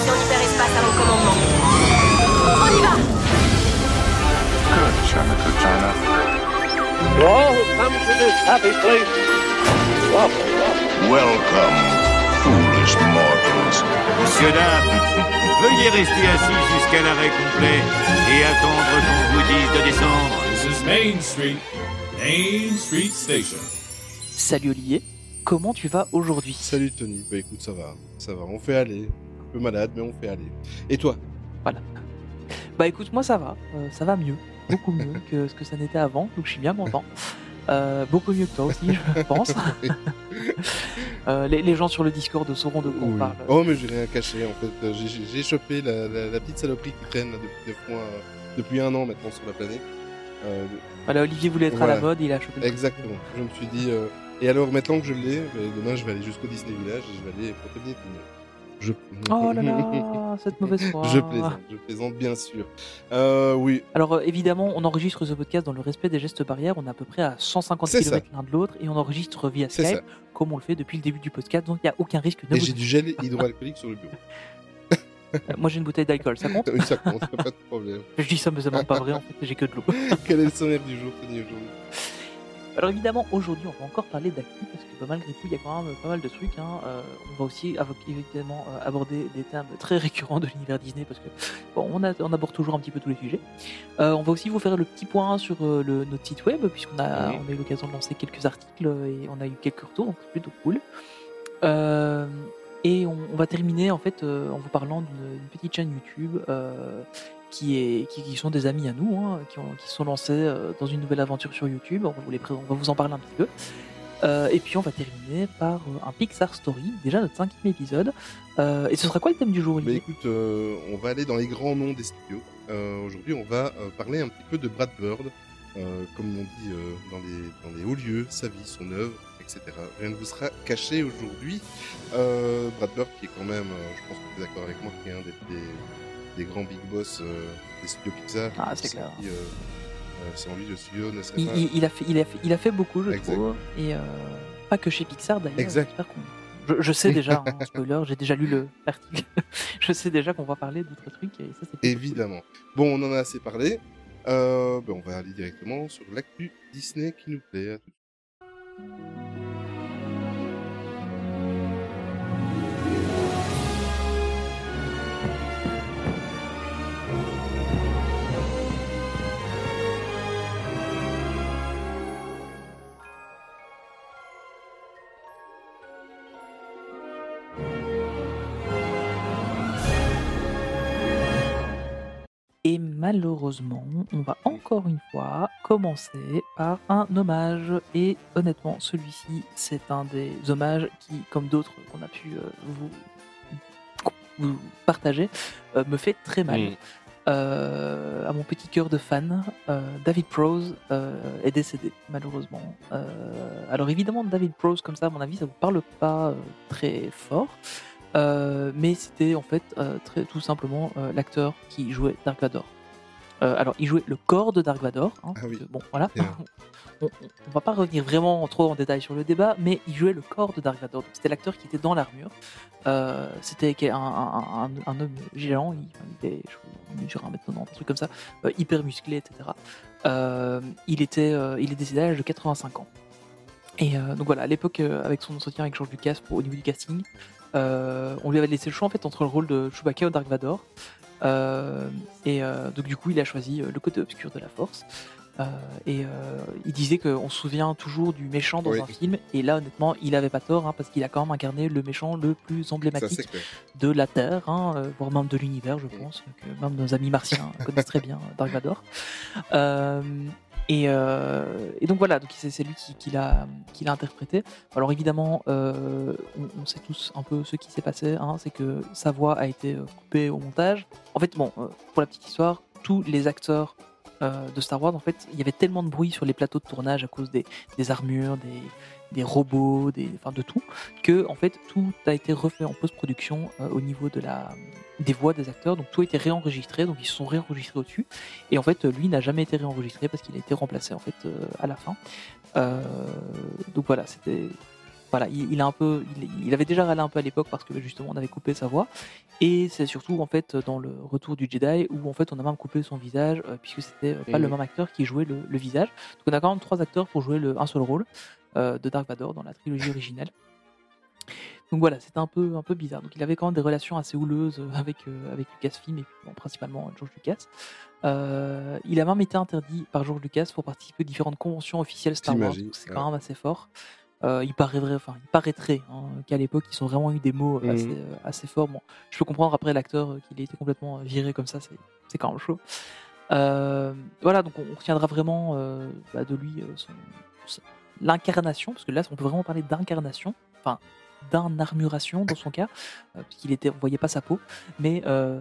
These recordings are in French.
station hyperespace à mon commandement. On y va Good, China, good China. To all who come to this happy place, welcome, welcome. Welcome, foolish mortals. Monsieur, dames, veuillez rester assis jusqu'à l'arrêt complet et attendre qu'on vous dise de descendre. This is Main Street, Main Street Station. Salut Olivier, comment tu vas aujourd'hui? Salut Tony, bah écoute, ça va, ça va, on fait aller. Peu malade, mais on fait aller. Et toi? Bah écoute, moi ça va, euh, ça va mieux, beaucoup mieux que ce que ça n'était avant, donc je suis bien content. Euh, beaucoup mieux que toi aussi, je pense. Euh, les, les gens sur le Discord sauront de quoi on parle. Oh, mais j'ai rien caché en fait. J'ai- chopé la, la- la petite saloperie qui traîne depuis, mois, depuis un an maintenant sur la planète. Euh, Voilà, Olivier voulait être à la Voilà. mode, il a chopé. exactement. Je me suis dit. Et alors maintenant que je l'ai, demain je vais aller jusqu'au Disney Village et je vais aller prévenir tout le monde. Je... Oh là là, cette mauvaise foi. je plaisante, je plaisante bien sûr. Euh, oui, Alors euh, évidemment, on enregistre ce podcast dans le respect des gestes barrières. On est à peu près à 150 C'est km l'un de l'autre et on enregistre via Skype ça. comme on le fait depuis le début du podcast. Donc il n'y a aucun risque. Ne Et j'ai du gel hydroalcoolique sur le bureau. Euh, Moi j'ai une bouteille d'alcool, ça compte? Oui, ça compte, pas de problème. Je dis ça, mais même pas vrai en fait. J'ai que de l'eau. Quel est le sommaire du jour, Tony, aujourd'hui Alors évidemment, aujourd'hui, on va encore parler d'actu parce que bah, malgré tout, il y a quand même pas mal de trucs. hein. Euh, on va aussi évidemment euh, aborder des thèmes très récurrents de l'univers Disney parce que bon, on, a- on aborde toujours un petit peu tous les sujets. Euh, on va aussi vous faire le petit point sur le, notre site web puisqu'on a, on a eu l'occasion de lancer quelques articles et on a eu quelques retours, donc c'est plutôt cool. Et on, on va terminer en fait en vous parlant d'une petite chaîne YouTube qui, sont des amis à nous, hein, qui, sont lancés euh, dans une nouvelle aventure sur YouTube. On va vous, vous en parler un petit peu. Euh, et puis on va terminer par euh, un Pixar Story, déjà notre cinquième épisode. Et ce sera quoi le thème du jour, Bah écoute, on va aller dans les grands noms des studios. Aujourd'hui, on va parler un petit peu de Brad Bird, comme on dit dans, les, hauts lieux, sa vie, son œuvre, etc. Rien ne vous sera caché aujourd'hui. Brad Bird, qui est quand même, je pense que tu es d'accord avec moi, qui est un des, des grands big boss euh, des studios Pixar. Ah, c'est clair. qui, sans lui, le studio ne serait il, pas. il- il a fait, il, a fait, il a fait beaucoup, je Exact. trouve. Et euh, pas que chez Pixar d'ailleurs. Exact. Je, je sais déjà, hein, spoiler, j'ai déjà lu le- l'article. je sais déjà qu'on va parler d'autres trucs et ça cool. Évidemment. Bon, on en a assez parlé. Euh, ben, on va aller directement sur l'actu Disney qui nous plaît. Malheureusement, on va encore une fois commencer par un hommage. Et honnêtement, celui-ci, c'est un des hommages qui, comme d'autres qu'on a pu euh, vous, vous partager, euh, me fait très mal. Mm. Euh, à mon petit cœur de fan, euh, David Prose euh, est décédé, malheureusement. Alors évidemment, David Prose, comme ça, à mon avis, ça vous parle pas très fort. Mais c'était en fait très, tout simplement l'acteur qui jouait Dark Vador. Euh, alors, il jouait le corps de Dark Vador. hein, Ah oui. bon, voilà. On, on va pas revenir vraiment trop en détail sur le débat, mais il jouait le corps de Dark Vador. C'était l'acteur qui était dans l'armure. Euh, c'était un, un, un- un homme géant. Il, il était, je mesure 1m90, un truc comme ça, euh, hyper musclé, etc. Il, était, il est décédé à l'âge de 85 ans. Et donc voilà, à l'époque, avec son entretien avec George Lucas pour, au niveau du casting, on lui avait laissé le choix en fait entre le rôle de Chewbacca ou Dark Vador. Euh, et euh, donc du coup, il a choisi euh, le côté obscur de la Force. Et il disait qu'on se souvient toujours du méchant dans Oui. un film. Et là, honnêtement, il avait pas tort hein, parce qu'il a quand même incarné le méchant le plus emblématique de la Terre, hein, voire même de l'univers, je pense, que même nos amis martiens connaissent très bien Dark Vador. Euh, et, donc voilà, donc c'est lui qui, l'a interprété. Alors évidemment, euh, on, sait tous un peu ce qui s'est passé, hein, c'est que sa voix a été euh, coupée au montage. En fait, bon, pour la petite histoire, tous les acteurs de Star Wars, en fait, il y avait tellement de bruit sur les plateaux de tournage à cause des armures, des, des robots, des, enfin de tout, que en fait tout a été refait en post-production euh, au niveau de la des voix des acteurs, donc tout a été réenregistré, donc ils se sont réenregistrés au-dessus, et en fait lui n'a jamais été réenregistré parce qu'il a été remplacé en fait euh, à la fin. Euh, donc voilà, c'était voilà, il, il a un peu, il, il avait déjà râlé un peu à l'époque parce que justement on avait coupé sa voix. Et c'est surtout en fait dans le Retour du Jedi où en fait on a même coupé son visage euh, puisque c'était euh, pas le même acteur qui jouait le, le visage. Donc on a quand même trois acteurs pour jouer le, un seul rôle de Dark Vador dans la trilogie originale. Donc voilà, c'était un peu, un peu bizarre. Donc il avait quand même des relations assez houleuses euh, avec, euh, avec Lucasfilm et bon, principalement George Lucas. Euh, il a même été interdit par George Lucas pour participer aux différentes conventions officielles Star Wars. C'est ouais. quand même assez fort. Euh, il, paraîtrait, enfin, il paraîtrait hein, qu'à l'époque, ils ont vraiment eu des mots Mhm. assez, euh, assez forts. Bon, je peux comprendre après l'acteur euh, qu'il ait été complètement euh, viré comme ça, c'est quand même chaud. Euh, voilà, donc on on retiendra vraiment euh, bah, de lui euh, son- son- l'incarnation, parce que là, on peut vraiment parler d'incarnation, enfin d'inarmuration dans son cas, euh, puisqu'il était, on voyait pas sa peau, mais euh,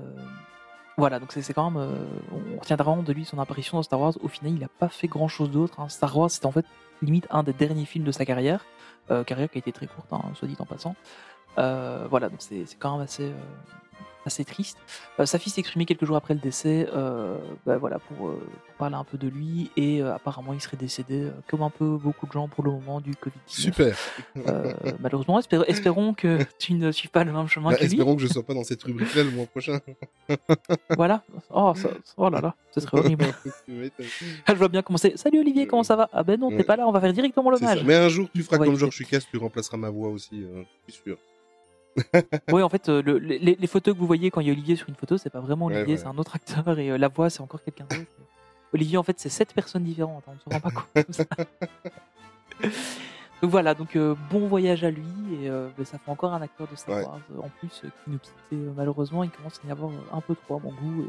voilà, donc c'est quand même, euh, on retiendra vraiment de lui son apparition dans Star Wars. Au final, il n'a pas fait grand chose d'autre. hein. Star Wars, c'était en fait limite un des derniers films de sa carrière, carrière qui a été très courte, hein, soit dit en passant. Voilà, donc c'est quand même assez, assez triste. Euh, sa fille s'est exprimée quelques jours après le décès, euh, bah, voilà, pour, euh, pour parler un peu de lui, et apparemment il serait décédé, comme un peu beaucoup de gens pour le moment, du Covid-19. Super. Euh, malheureusement, espérons, espérons que tu ne suives pas le même chemin Bah, que lui. espérons que je sois pas dans cette rubrique-là le mois prochain. Voilà. Oh, ça- oh là là, ce serait horrible. Ah, je vois bien commencer. Salut Olivier, comment ça va? Ah ben non, t'es Ouais. pas là, on va faire directement l'hommage. Mais un jour, tu feras comme. Georges Lucas, tu remplaceras ma voix aussi, je suis sûr. Oui, en fait, euh, le- les, les photos que vous voyez quand il y a Olivier sur une photo, c'est pas vraiment Olivier, ouais. c'est un autre acteur et euh, la voix, c'est encore quelqu'un d'autre. Olivier, en fait, c'est sept personnes différentes, hein, on ne se rend pas compte comme ça. donc voilà, donc euh, bon voyage à lui et euh, ben, ça fait encore un acteur de Star Ouais. Wars en plus euh, qui nous quitte. Et, malheureusement, il commence à y avoir un peu trop à mon goût.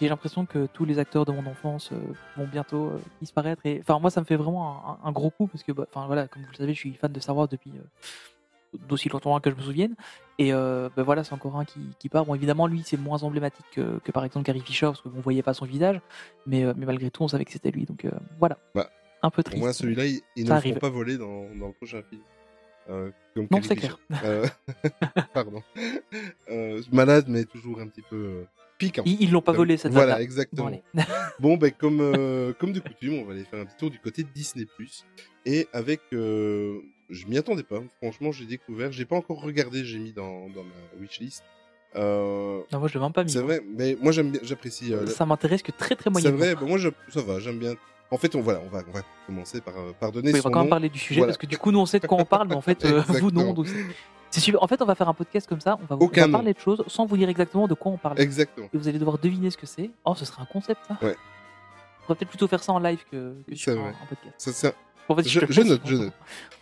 J'ai l'impression que tous les acteurs de mon enfance vont bientôt disparaître. Et enfin, moi, ça me fait vraiment un, un- un gros coup parce que, bah, enfin voilà, comme vous le savez, je suis fan de Star Wars depuis d'aussi longtemps que je me souvienne. Et euh, ben voilà, c'est encore un qui, qui part. Bon, évidemment, lui, c'est moins emblématique que, que par exemple Carrie Fisher, parce qu'on voyait pas son visage, mais, euh, mais malgré tout, on savait que c'était lui. Donc euh, voilà, Bah, un peu Pour triste. moi, celui-là, ils, ils ne feront pas voler dans, dans le prochain film. Euh, comme Non, c'est clair. Pardon. Malade, mais toujours un petit peu piquant. Ils l'ont pas volé cette Voilà, exactement. Bon, ben, comme, euh, comme de coutume, on va aller faire un petit tour du côté de Disney+. Et avec... euh, je m'y attendais pas. Franchement, j'ai découvert. J'ai pas encore regardé, j'ai mis dans, dans ma wishlist. Euh, Non, moi, je l'ai même pas mis. c'est vrai, mais moi, j'aime bien, j'apprécie... euh, Ça m'intéresse que très très c'est moyennement. vrai, bah, moi, je- ça va, j'aime bien. En fait, on, voilà, on, va, on va commencer par, euh, par donner Oui, on va quand même parler du sujet Voilà. parce que du coup, nous, on sait de quoi on parle, mais en fait, vous non. Donc c'est- c'est super. En fait, on va faire un podcast comme ça. On va, vous- on Aucun va nom. parler de choses sans vous dire exactement de quoi on parle. Exactement. Et vous allez devoir deviner ce que c'est. Oh, ce serait un concept, ça. Ouais. On pourrait peut-être plutôt faire ça en live que, que sur un, podcast. Ça, En fait, Je- note, je note.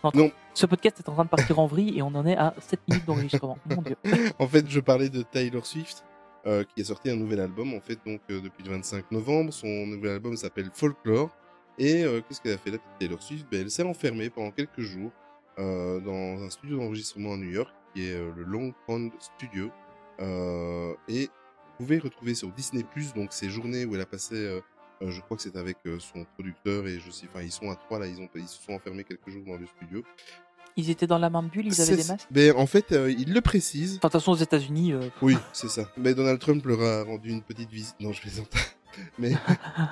Non, Non. Ce podcast est en train de partir en vrille et on en est à 7 minutes d'enregistrement. Mon dieu. En fait, je parlais de Taylor Swift, euh, qui a sorti un nouvel album, en fait, donc euh, depuis le 25 novembre. Son nouvel album s'appelle Folklore. Et euh, qu'est-ce qu'elle a fait, la petite Taylor Swift? Ben, Elle s'est enfermée pendant quelques jours euh, dans un studio d'enregistrement à New York, qui est euh, le Long Pond Studio. Euh, et vous pouvez retrouver sur Disney+, donc ces journées où elle a passé... je crois que c'est avec son producteur et je sais, enfin ils sont à trois là, ils ont, ils se sont enfermés quelques jours dans le studio. Ils étaient dans la même bulle, ils avaient des masques. Ben, en fait, euh, il le précise. Enfin, de toute façon, aux États-Unis, euh, Oui, c'est ça. Mais Donald Trump leur a rendu une petite visite. Non, je plaisante. Mais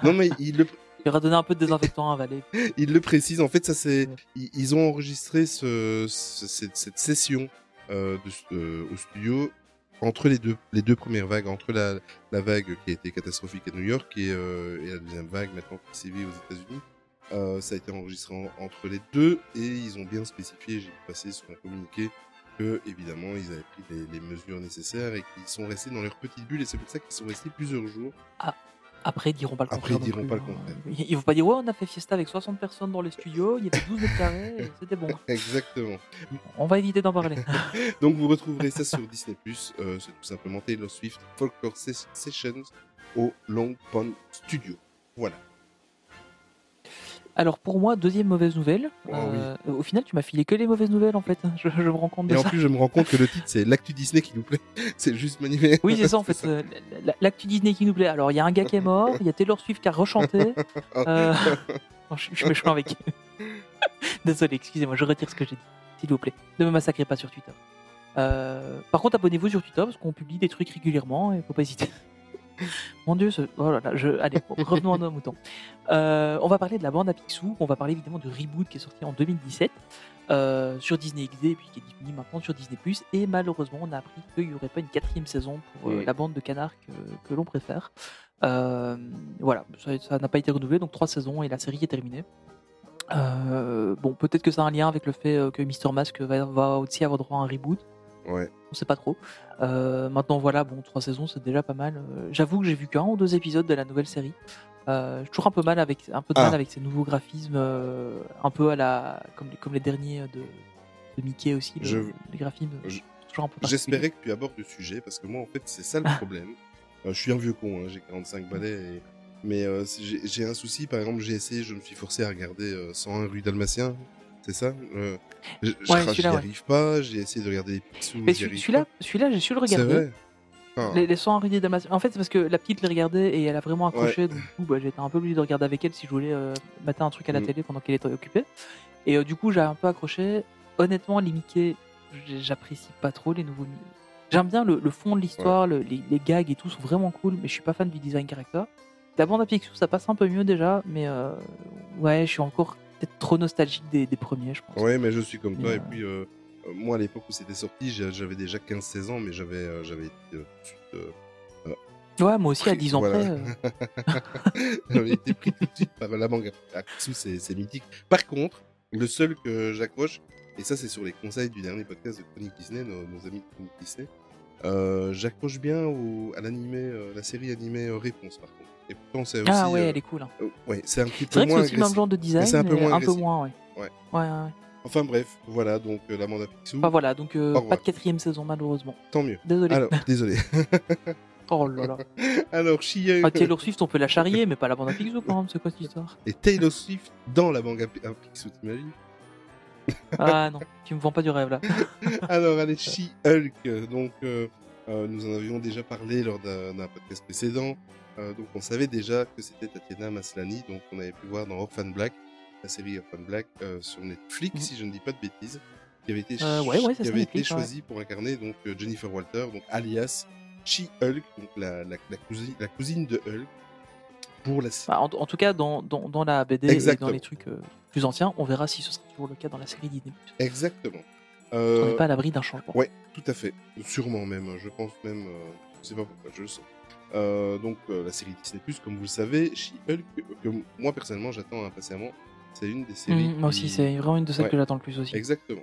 non, mais il le, il leur a donné un peu de désinfectant à avaler. il le précise. En fait, ça c'est Ouais. ils, ont enregistré ce, ce- cette, cette session euh, de, euh, au studio entre les deux les deux premières vagues, entre la, la vague qui a été catastrophique à New York et, euh, et la deuxième vague maintenant qui sévit aux États-Unis. Ça a été enregistré en- entre les deux et ils ont bien spécifié, j'ai vu passer sur un communiqué, que évidemment ils avaient pris les, les mesures nécessaires et qu'ils sont restés dans leur petite bulle et c'est pour ça qu'ils sont restés plusieurs jours. Après, ils diront pas le Après, contraire. ils diront non pas plus, le contraire. Ils vont pas dire, ouais, on a fait fiesta avec 60 personnes dans les studios, il y avait 12 mètres carrés, c'était bon. Exactement. On va éviter d'en parler. Donc vous retrouverez ça sur Disney+. Euh, c'est tout simplement Taylor Swift Folklore Ses- Sessions au Long Pond Studio. Voilà. Alors pour moi, deuxième mauvaise nouvelle. Oh, Euh, Au final, tu m'as filé que les mauvaises nouvelles en fait. Je, je me rends compte de Et en ça. plus, je me rends compte que le titre, c'est l'actu Disney qui nous plaît. C'est juste magnifique. Oui, c'est ça en fait. euh, la- L'actu Disney qui nous plaît. Alors, il y a un gars qui est mort, il y a Taylor Swift qui a rechanté. Euh... non, je, je suis méchant avec. Désolé, excusez-moi, je retire ce que j'ai dit. S'il vous plaît, ne me massacrez pas sur Twitter. Euh, Par contre, abonnez-vous sur Twitter parce qu'on publie des trucs régulièrement et faut pas hésiter. Mon dieu, ce... oh là là, je... allez, bon, revenons à nos moutons. Euh, on va parler de la bande à Picsou, on va parler évidemment du reboot qui est sorti en 2017 euh, sur Disney XD et puis qui est disponible maintenant sur Disney+. Et malheureusement, on a appris qu'il n'y aurait pas une quatrième saison pour euh, Oui. la bande de canards que, que l'on préfère. Euh, voilà, ça n'a pas été renouvelé, donc trois saisons et la série est terminée. Bon, peut-être que ça a un lien avec le fait que Mister Mask va, va aussi avoir droit à un reboot. Ouais. On sait pas trop. Euh, maintenant, voilà, bon, trois saisons, c'est déjà pas mal. Euh, J'avoue que j'ai vu qu'un ou deux épisodes de la nouvelle série. Euh, j'ai toujours un peu mal avec, un peu de Ah. mal avec ces nouveaux graphismes, un peu à la, comme, les- comme les derniers de, de Mickey aussi. le- Je- les graphismes, je- toujours un peu. particuliers. J'espérais que tu abordes le sujet parce que moi, en fait, c'est ça le problème. Je suis un vieux con, hein, j'ai 45 balais. et- Mais j'ai un souci, par exemple, j'ai essayé, je me suis forcé à regarder euh, 101 rue Dalmatien. C'est ça euh, je- je- Ouais, arrive pas, j'ai essayé de regarder les Mais celui- celui-là, pas. celui-là, j'ai su le C'est regarder. vrai Enfin, Les, les 100 Rudy Dalmatien. En fait, c'est parce que la petite les regardait et elle a vraiment accroché. Donc, du coup, bah, j'étais un peu obligé de regarder avec elle si je voulais euh, mater un truc à la Mm. télé pendant qu'elle était occupée. Et euh, du coup, j'ai un peu accroché. Honnêtement, les Mickey, j'apprécie pas trop les nouveaux. J'aime bien le, le fond de l'histoire, le- les, les gags et tout sont vraiment cool, mais je suis pas fan du design character. La bande à Picsou, ça passe un peu mieux déjà, mais euh, ouais, je suis encore peut-être trop nostalgique des, des premiers, je pense. Ouais, mais je suis comme toi. Et puis, euh, euh, moi, à l'époque où c'était sorti, j'avais déjà 15-16 ans, mais j'avais euh, j'avais été tout de suite, Ouais, moi aussi, à Pris- 10 ans voilà. près. j'avais été pris tout de suite par la manga. Ah, Picsou, c'est mythique. Par contre, le seul que j'accroche, et ça, c'est sur les conseils du dernier podcast de Chronique Disney, nos, nos amis de Chronique Disney, j'accroche bien au, à l'animé, la série animée Réponse, par contre. Et pourtant, c'est aussi. Ah ouais, euh, elle est cool. hein. euh, ouais, c'est un petit C'est peu c'est moins aussi le même genre de design, c'est un peu moins un peu moins, ouais. Ouais. Ouais. Enfin bref, voilà, donc euh, l'amande à Picsou, Enfin voilà, donc euh, pas de quatrième saison malheureusement. tant mieux. Désolé. Alors, désolé. oh là là. Alors, She-Hulk Ah, Taylor Swift, on peut la charrier, mais pas la bande à Picsou quand même, c'est quoi cette histoire? Et Taylor Swift dans la manga à Picsou, t'imagines? Ah non, tu me vends pas du rêve là. Alors, allez, She-Hulk. Donc, euh, nous en avions déjà parlé lors d'un podcast précédent. Euh, donc, on savait déjà que c'était Tatiana Maslany. Donc, on avait pu voir dans Orphan Black, la série Orphan Black euh, sur Netflix, Mhm. si je ne dis pas de bêtises, qui avait été, Euh, ouais, ouais, c'est qui ça, avait été Netflix, ouais. choisie pour incarner donc euh, Jennifer Walter, donc alias She-Hulk, donc la, la, la cousine, la cousine de Hulk, pour la série. Enfin, en, en tout cas, dans, dans, dans la BD Exactement. et dans les trucs plus anciens, on verra si ce sera toujours le cas dans la série Disney. Exactement. On n'est pas à l'abri d'un changement. Ouais, tout à fait. Sûrement même. Je pense même. je sais pas pourquoi, je le sens. Euh, donc, euh, la série Disney, comme vous le savez, She-Hulk, que, que moi personnellement j'attends impatiemment, c'est une des séries. Mhm, moi aussi, qui- c'est vraiment une de celles Ouais. que j'attends le plus aussi. Exactement.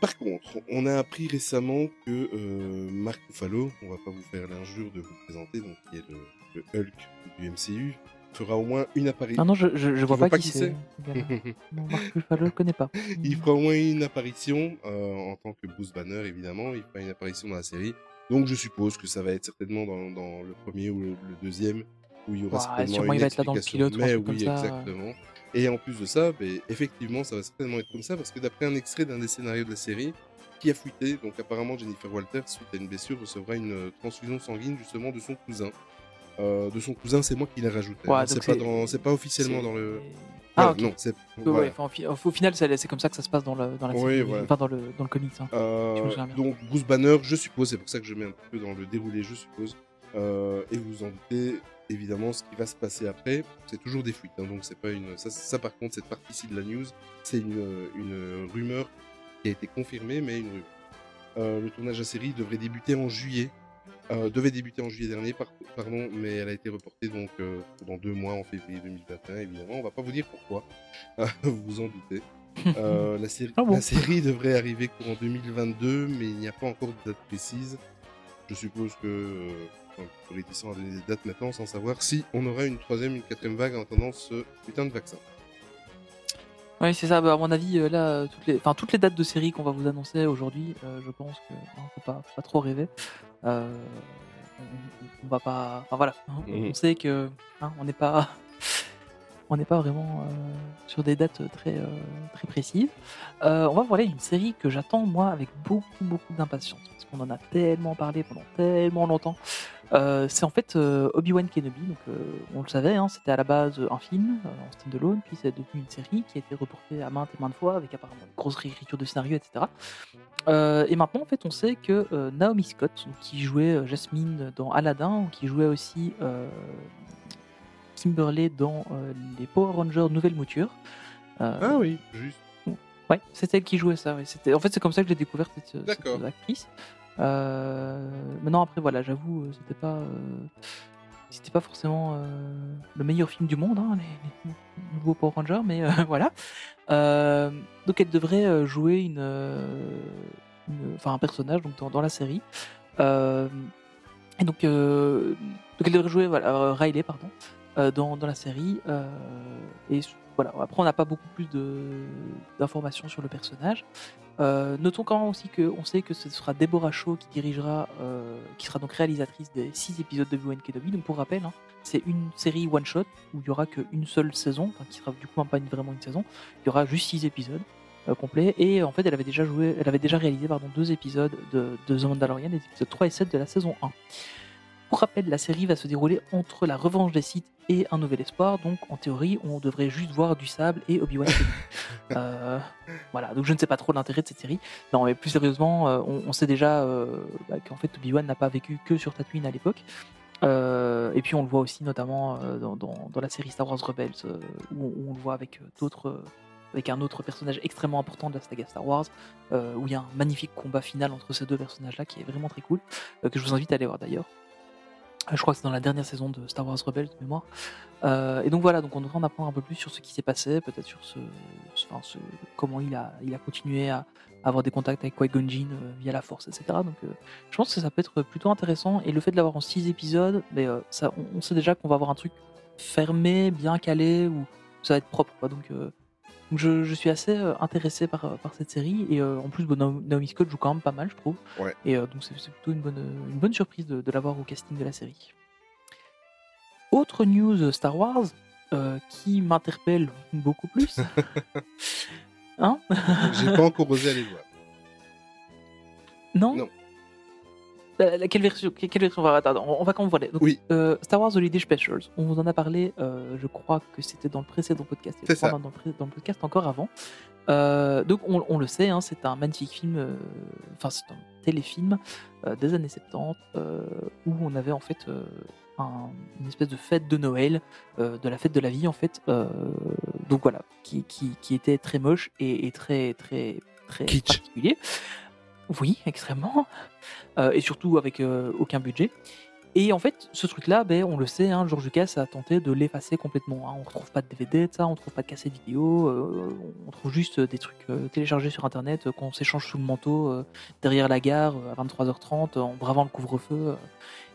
Par contre, on a appris récemment que euh, Mark Ruffalo, on va pas vous faire l'injure de vous présenter, donc qui est le, le Hulk du MCU, fera au moins une apparition. Ah non, je, je, je vois pas, pas qui qui c'est. Marc Ruffalo, je connais pas. Il fera au moins une apparition euh, en tant que Bruce Banner, évidemment. Il fera une apparition dans la série. Donc je suppose que ça va être certainement dans, dans le premier ou le, le deuxième, où il y aura certainement sûrement une il va être là dans le pilote Mais oui, comme ça, exactement. Et en plus de ça, ben, effectivement, ça va certainement être comme ça, parce que d'après un extrait d'un des scénarios de la série, qui a fuité, donc apparemment Jennifer Walter, suite à une blessure, recevra une euh, transfusion sanguine justement de son cousin. Euh, de son cousin, c'est moi qui l'ai rajouté. Ouais, hein. c'est pas, dans- officiellement dans le... Ah, Voilà. Non, voilà. ouais, enfin, au fi- au, final, c'est comme ça que ça se passe dans, le, dans la Oui, série, voilà. enfin dans le, dans le comics. hein. Euh, donc Bruce Banner, je suppose, c'est pour ça que je mets un peu dans le déroulé, je suppose. Euh, et vous en doutez, évidemment, ce qui va se passer après, c'est toujours des fuites. hein, donc c'est pas une. Ça, ça, par contre, cette partie-ci de la news, c'est une, une rumeur qui a été confirmée, mais une rumeur. Euh, le tournage de la série devrait débuter en juillet. Euh, devait débuter en juillet dernier, par- pardon, mais elle a été reportée donc euh, dans deux mois, en février 2021, évidemment. On va pas vous dire pourquoi, vous vous en doutez. Euh, la, série, Ah bon la série devrait arriver courant 2022, mais il n'y a pas encore de date précise. Je suppose que euh, enfin, vous réticents à donner des dates maintenant sans savoir si on aura une troisième, une quatrième vague en attendant ce putain de vaccin. Oui, c'est ça. Bah, à mon avis, euh, là, euh, toutes les, enfin, toutes les dates de série qu'on va vous annoncer aujourd'hui, euh, je pense que faut pas, faut pas trop rêver. Euh, on, on va pas. Enfin voilà, on sait que hein, on n'est pas, on n'est pas vraiment euh, sur des dates très, euh, très précises. Euh, on va voir une série que j'attends moi avec beaucoup, beaucoup d'impatience parce qu'on en a tellement parlé pendant tellement longtemps. C'est en fait Obi-Wan Kenobi. Donc, on le savait, hein, c'était à la base un film en stand-alone, puis c'est devenu une série qui a été reportée à maintes et maintes fois avec apparemment une grosse réécriture de scénario, etc. Euh, et maintenant, en fait, on sait que euh, Naomi Scott, qui jouait euh, Jasmine dans Aladdin, qui jouait aussi euh, Kimberly dans les Power Rangers Nouvelle Mouture. Ah oui, juste. Ouais, c'était elle qui jouait ça. ouais. C'était... En fait, c'est comme ça que j'ai découvert cette, cette actrice. Maintenant, après, voilà, j'avoue, c'était pas, c'était pas forcément euh, le meilleur film du monde, hein, les, nouveaux Power Rangers, mais euh, voilà. Euh, donc, elle devrait jouer une, une- un personnage donc dans, dans la série. Et donc, donc, elle devrait jouer voilà, Riley, pardon, dans, dans la série. et voilà. Après, on n'a pas beaucoup plus d'informations sur le personnage. Euh, notons quand même aussi qu'on sait que ce sera Deborah Shaw qui dirigera, euh, qui sera donc réalisatrice des six épisodes de Obi-Wan Kenobi. Donc pour rappel, hein, c'est une série one shot où il y aura qu'une seule saison, qui sera du coup pas vraiment une saison. Il y aura juste six épisodes euh, complets. Et en fait, elle avait déjà joué, elle avait déjà réalisé pardon deux épisodes de, de The Mandalorian, les épisodes 3 et 7 de la saison 1. Pour rappel, la série va se dérouler entre la revanche des Sith et un nouvel espoir. Donc, en théorie, on devrait juste voir du sable et Obi-Wan. Euh, voilà, donc je ne sais pas trop l'intérêt de cette série. Non, mais plus sérieusement, euh, on, on sait déjà euh, bah, qu'en fait Obi-Wan n'a pas vécu que sur Tatooine à l'époque. Euh, et puis on le voit aussi notamment dans, dans- dans la série Star Wars Rebels, où, on, le voit avec d'autres, avec un autre personnage extrêmement important de la saga Star Wars, euh, où il y a un magnifique combat final entre ces deux personnages-là qui est vraiment très cool, euh, que je vous invite à aller voir d'ailleurs. Je crois que c'est dans la dernière saison de Star Wars Rebels de mémoire. Euh, et donc voilà, donc on devrait en apprendre un peu plus sur ce qui s'est passé, peut-être sur ce, enfin, comment il a, il a continué à, avoir des contacts avec Qui-Gon Jinn euh, via la Force, etc. Donc euh, je pense que ça peut être plutôt intéressant. Et le fait de l'avoir en 6 épisodes, mais, euh, ça, on, sait déjà qu'on va avoir un truc fermé, bien calé, où ça va être propre. quoi. Donc, donc je, je suis assez euh, intéressé par, euh, par cette série. Et euh, en plus, bon, Naomi Scott joue quand même pas mal, je trouve. Ouais. Et euh, donc c'est plutôt une bonne, une bonne surprise de, de l'avoir au casting de la série. Autre news Star Wars euh, qui m'interpelle beaucoup plus. hein? J'ai pas encore osé aller voir. Non? Non. Quelle version, quelle version on va attendre, on, va. Donc, Oui. euh, Star Wars Holiday Specials. On vous en a parlé, euh, je crois que c'était dans le précédent podcast. C'est ça. Dans le, dans le podcast encore avant. Euh, donc on, on le sait, hein, c'est un magnifique film, enfin c'est un téléfilm des années 70 euh, où on avait en fait un- une espèce de fête de Noël, de la fête de la vie en fait. donc voilà, qui, qui, qui était très moche et, et très très très Kitsch. particulier. Oui, extrêmement. Euh, et surtout avec euh, aucun budget. Et en fait, ce truc-là, ben, on le sait, hein, George Lucas a tenté de l'effacer complètement. hein. On retrouve pas de DVD, ça, on trouve pas de cassette vidéo, euh, on trouve juste des trucs euh, téléchargés sur Internet euh, qu'on s'échange sous le manteau euh, derrière la gare euh, à 23h30 euh, en bravant le couvre-feu euh,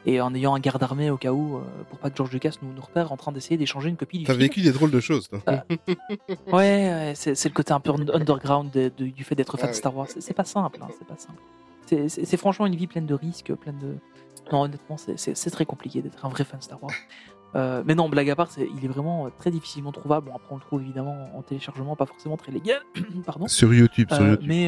et en ayant un garde armé au cas où euh, pour pas que George Lucas nous, nous repère en train d'essayer d'échanger une copie du T'as vécu des drôles de choses, toi. Ah. Ouais, c'est le côté un peu un- underground de- de- du fait d'être fan de. Star Wars. C'est c'est pas simple, hein, c'est pas simple. C'est franchement une vie pleine de risques, pleine de. Non, honnêtement, c'est- très compliqué d'être un vrai fan Star Wars. Euh, mais non, blague à part, il est vraiment euh, très difficilement trouvable. Bon, après, on le trouve évidemment en téléchargement, pas forcément très légal. Pardon. Sur YouTube, sur Euh, YouTube. mais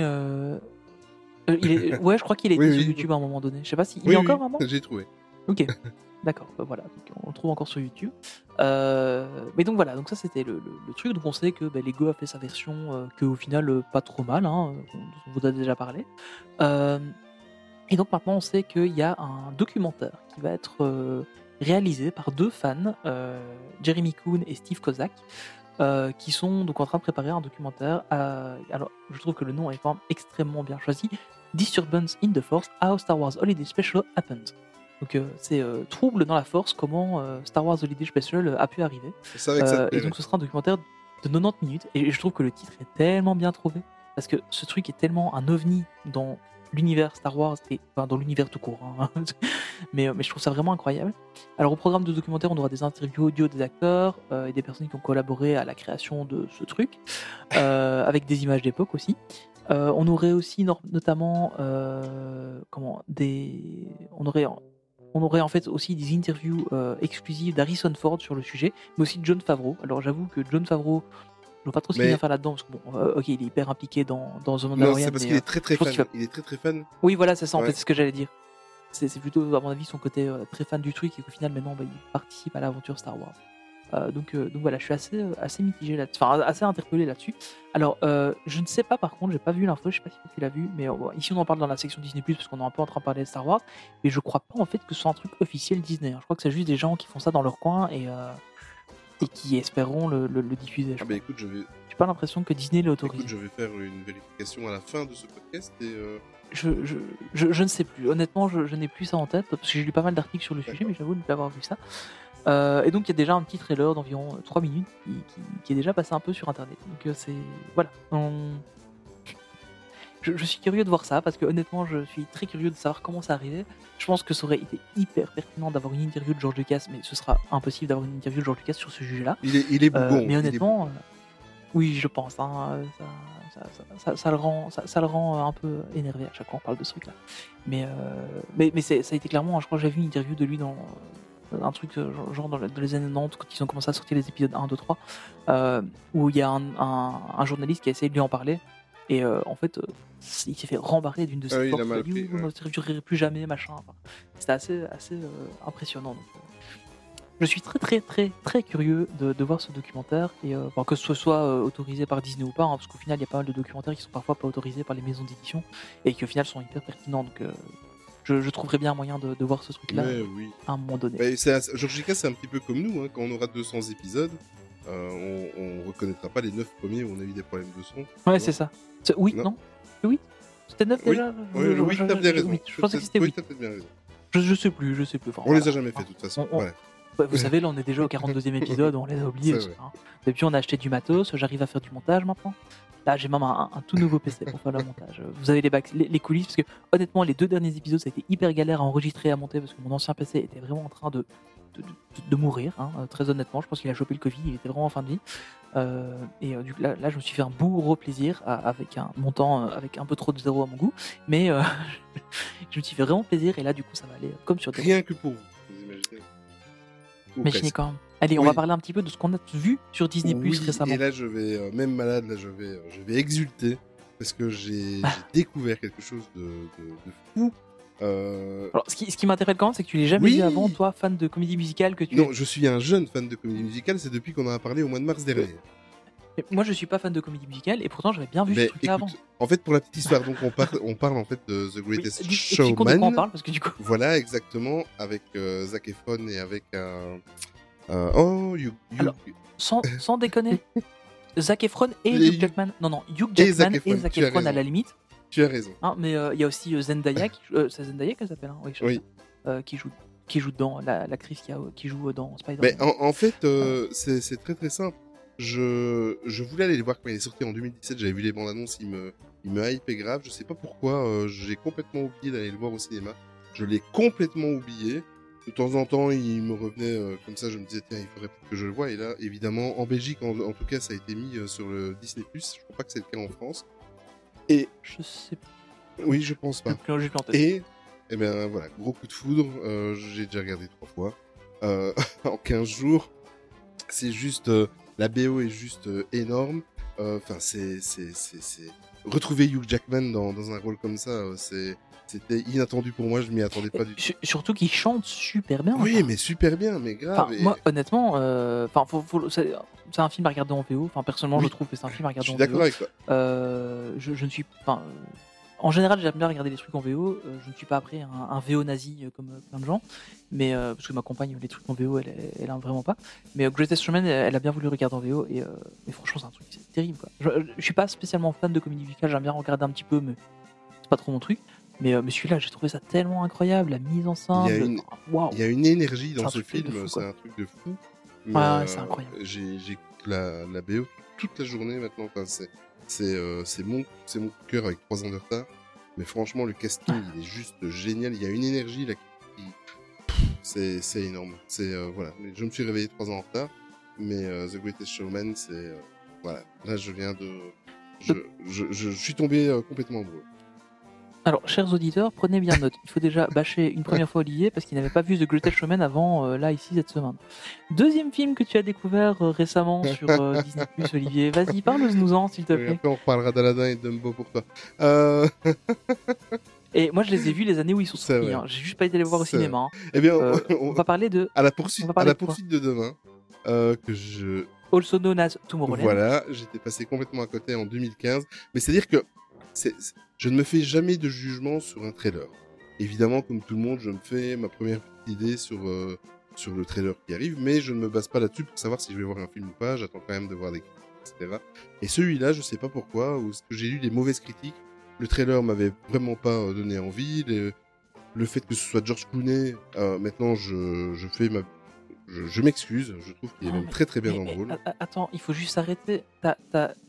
il est... ouais, je crois qu'il Oui, sur oui. YouTube à un moment donné. Je sais pas si il Oui, est oui, encore vraiment. J'ai trouvé. Ok, d'accord, bah voilà, donc on le trouve encore sur YouTube. Euh, mais donc voilà, donc ça c'était le, le- le truc. Donc on sait que bah, Lego a fait sa version, euh, que au final euh, pas trop mal, hein, on, on vous a déjà parlé. Et donc maintenant on sait qu'il y a un documentaire qui va être euh, réalisé par deux fans, euh, Jeremy Kuhn et Steve Kozak. euh, qui sont donc en train de préparer un documentaire. à- alors, je trouve que le nom est quand même extrêmement bien choisi. Disturbance in the Force, How Star Wars Holiday Special Happened. Donc euh, c'est euh, trouble dans la force, comment Star Wars Holiday Special a pu arriver. Ça et donc ce sera un documentaire de 90 minutes et je trouve que le titre est tellement bien trouvé parce que ce truc est tellement un ovni dans l'univers Star Wars et enfin dans l'univers tout court. hein. mais, euh, mais je trouve ça vraiment incroyable. Alors au programme de documentaire, on aura des interviews audio des acteurs euh, et des personnes qui ont collaboré à la création de ce truc, euh, avec des images d'époque aussi. Euh, on aurait aussi notamment comment des on aurait on aurait en fait aussi des interviews exclusives d'Harrison Ford sur le sujet, mais aussi de John Favreau. Alors j'avoue que John Favreau, je vois pas trop ce qu'il vient faire là-dedans, parce que bon, euh, ok, il est hyper impliqué dans, dans The Non, Mandalorian. c'est parce qu'il euh, est très très pense fan. qu'il va- Il est très très fan. Oui, voilà, c'est ça en Ouais. fait, c'est ce que j'allais dire. C'est plutôt, à mon avis, son côté euh, très fan du truc et qu'au final, maintenant, bah, il participe à l'aventure Star Wars. Euh, donc, euh, donc voilà, je suis assez, euh, assez mitigé là enfin assez interpellé là-dessus. Alors, euh, je ne sais pas par contre, j'ai pas vu l'info, je sais pas si tu l'as vu, mais euh, ici on en parle dans la section Disney parce qu'on est un peu en train de parler de Star Wars, mais je crois pas en fait que ce soit un truc officiel Disney. hein. Je crois que c'est juste des gens qui font ça dans leur coin et, euh, et qui espéreront le, le- le diffuser. je Ah bah écoute, je vais, J'ai pas l'impression que Disney l'autorise. écoute, je vais faire une vérification à la fin de ce podcast et euh, Je, je, je, je ne sais plus. Honnêtement, je, je n'ai plus ça en tête parce que j'ai lu pas mal d'articles sur le sujet, mais j'avoue ne pas avoir vu ça. Euh, et donc, il y a déjà un petit trailer d'environ 3 minutes qui, qui- qui est déjà passé un peu sur internet. Donc, euh, c'est. Voilà. On- Je, je suis curieux de voir ça parce que, honnêtement, je suis très curieux de savoir comment ça arrivait. Je pense que ça aurait été hyper pertinent d'avoir une interview de George Lucas, mais ce sera impossible d'avoir une interview de George Lucas sur ce sujet-là. il est, il est Euh, bougon. mais est honnêtement, euh, oui, je pense. hein, ça, ça, ça- ça- ça le rend, ça, le rend euh, un peu énervé à chaque fois qu'on parle de ce truc-là. Mais, euh, mais, mais ça a été clairement. Je crois que j'ai vu une interview de lui dans un truc genre- dans, les années 90 quand ils ont commencé à sortir les épisodes 1, 2, 3, euh, où il y a un, un- un journaliste qui a essayé de lui en parler. Et euh, en fait, euh, il s'est fait rembarrer d'une de ses Ah oui, il a dit, vous n'interviewerez plus jamais, machin. Enfin, C'était assez, assez euh, impressionnant. donc, je suis très très très très curieux de, de voir ce documentaire et enfin, que ce soit autorisé par Disney ou pas, hein, parce qu'au final il y a pas mal de documentaires qui sont parfois pas autorisés par les maisons d'édition et qui au final sont hyper pertinents. Donc je, je trouverais bien un moyen de, de voir ce truc-là oui. à un moment donné. Bah, c'est un- petit peu comme nous. hein, Quand on aura 200 épisodes, on, on reconnaîtra pas les 9 premiers où on a eu des problèmes de son. ouais, c'est ça. Oui, Non. 8 C'était 9 Oui. déjà Oui, le 8, je- t'as bien raison. oui, Je pensais que c'était Oui, 8. t'as peut-être bien raison. Je, sais plus, je sais plus. Enfin, On les voilà. a jamais fait de toute façon. On- on- Voilà. Ouais, vous savez, là on est déjà au 42e épisode, on les a oubliés. Hein. Depuis, on a acheté du matos, j'arrive à faire du montage maintenant. Là, j'ai même un, un tout nouveau PC pour faire le montage. Vous avez les, les, les coulisses, parce que honnêtement, les deux derniers épisodes, ça a été hyper galère à enregistrer et à monter, parce que mon ancien PC était vraiment en train de, de, mourir, hein, euh, très honnêtement. Je pense qu'il a chopé le Covid, il était vraiment en fin de vie. Euh, et euh, du coup, là, là, je me suis fait un beau gros plaisir à- avec un montant, euh, avec un peu trop de zéro à mon goût. Mais je me suis fait vraiment plaisir, et là, du coup, ça va aller comme sur des Rien que pour vous. Vous imaginez Ou Imaginez presque. quand même. Allez, on va parler un petit peu de ce qu'on a vu sur Disney Plus récemment. Et là, je vais, même malade, là, je vais, je vais exulter parce que j'ai j'ai découvert quelque chose de, de, de fou. Euh, Alors, ce qui, ce qui m'intéresse quand même, c'est que tu l'as jamais Oui. dit avant, toi, fan de comédie musicale, que tu non, je suis un jeune fan de comédie musicale. C'est depuis qu'on en a parlé au mois de mars dernier. Moi, je suis pas fan de comédie musicale, et pourtant, j'avais bien vu Mais ce truc-là avant. en fait, pour la petite histoire, donc on parle, on parle en fait de The Oui, Greatest de quoi on Showman. parle, parce que du coup, Voilà, exactement, avec euh, Zac Efron et avec un. oh, Hugh, Hugh- Alors, sans, sans déconner, Zac Efron et Les- Hugh Jackman. Non, non, Hugh Et Zac Jackman et Zac tu as Efron à la limite. Tu as raison. Hein, mais euh, il y a aussi euh, Zendaya, qui, euh, c'est Zendaya qu'elle s'appelle, hein oui, Oui. euh, qui joue qui joue dedans, la- l'actrice qui, qui joue dans Spider-Man. En, en fait, c'est très très simple. Je, je voulais aller les voir quand il est sorti en 2017. J'avais vu les bandes annonces, il me, il me hypait grave. Je sais pas pourquoi, j'ai complètement oublié d'aller le voir au cinéma. Je l'ai complètement oublié. De temps en temps, il me revenait comme ça. Je me disais, tiens, il faudrait que je le voie. Et là, évidemment, en Belgique, en, en tout cas, ça a été mis sur le Disney+. Je crois pas que c'est le cas en France. Et Je sais oui, je pense pas. j'ai en tête. Et, eh ben voilà, gros coup de foudre. euh, J'ai déjà regardé trois fois euh, en 15 jours. C'est juste, euh, la BO est juste énorme. Enfin, c'est, c'est, c'est, c'est retrouver Hugh Jackman dans, dans un rôle comme ça, c'est, c'était inattendu pour moi. Je m'y attendais pas du tout. Su- Surtout qu'il chante super bien. Oui, mais super bien, mais grave. Enfin, et- moi, honnêtement, euh, c'est un film à regarder en VO. Enfin, personnellement, Oui. je trouve que c'est un film à je regarder suis en d'accord VO. avec toi. Euh, je, je ne suis, en général, j'aime bien regarder les trucs en VO. euh, je ne suis pas après un, un VO nazi euh, comme plein de gens, mais euh, parce que ma compagne les trucs en VO, elle, elle, aime vraiment pas. Mais euh, Greatest Showman, elle, a bien voulu regarder en VO et, euh, mais franchement, c'est un truc terrible. Quoi. Je, je suis pas spécialement fan de comédie musicale. J'aime bien regarder un petit peu, mais c'est pas trop mon truc. Mais, euh, mais celui-là, j'ai trouvé ça tellement incroyable, la mise en scène. Il y a une- Waouh. Il y a une énergie dans ce film, c'est un truc de fou. Ouais, Mais, ouais, c'est incroyable. J'ai j'écoute la, la BO toute la journée maintenant. Enfin, c'est c'est euh, c'est mon, c'est mon cœur avec 3 ans de retard. Mais franchement, le casting, il est juste génial. Il y a une énergie là qui. C'est c'est énorme. C'est euh, voilà. Je me suis réveillé 3 ans en retard. Mais euh, The Greatest Showman, c'est. euh, voilà. Là, je viens de. Je, je, je, je suis tombé euh, complètement amoureux. Alors, chers auditeurs, prenez bien note. Il faut déjà bâcher une première fois Olivier parce qu'il n'avait pas vu The Greatest Showman avant, euh, là, ici, cette semaine. Deuxième film que tu as découvert euh, récemment sur euh, Disney+, Olivier. Vas-y, parle-nous-en, s'il te plaît. après, on reparlera d'Aladin et Dumbo pour toi. Et moi, je les ai vus les années où ils sont sortis. hein. J'ai juste pas été les voir au cinéma. hein. eh bien, on- on va parler de... à la poursuite, à la de poursuite de demain, que je Also known as Tomorrowland. Voilà, j'étais passé complètement à côté en 2015. Mais c'est-à-dire que je ne me fais jamais de jugement sur un trailer. Évidemment, comme tout le monde, je me fais ma première idée sur, euh, sur le trailer qui arrive, mais je ne me base pas là-dessus pour savoir si je vais voir un film ou pas. J'attends quand même de voir des critiques, etc. Et celui-là, je sais pas pourquoi, ou que j'ai lu des mauvaises critiques. Le trailer m'avait vraiment pas euh, donné envie. Le, le fait que ce soit George Clooney, euh, maintenant, je, je fais ma... Je, je m'excuse, je trouve qu'il est Non, même très très bien Mais- dans le rôle. a- a- attends, il faut juste s'arrêter. T'as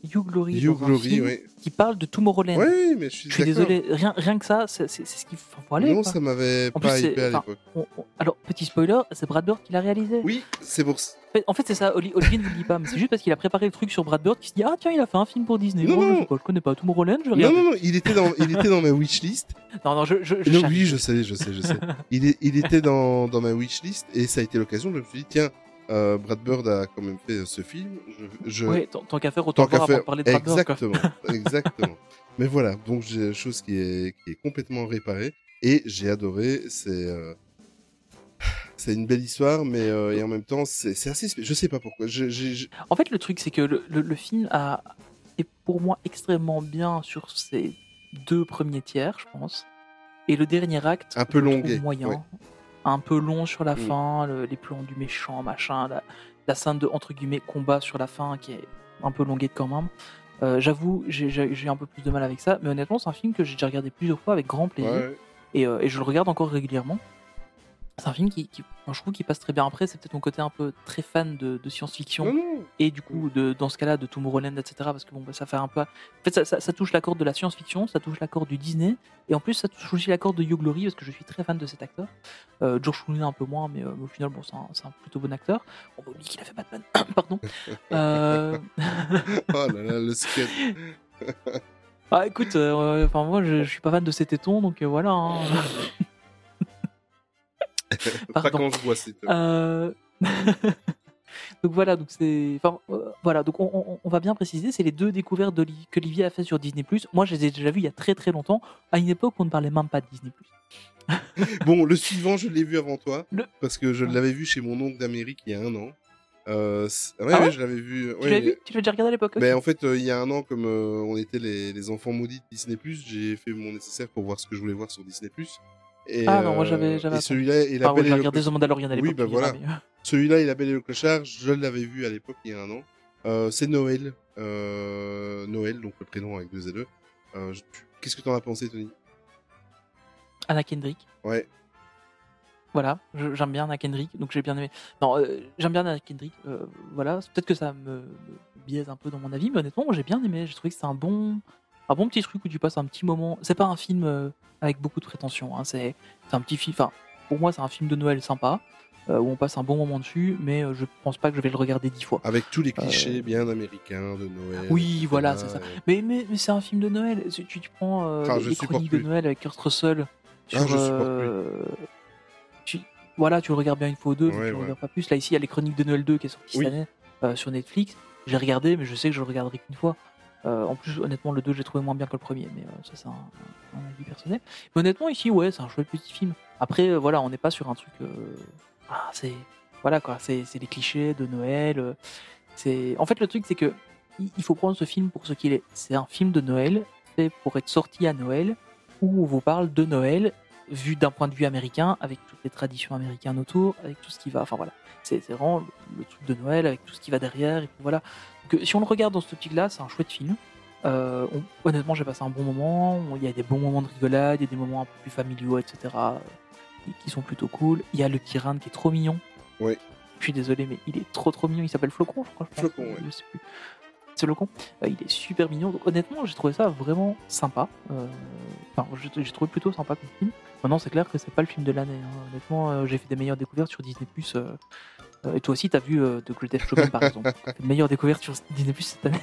Hugh Glory Hugh dans un Glory, film ouais. qui parle de Tomorrowland. Ouais, mais je suis Je suis désolé, rien, rien que ça, c'est ce qu'il faut, aller. Non, quoi. ça m'avait pas hypé à l'époque. Alors, petit spoiler, c'est Brad Bird qui l'a réalisé. Oui, c'est pour ça. En fait- c'est ça, Oli- Olivier ne dit pas, mais c'est juste parce qu'il a préparé le truc sur Brad Bird qui se dit Ah, tiens, il a fait un film pour Disney. Non, Oh, je, non. sais pas, je connais pas Tomorrowland, je vais Non, non, non, il était dans, il était dans ma wishlist. Non, non, je, je, je Non, oui, je sais, je sais, je sais. Il, est, il était dans, dans ma wishlist et ça a été l'occasion. Je me suis dit, tiens, euh, Brad Bird a quand même fait ce film. Je, je... Ouais, tant, qu'à faire, autant Tant qu'à voir faire, de parler de Brad Bird. quoi. exactement, exactement. Mais voilà, donc j'ai chose qui est, qui est complètement réparée et j'ai adoré. C'est, euh, c'est une belle histoire, mais euh, et en même temps, c'est assez. Je sais pas pourquoi. Je, En fait, le truc, c'est que le, le- le film a, est pour moi extrêmement bien sur ses deux premiers tiers, je pense. Et le dernier acte, Un peu longué, moyen. ouais. Un peu long sur la Mm. fin, le- les plans du méchant, machin, la, la scène de entre guillemets combat sur la fin qui est un peu longuée quand même. Euh, J'avoue, j'ai- un peu plus de mal avec ça, mais honnêtement, c'est un film que j'ai déjà regardé plusieurs fois avec grand plaisir ouais. et, euh, et je le regarde encore régulièrement. C'est un film qui, qui- moi, je trouve qu'il passe très bien. Après, c'est peut-être mon côté un peu très fan de, de science-fiction et du coup de, dans ce cas-là de Tomorrowland etc parce que bon bah, ça fait un peu en fait ça, ça- ça touche la corde de la science-fiction ça touche la corde du Disney et en plus ça touche aussi la corde de Hugh Glory parce que je suis très fan de cet acteur euh, George Clooney un peu moins mais, euh, au final bon c'est un, plutôt bon acteur on oublie qu'il a fait Batman pardon Euh, Oh là là, le skate. ah écoute enfin moi je, je suis pas fan de ces tétons donc voilà hein. Pas quand je vois ces Euh, donc voilà, donc c'est, enfin euh, voilà, donc on, on- on va bien préciser, c'est les deux découvertes d'Oli- qu'Olivier a fait sur Disney+. Moi, je les ai déjà vues il y a très très longtemps, à une époque où on ne parlait même pas de Disney+. Bon, le suivant, je l'ai vu avant toi, Le- parce que je l'avais vu chez mon oncle d'Amérique il y a un an. Euh, c'est- ouais, Ah ouais, je l'avais vu. Tu l'as vu Tu l'as déjà regardé à l'époque. Ben, en fait, euh, il y a un an, comme euh, on était les, les enfants maudits de Disney+, j'ai fait mon nécessaire pour voir ce que je voulais voir sur Disney+. Et, Ah non, moi, euh, j'avais- Et attendu. celui-là, il Enfin, ouais, j'ai le regardé The Mandalorian à l'époque. Oui, bah voilà. euh, Celui-là, il a Belle et le clochard, je l'avais vu à l'époque il y a un an. Euh, c'est Noël. Euh, Noël, donc le prénom avec deux LE. Euh, je- Qu'est-ce que t'en as pensé, Tony? Anna Kendrick. Ouais. Voilà, j'aime bien Anna Kendrick, donc j'ai bien aimé. Non, euh, j'aime bien Anna Kendrick. euh, voilà, peut-être que ça me, me biaise un peu dans mon avis, mais honnêtement, j'ai bien aimé. J'ai trouvé que c'est un bon, un bon petit truc où tu passes un petit moment. C'est pas un film euh, avec beaucoup de prétention. hein, C'est un petit film. Enfin, pour moi, c'est un film de Noël sympa euh, où on passe un bon moment dessus, mais euh, je pense pas que je vais le regarder dix fois. Avec tous les clichés bien américains de Noël. Oui, voilà, c'est ça. Mais, mais, mais c'est un film de Noël. Tu, tu prends Ah, les- je chroniques de. Noël avec Kurt Russell. Sur, Ah, je supporte euh, tu, voilà, tu le regardes bien une fois ou deux, mais Ouais, tu le regardes pas plus. Là, ici, il y a les chroniques de Noël 2 qui est sorti Oui. cette année sur Netflix. J'ai regardé, mais je sais que je le regarderai qu'une fois. Euh, en plus, honnêtement, le 2, j'ai trouvé moins bien que le premier, mais euh, ça, c'est un, avis personnel. Mais honnêtement, ici, ouais, c'est un chouette petit film. Après, euh, voilà, on n'est pas sur un truc. ah, c'est. Voilà, quoi, c'est les clichés de Noël. c'est En fait, le truc, c'est que il faut prendre ce film pour ce qu'il est. C'est un film de Noël, fait pour être sorti à Noël, où on vous parle de Noël vu d'un point de vue américain, avec toutes les traditions américaines autour, avec tout ce qui va. Enfin voilà, c'est vraiment le, le truc de Noël, avec tout ce qui va derrière. Et puis voilà. Donc, euh, si on le regarde dans ce optique-là, c'est un chouette film. Euh, on- honnêtement, j'ai passé un bon moment. Il y a des bons moments de rigolade, il y a des moments un peu plus familiaux, etc. euh, qui- sont plutôt cool. Il y a le Kiran qui est trop mignon. Ouais. Je suis désolé, mais il est trop trop mignon. Il s'appelle Flocon, je crois. je. Flocon, ouais. Je sais plus. C'est Flocon. Euh, il est super mignon. Donc, honnêtement, j'ai trouvé ça vraiment sympa. Euh, Enfin, j'ai trouvé plutôt sympa comme film. Maintenant, c'est clair que c'est pas le film de l'année. hein. Honnêtement, euh, j'ai fait des meilleures découvertes sur Disney+. Euh, euh, et toi aussi, t'as vu euh, The Greatest Showman, par exemple. Meilleures découvertes sur Disney+, cette année.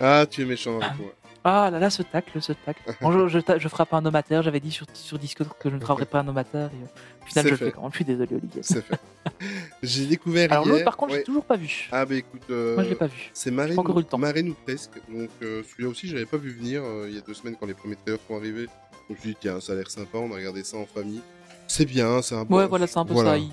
Ah, tu es méchant avec moi. Ah là là, ce tacle, ce tacle. Bon, je, je, frappe un homme à terre. J'avais dit sur, sur Discord que je ne frapperais pas un homme à terre. Et, euh, au final, C'est je le fais quand même. Je suis désolé, Olivier. C'est fait. J'ai découvert Alors l'autre, par contre, ouais. j'ai toujours pas vu. Ah, bah écoute. euh, Moi, je l'ai pas vu. C'est Marine, encore eu le temps. Marine ou presque. Donc euh, celui-là aussi, je l'avais pas vu venir euh, il y a deux semaines quand les premiers trailers sont arrivés. Donc je me suis dit, tiens, ça a l'air sympa, on a regardé ça en famille. C'est bien, c'est un bon. Ouais, voilà, c'est un peu voilà. ça. Il,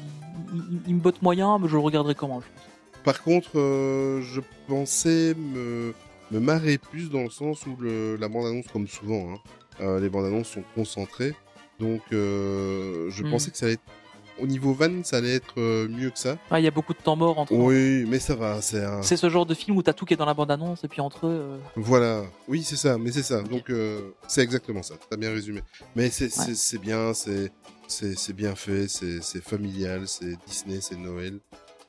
il- il me botte moyen, mais je le regarderai comment, je pense. Par contre, je pensais me, me marrer plus dans le sens où le, la bande-annonce, comme souvent, hein, euh, les bandes-annonces sont concentrées. Donc, euh, je Hmm. pensais que ça allait être. Au niveau van, ça allait être euh, mieux que ça. Ah, il y a beaucoup de temps mort entre. Oui, mais ça va, c'est un. C'est ce genre de film où t'as tout qui est dans la bande-annonce et puis entre eux. euh, Voilà, oui, c'est ça, mais c'est ça. Donc, c'est exactement ça. T'as bien résumé. Mais c'est c'est- Ouais. bien, c'est c'est c'est bien fait, c'est c'est familial, c'est Disney, c'est Noël.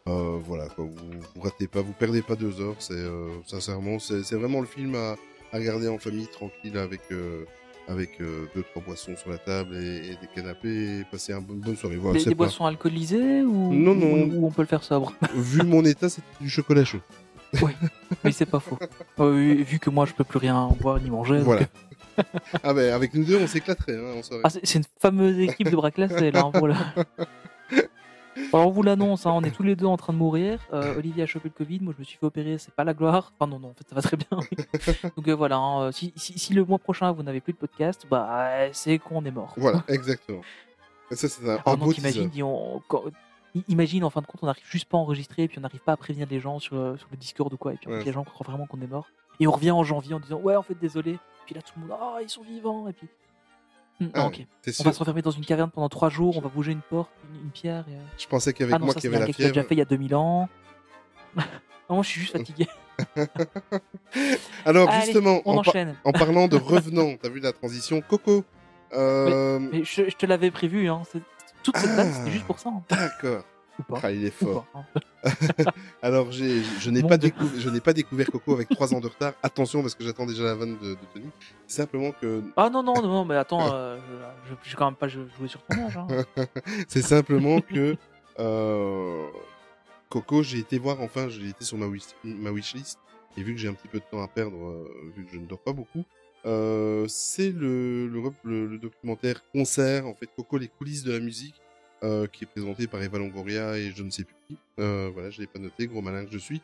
Euh, voilà, quoi. Vous, vous ratez pas, vous perdez pas deux heures. C'est euh, sincèrement, c'est vraiment le film à, à regarder en famille, tranquille, avec euh, avec euh, deux trois boissons sur la table et, et des canapés, et passer une bonne, bonne soirée. Voilà, des, c'est des pas- boissons alcoolisées ou, Non, non. ou, ou on peut le faire sobre? Vu mon état, c'est du chocolat chaud. Oui, c'est pas faux. Oui, vu que moi je peux plus rien boire ni manger. Voilà. ah ben, avec nous deux, on s'éclaterait hein, ah, c'est une fameuse équipe de bras classés là. hein, voilà. Alors on vous l'annonce, hein, on est tous les deux en train de mourir. Euh, Olivier a chopé le Covid, moi je me suis fait opérer, c'est pas la gloire. Enfin non, non, en fait ça va très bien. oui. Donc euh, voilà, hein, euh, si, si, si le mois prochain vous n'avez plus de podcast, bah euh, c'est qu'on est mort. Voilà, exactement. Et Ça, c'est un, Alors donc imagine, dis- on- quand- i- imagine en fin de compte on n'arrive juste pas à enregistrer et puis on n'arrive pas à prévenir les gens sur, sur le Discord ou quoi et puis Ouais. les gens croient vraiment qu'on est mort et on revient en janvier en disant ouais en fait désolé puis là tout le monde ah ils sont vivants et puis Hmm, Ah, non, ok T'es on sûr va se refermer dans une caverne pendant trois jours on va bouger une porte une, une pierre et, euh, Je pensais qu'avec ah moi qui avait la l'a déjà fièvre. fait il y a 2000 ans non, moi je suis juste fatigué Alors Allez, justement, en, par- enchaîne en parlant de revenants, t'as vu la transition Coco euh, mais je, je te l'avais prévu hein toute cette Ah. vanne c'était juste pour ça hein. D'accord. Ou pas Ah, il est fort. pas, hein. Alors j'ai, je n'ai pas découvert, je n'ai pas découvert Coco avec trois ans de retard. Attention parce que j'attends déjà la vanne de, de Tony. Simplement que, ah non non non, non mais attends euh, je, je, j'ai quand même pas jou- joué sur ton âge hein. c'est simplement que euh, Coco, j'ai été voir enfin, j'ai été sur ma wish, ma wishlist et vu que j'ai un petit peu de temps à perdre, euh, vu que je ne dors pas beaucoup, euh, c'est le, le, le- le documentaire concert en fait Coco les coulisses de la musique euh, qui est présenté par Eva Longoria et je ne sais plus qui. Euh, voilà, je l'ai pas noté, gros malin que je suis.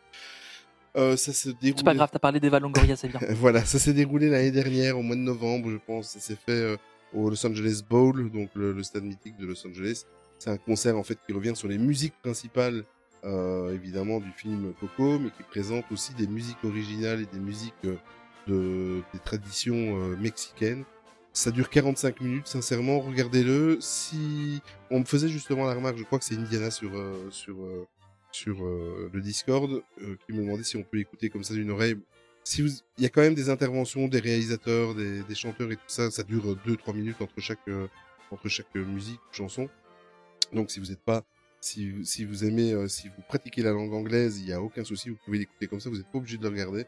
Euh, ça se déroule. c'est pas grave t'as parlé d'Eva Longoria c'est bien Voilà, ça s'est déroulé l'année dernière au mois de novembre, je pense. Ça s'est fait au Los Angeles Bowl, donc le, le stade mythique de Los Angeles. C'est un concert en fait qui revient sur les musiques principales, évidemment du film Coco, mais qui présente aussi des musiques originales et des musiques de des traditions mexicaines. Ça dure 45 minutes, sincèrement, regardez-le. Si on me faisait justement la remarque, je crois que c'est Indiana sur euh, sur euh, sur euh, le Discord euh, qui me demandait si on peut écouter comme ça d'une oreille si vous, il y a quand même des interventions des réalisateurs, des, des chanteurs et tout ça. Ça dure 2-3 minutes entre chaque euh, entre chaque euh, musique chanson. Donc si vous n'êtes pas, si si vous aimez, euh, si vous pratiquez la langue anglaise, il y a aucun souci, vous pouvez l'écouter comme ça. Vous n'êtes pas obligé de le regarder.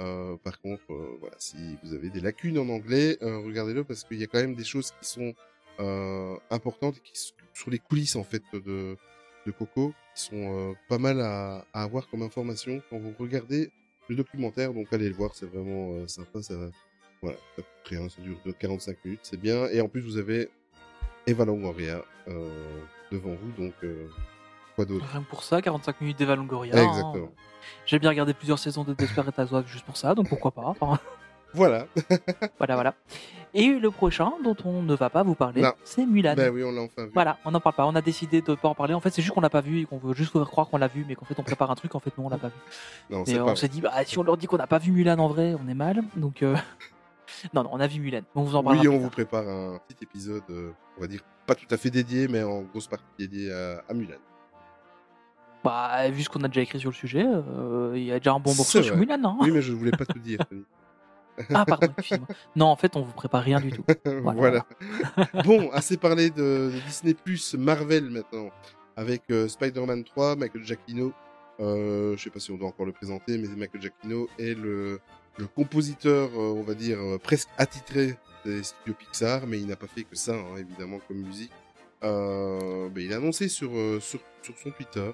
Euh, par contre, euh, voilà, si vous avez des lacunes en anglais, euh, regardez-le parce qu'il y a quand même des choses qui sont importantes qui sont sur les coulisses en fait de Coco, qui sont pas mal à, avoir comme information quand vous regardez le documentaire. Donc allez le voir, c'est vraiment sympa. Ça, voilà, ça coûte rien, ça dure de 45 minutes, c'est bien. Et en plus, vous avez Eva Longoria devant vous, donc quoi d'autre? Rien que pour ça, 45 minutes d'Eva Longoria. hein. Exactement. J'ai bien regardé plusieurs saisons de Desperate Housewives juste pour ça, donc pourquoi pas. Enfin, Voilà. voilà, voilà. Et le prochain dont on ne va pas vous parler, c'est Mulan. Ben oui, on l'a enfin vu. Voilà, on n'en parle pas. On a décidé de pas en parler. En fait, c'est juste qu'on l'a pas vu et qu'on veut juste faire croire qu'on l'a vu, mais qu'en fait, on prépare un truc. En fait, non, on l'a pas vu. Non, Et on s'est dit, bah, si on leur dit qu'on n'a pas vu Mulan en vrai, on est mal. Donc, euh, non, non, on a vu Mulan. On vous en parlera. Oui, on vous prépare un petit épisode, euh, on va dire pas tout à fait dédié, mais en grosse partie dédié à, à Mulan. Bah, vu ce qu'on a déjà écrit sur le sujet, euh, il y a déjà un bon morceau sur. Mulan. Hein Oui, mais je voulais pas tout dire. Ah, pardon. Non, en fait, on vous prépare rien du tout. voilà. bon, assez parlé de, de Disney Plus Marvel maintenant, avec euh, Spider-Man 3, Michael Giacchino. Euh, je sais pas si on doit encore le présenter, mais Michael Giacchino est le, le compositeur, euh, on va dire, presque attitré des studios Pixar, mais il n'a pas fait que ça, hein, évidemment, comme musique. Euh, ben, il a annoncé sur, sur, sur son Twitter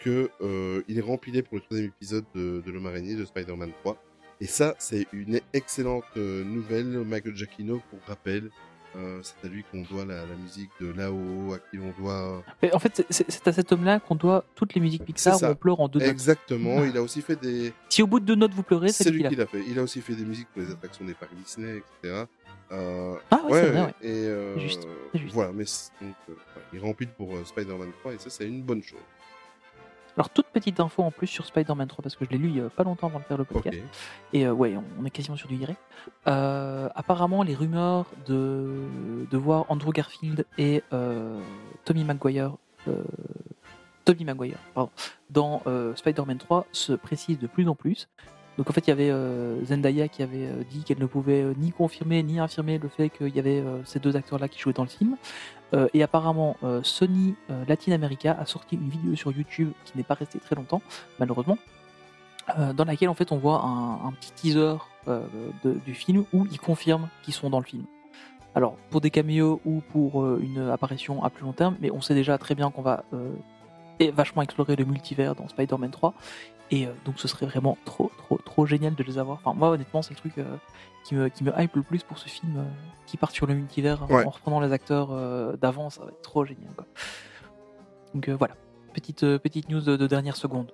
que euh, il est rempilé pour le troisième épisode de, de L'Homme Araignée de Spider-Man 3. Et ça, c'est une excellente euh, nouvelle. Michael Giacchino, pour rappel, euh, c'est à lui qu'on doit la, la musique de Lao, à qui on doit... Mais en fait, c'est- à cet homme-là qu'on doit toutes les musiques Pixar où on pleure en deux notes. Exactement, il a aussi fait des... Si au bout de deux notes vous pleurez, c'est lui qui l'a fait. Il a aussi fait des musiques pour les attractions des parcs Disney, etc. Euh, Ah ouais, c'est vrai, ouais. Et euh, juste, voilà, mais donc, euh, ouais, il remplit pour euh, Spider-Man 3 et ça, c'est une bonne chose. Alors, toute petite info en plus sur Spider-Man 3, parce que je l'ai lu il y a pas longtemps avant de faire le podcast. Et euh, ouais, on, est quasiment sur du direct. Euh, apparemment, les rumeurs de, de voir Andrew Garfield et euh, Tommy Maguire, Tommy Maguire, pardon, dans Spider-Man 3 se précisent de plus en plus. Donc en fait, il y avait euh, Zendaya qui avait euh, dit qu'elle ne pouvait euh, ni confirmer ni infirmer le fait qu'il y avait ces deux acteurs-là qui jouaient dans le film. Et apparemment, Sony Latin America a sorti une vidéo sur YouTube qui n'est pas restée très longtemps, malheureusement, dans laquelle en fait on voit un, petit teaser du film où ils confirment qu'ils sont dans le film. Alors pour des caméos ou pour une apparition à plus long terme, mais on sait déjà très bien qu'on va vachement explorer le multivers dans Spider-Man 3. Et euh, donc ce serait vraiment trop trop trop génial de les avoir. Enfin moi honnêtement c'est le truc euh, qui, me, qui me hype le plus pour ce film euh, qui part sur le multivers Ouais. en reprenant les acteurs d'avant, ça va être trop génial. Quoi. Donc voilà, petite, petite news de, de dernière seconde.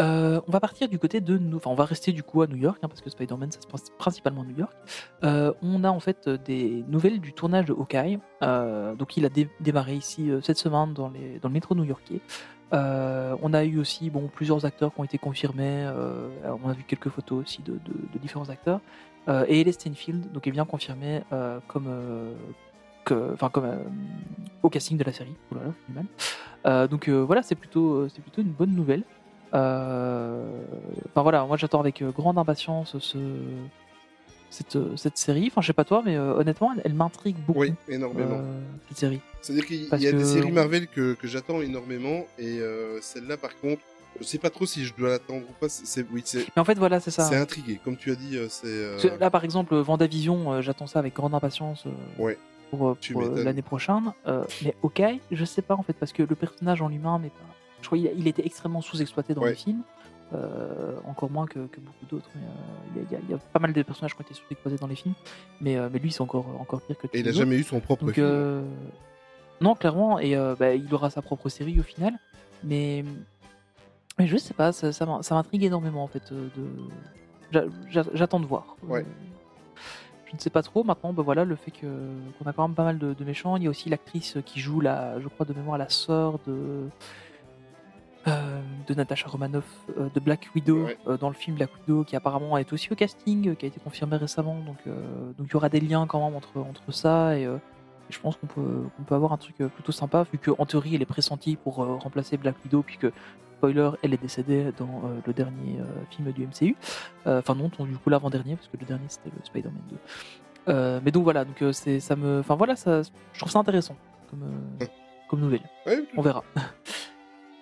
On va partir du côté de nous, enfin on va rester du coup à New York hein, parce que Spider-Man ça se passe principalement à New York. On a en fait des nouvelles du tournage de Hawkeye. Donc il a dé- démarré ici cette semaine dans, les, dans le métro new-yorkais. Euh, on a eu aussi bon, plusieurs acteurs qui ont été confirmés. euh, on a vu quelques photos aussi de, différents acteurs. Euh, et Ellie Steinfeld donc, est bien confirmée comme, que- comme au casting de la série. Donc voilà, c'est plutôt, c'est plutôt une bonne nouvelle. Enfin voilà, moi j'attends avec grande impatience ce, cette, euh, cette série. Enfin, je sais pas toi, mais euh, honnêtement, elle, elle m'intrigue beaucoup. Oui, énormément. euh, cette série. C'est-à-dire qu'il y a que- des séries Marvel que, que j'attends énormément et euh, celle-là, par contre, je sais pas trop si je dois l'attendre ou pas. C'est, oui, c'est, Mais en fait, voilà, c'est ça. c'est intrigué. Comme tu as dit, c'est. Là, par exemple, Vendavision, j'attends ça avec grande impatience Ouais. pour, l'année prochaine. Mais ok, je sais pas en fait, parce que le personnage en lui-même, mais je crois il était extrêmement sous-exploité dans Ouais. les films, euh, encore moins que, que beaucoup d'autres. euh, Il y, a- y y pas mal de personnages qui ont été sous-exploités dans les films, mais, euh, mais lui, c'est encore, encore pire que tous Et il a les autres. jamais eu son propre Donc, film. euh, non, clairement, et euh, bah, il aura sa propre série au final, mais, mais je sais pas, ça, ça m'in- ça m'intrigue énormément en fait. euh, De... J'attends de voir. Ouais. Euh, Je ne sais pas trop. Maintenant, bah, voilà, le fait qu'on a quand même pas mal de, de méchants. Il y a aussi l'actrice qui joue la, je crois de mémoire, la sœur de euh, de Natasha Romanoff euh, de Black Widow Ouais. euh, dans le film Black Widow, qui apparemment est aussi au casting, qui a été confirmé récemment. Donc, donc il y aura des liens quand même entre entre ça et je pense qu'on peut, qu'on peut avoir un truc plutôt sympa, vu qu'en théorie, elle est pressentie pour remplacer Black Widow, puisque, spoiler, elle est décédée dans le dernier film du MCU. Enfin, non, du coup, l'avant-dernier, parce que le dernier, c'était le Spider-Man 2. Euh, mais donc voilà, donc, c'est, ça me. Enfin voilà, ça, je trouve ça intéressant comme, comme nouvelle. Ouais, On verra.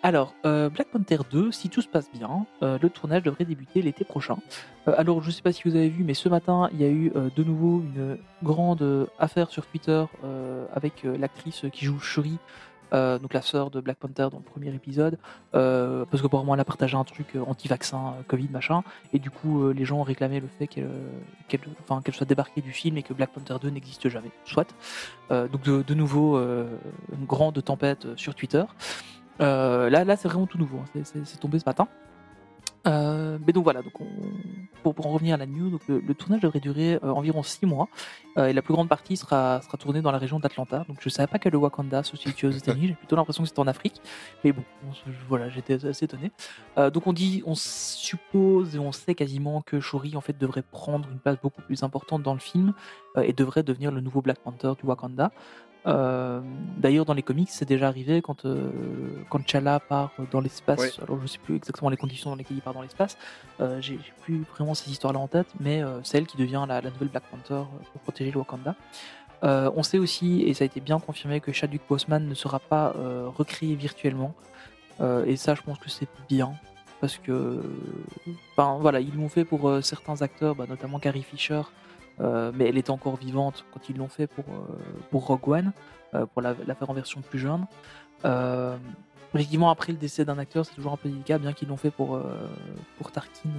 Alors, euh, Black Panther 2, si tout se passe bien, euh, le tournage devrait débuter l'été prochain. Euh, alors, je ne sais pas si vous avez vu, mais ce matin, il y a eu de nouveau une grande affaire sur Twitter avec l'actrice qui joue Shuri, donc la sœur de Black Panther dans le premier épisode, parce qu'apparemment elle a partagé un truc anti-vaccin, Covid, machin, et du coup, les gens ont réclamé le fait qu'elle soit débarquée du film et que Black Panther 2 n'existe jamais. Soit. Donc, de, nouveau, une grande tempête sur Twitter. Euh, là, là c'est vraiment tout nouveau. hein. C'est- tombé ce matin. Euh, mais donc voilà, donc on- pour, pour en revenir à la news, donc le, le tournage devrait durer euh, environ 6 mois euh, et la plus grande partie sera, sera tournée dans la région d'Atlanta. Donc je savais pas que le Wakanda se situait aux États-Unis, j'ai plutôt l'impression que c'était en Afrique. Mais bon, on voilà, j'étais assez étonné. Donc on dit, on suppose et on sait quasiment que Shuri en fait devrait prendre une place beaucoup plus importante dans le film et devrait devenir le nouveau Black Panther du Wakanda. Euh, D'ailleurs, dans les comics, c'est déjà arrivé quand, euh, quand T'Challa part dans l'espace. Ouais. Alors, je sais plus exactement les conditions dans lesquelles il part dans l'espace. Euh, J'ai plus vraiment ces histoires-là en tête, mais euh, c'est elle qui devient la, la nouvelle Black Panther pour protéger le Wakanda. On sait aussi, et ça a été bien confirmé, que Chadwick Boseman ne sera pas recréé virtuellement. Et ça, je pense que c'est bien. Parce que, ben, voilà, ils l'ont fait pour certains acteurs, bah, notamment Carrie Fisher, euh, mais elle était encore vivante quand ils l'ont fait pour, euh, pour Rogue One, euh, pour la, la faire en version plus jeune. Effectivement, après le décès d'un acteur, c'est toujours un peu délicat, bien qu'ils l'ont fait pour, pour Tarkin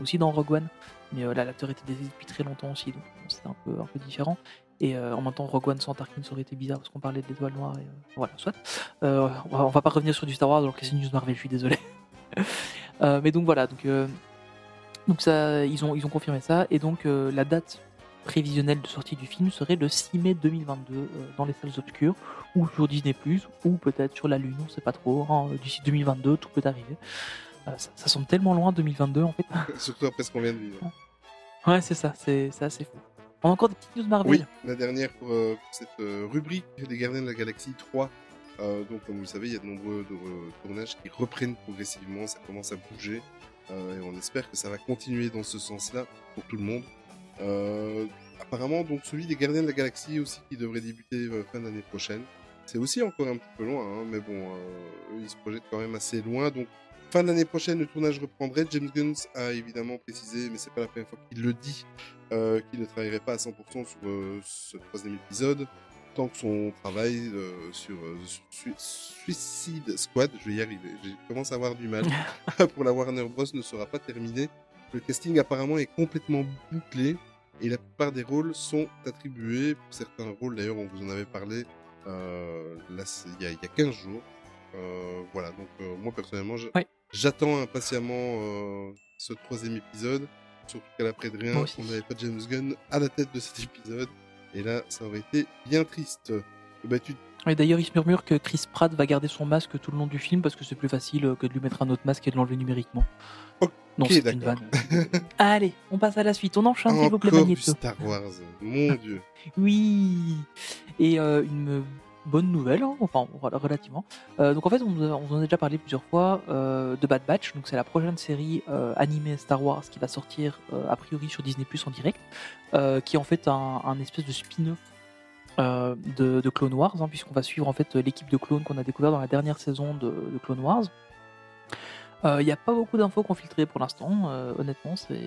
aussi dans Rogue One. Mais là, l'acteur était décédé depuis très longtemps aussi, donc c'était un peu, un peu différent. Et en même temps, Rogue One sans Tarkin, ça aurait été bizarre parce qu'on parlait de l'étoile noire. Voilà, soit. On, va, va pas revenir sur du Star Wars alors que c'est news Marvel, je suis désolé. Mais donc voilà, donc, donc ça, ils, ont, ils ont confirmé ça. Et donc euh, la date prévisionnelle de sortie du film serait le 6 mai 2022 euh, dans les salles obscures, ou sur Disney+, ou peut-être sur la Lune, on sait pas trop. hein, D'ici 2022, tout peut arriver. Euh, ça, ça semble tellement loin 2022 en fait. Surtout après ce qu'on vient de vivre. ouais, c'est ça, c'est c'est assez fou. On a encore des petites news Marvel. Oui, la dernière pour, euh, pour cette euh, rubrique des Gardiens de la Galaxie 3. Euh, donc, comme vous le savez, il y a de nombreux de- euh, tournages qui reprennent progressivement, ça commence à bouger. Euh, et on espère que ça va continuer dans ce sens-là pour tout le monde. Euh, apparemment, donc celui des Gardiens de la Galaxie aussi qui devrait débuter euh, fin d'année prochaine. C'est aussi encore un petit peu loin, hein, mais bon, ils se projettent quand même assez loin. Donc, fin d'année prochaine, le tournage reprendrait. James Gunn a évidemment précisé, mais c'est pas la première fois qu'il le dit, qu'il ne travaillerait pas à 100% sur ce troisième épisode tant que son travail euh, sur euh, Sui- Suicide Squad, je vais y arriver, je commence à avoir du mal, pour la Warner Bros. ne sera pas terminé. Le casting apparemment est complètement bouclé et la plupart des rôles sont attribués. Pour certains rôles, d'ailleurs, on vous en avait parlé euh, là, il y, a- il y a 15 jours. Euh, voilà, donc moi personnellement, j'attends impatiemment ce troisième épisode. Surtout qu'à l'après de rien, on n'avait pas James Gunn à la tête de cet épisode. Et là, ça aurait été bien triste. Bah, tu... Et d'ailleurs, il se murmure que Chris Pratt va garder son masque tout le long du film parce que c'est plus facile euh, que de lui mettre un autre masque et de l'enlever numériquement. Ok, non, c'est une vanne. Allez, on passe à la suite. On enchaîne, s'il vous plaît, Magneto. Star Wars, mon dieu. Oui. Et euh, une bonne nouvelle, hein, enfin relativement. Euh, donc en fait, on, on en a déjà parlé plusieurs fois euh, de Bad Batch. Donc c'est la prochaine série euh, animée Star Wars qui va sortir a priori sur Disney Plus en direct, qui est en fait un, espèce de spin-off. de, Clone Wars, hein, puisqu'on va suivre en fait l'équipe de clones qu'on a découvert dans la dernière saison de Clone Wars. Euh, Il n'y a pas beaucoup d'infos qu'on filtré pour l'instant, euh, honnêtement, c'est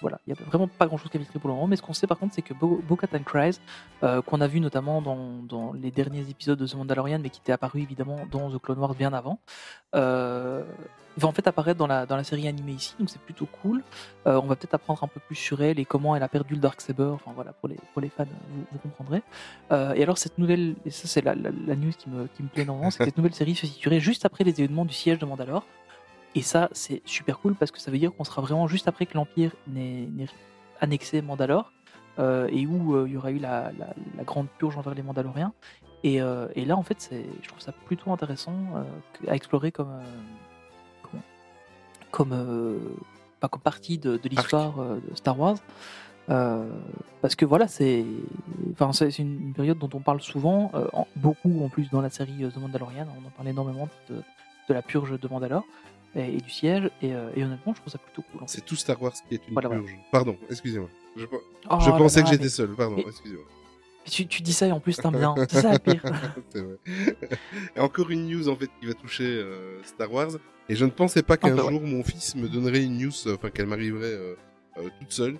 voilà, il n'y a vraiment pas grand chose qui est filtré pour le moment. Mais ce qu'on sait par contre, c'est que Bo- Bo-Katan Kryze, euh, qu'on a vu notamment dans, dans les derniers épisodes de The Mandalorian, mais qui était apparu évidemment dans The Clone Wars bien avant, euh, va en fait apparaître dans la, dans la série animée ici, donc c'est plutôt cool. Euh, on va peut-être apprendre un peu plus sur elle et comment elle a perdu le Darksaber, enfin voilà, pour les, pour les fans, vous, comprendrez. Euh, et alors cette nouvelle, et ça c'est la, la, la news qui me, qui me plaît énormément, c'est que cette nouvelle série se situerait juste après les événements du siège de Mandalore. Et ça, c'est super cool parce que ça veut dire qu'on sera vraiment juste après que l'Empire n'ait annexé Mandalore euh, et où euh, il y aura eu la, la- la grande purge envers les Mandaloriens. Et, euh, et là, en fait, je trouve ça plutôt intéressant à explorer comme, comme, pas comme partie de, de l'histoire de Star Wars. Euh, parce que voilà, c'est, enfin, une, période dont on parle souvent, euh, en- beaucoup en plus dans la série The Mandalorian. On en parle énormément de, de la purge de Mandalore et, et du siège. Et, euh, et honnêtement, je trouve ça plutôt cool. en fait. C'est tout Star Wars qui est une Voilà, purge. Pardon, excusez-moi. Je, Oh je pensais là, que j'étais mais- seul, pardon, mais- excusez-moi. Tu, tu dis ça et en plus t'aimes bien. C'est ça le pire. Vrai. Et encore une news en fait qui va toucher euh, Star Wars. Et je ne pensais pas qu'un peu, ouais. jour mon fils me donnerait une news, euh, enfin qu'elle m'arriverait euh, toute seule.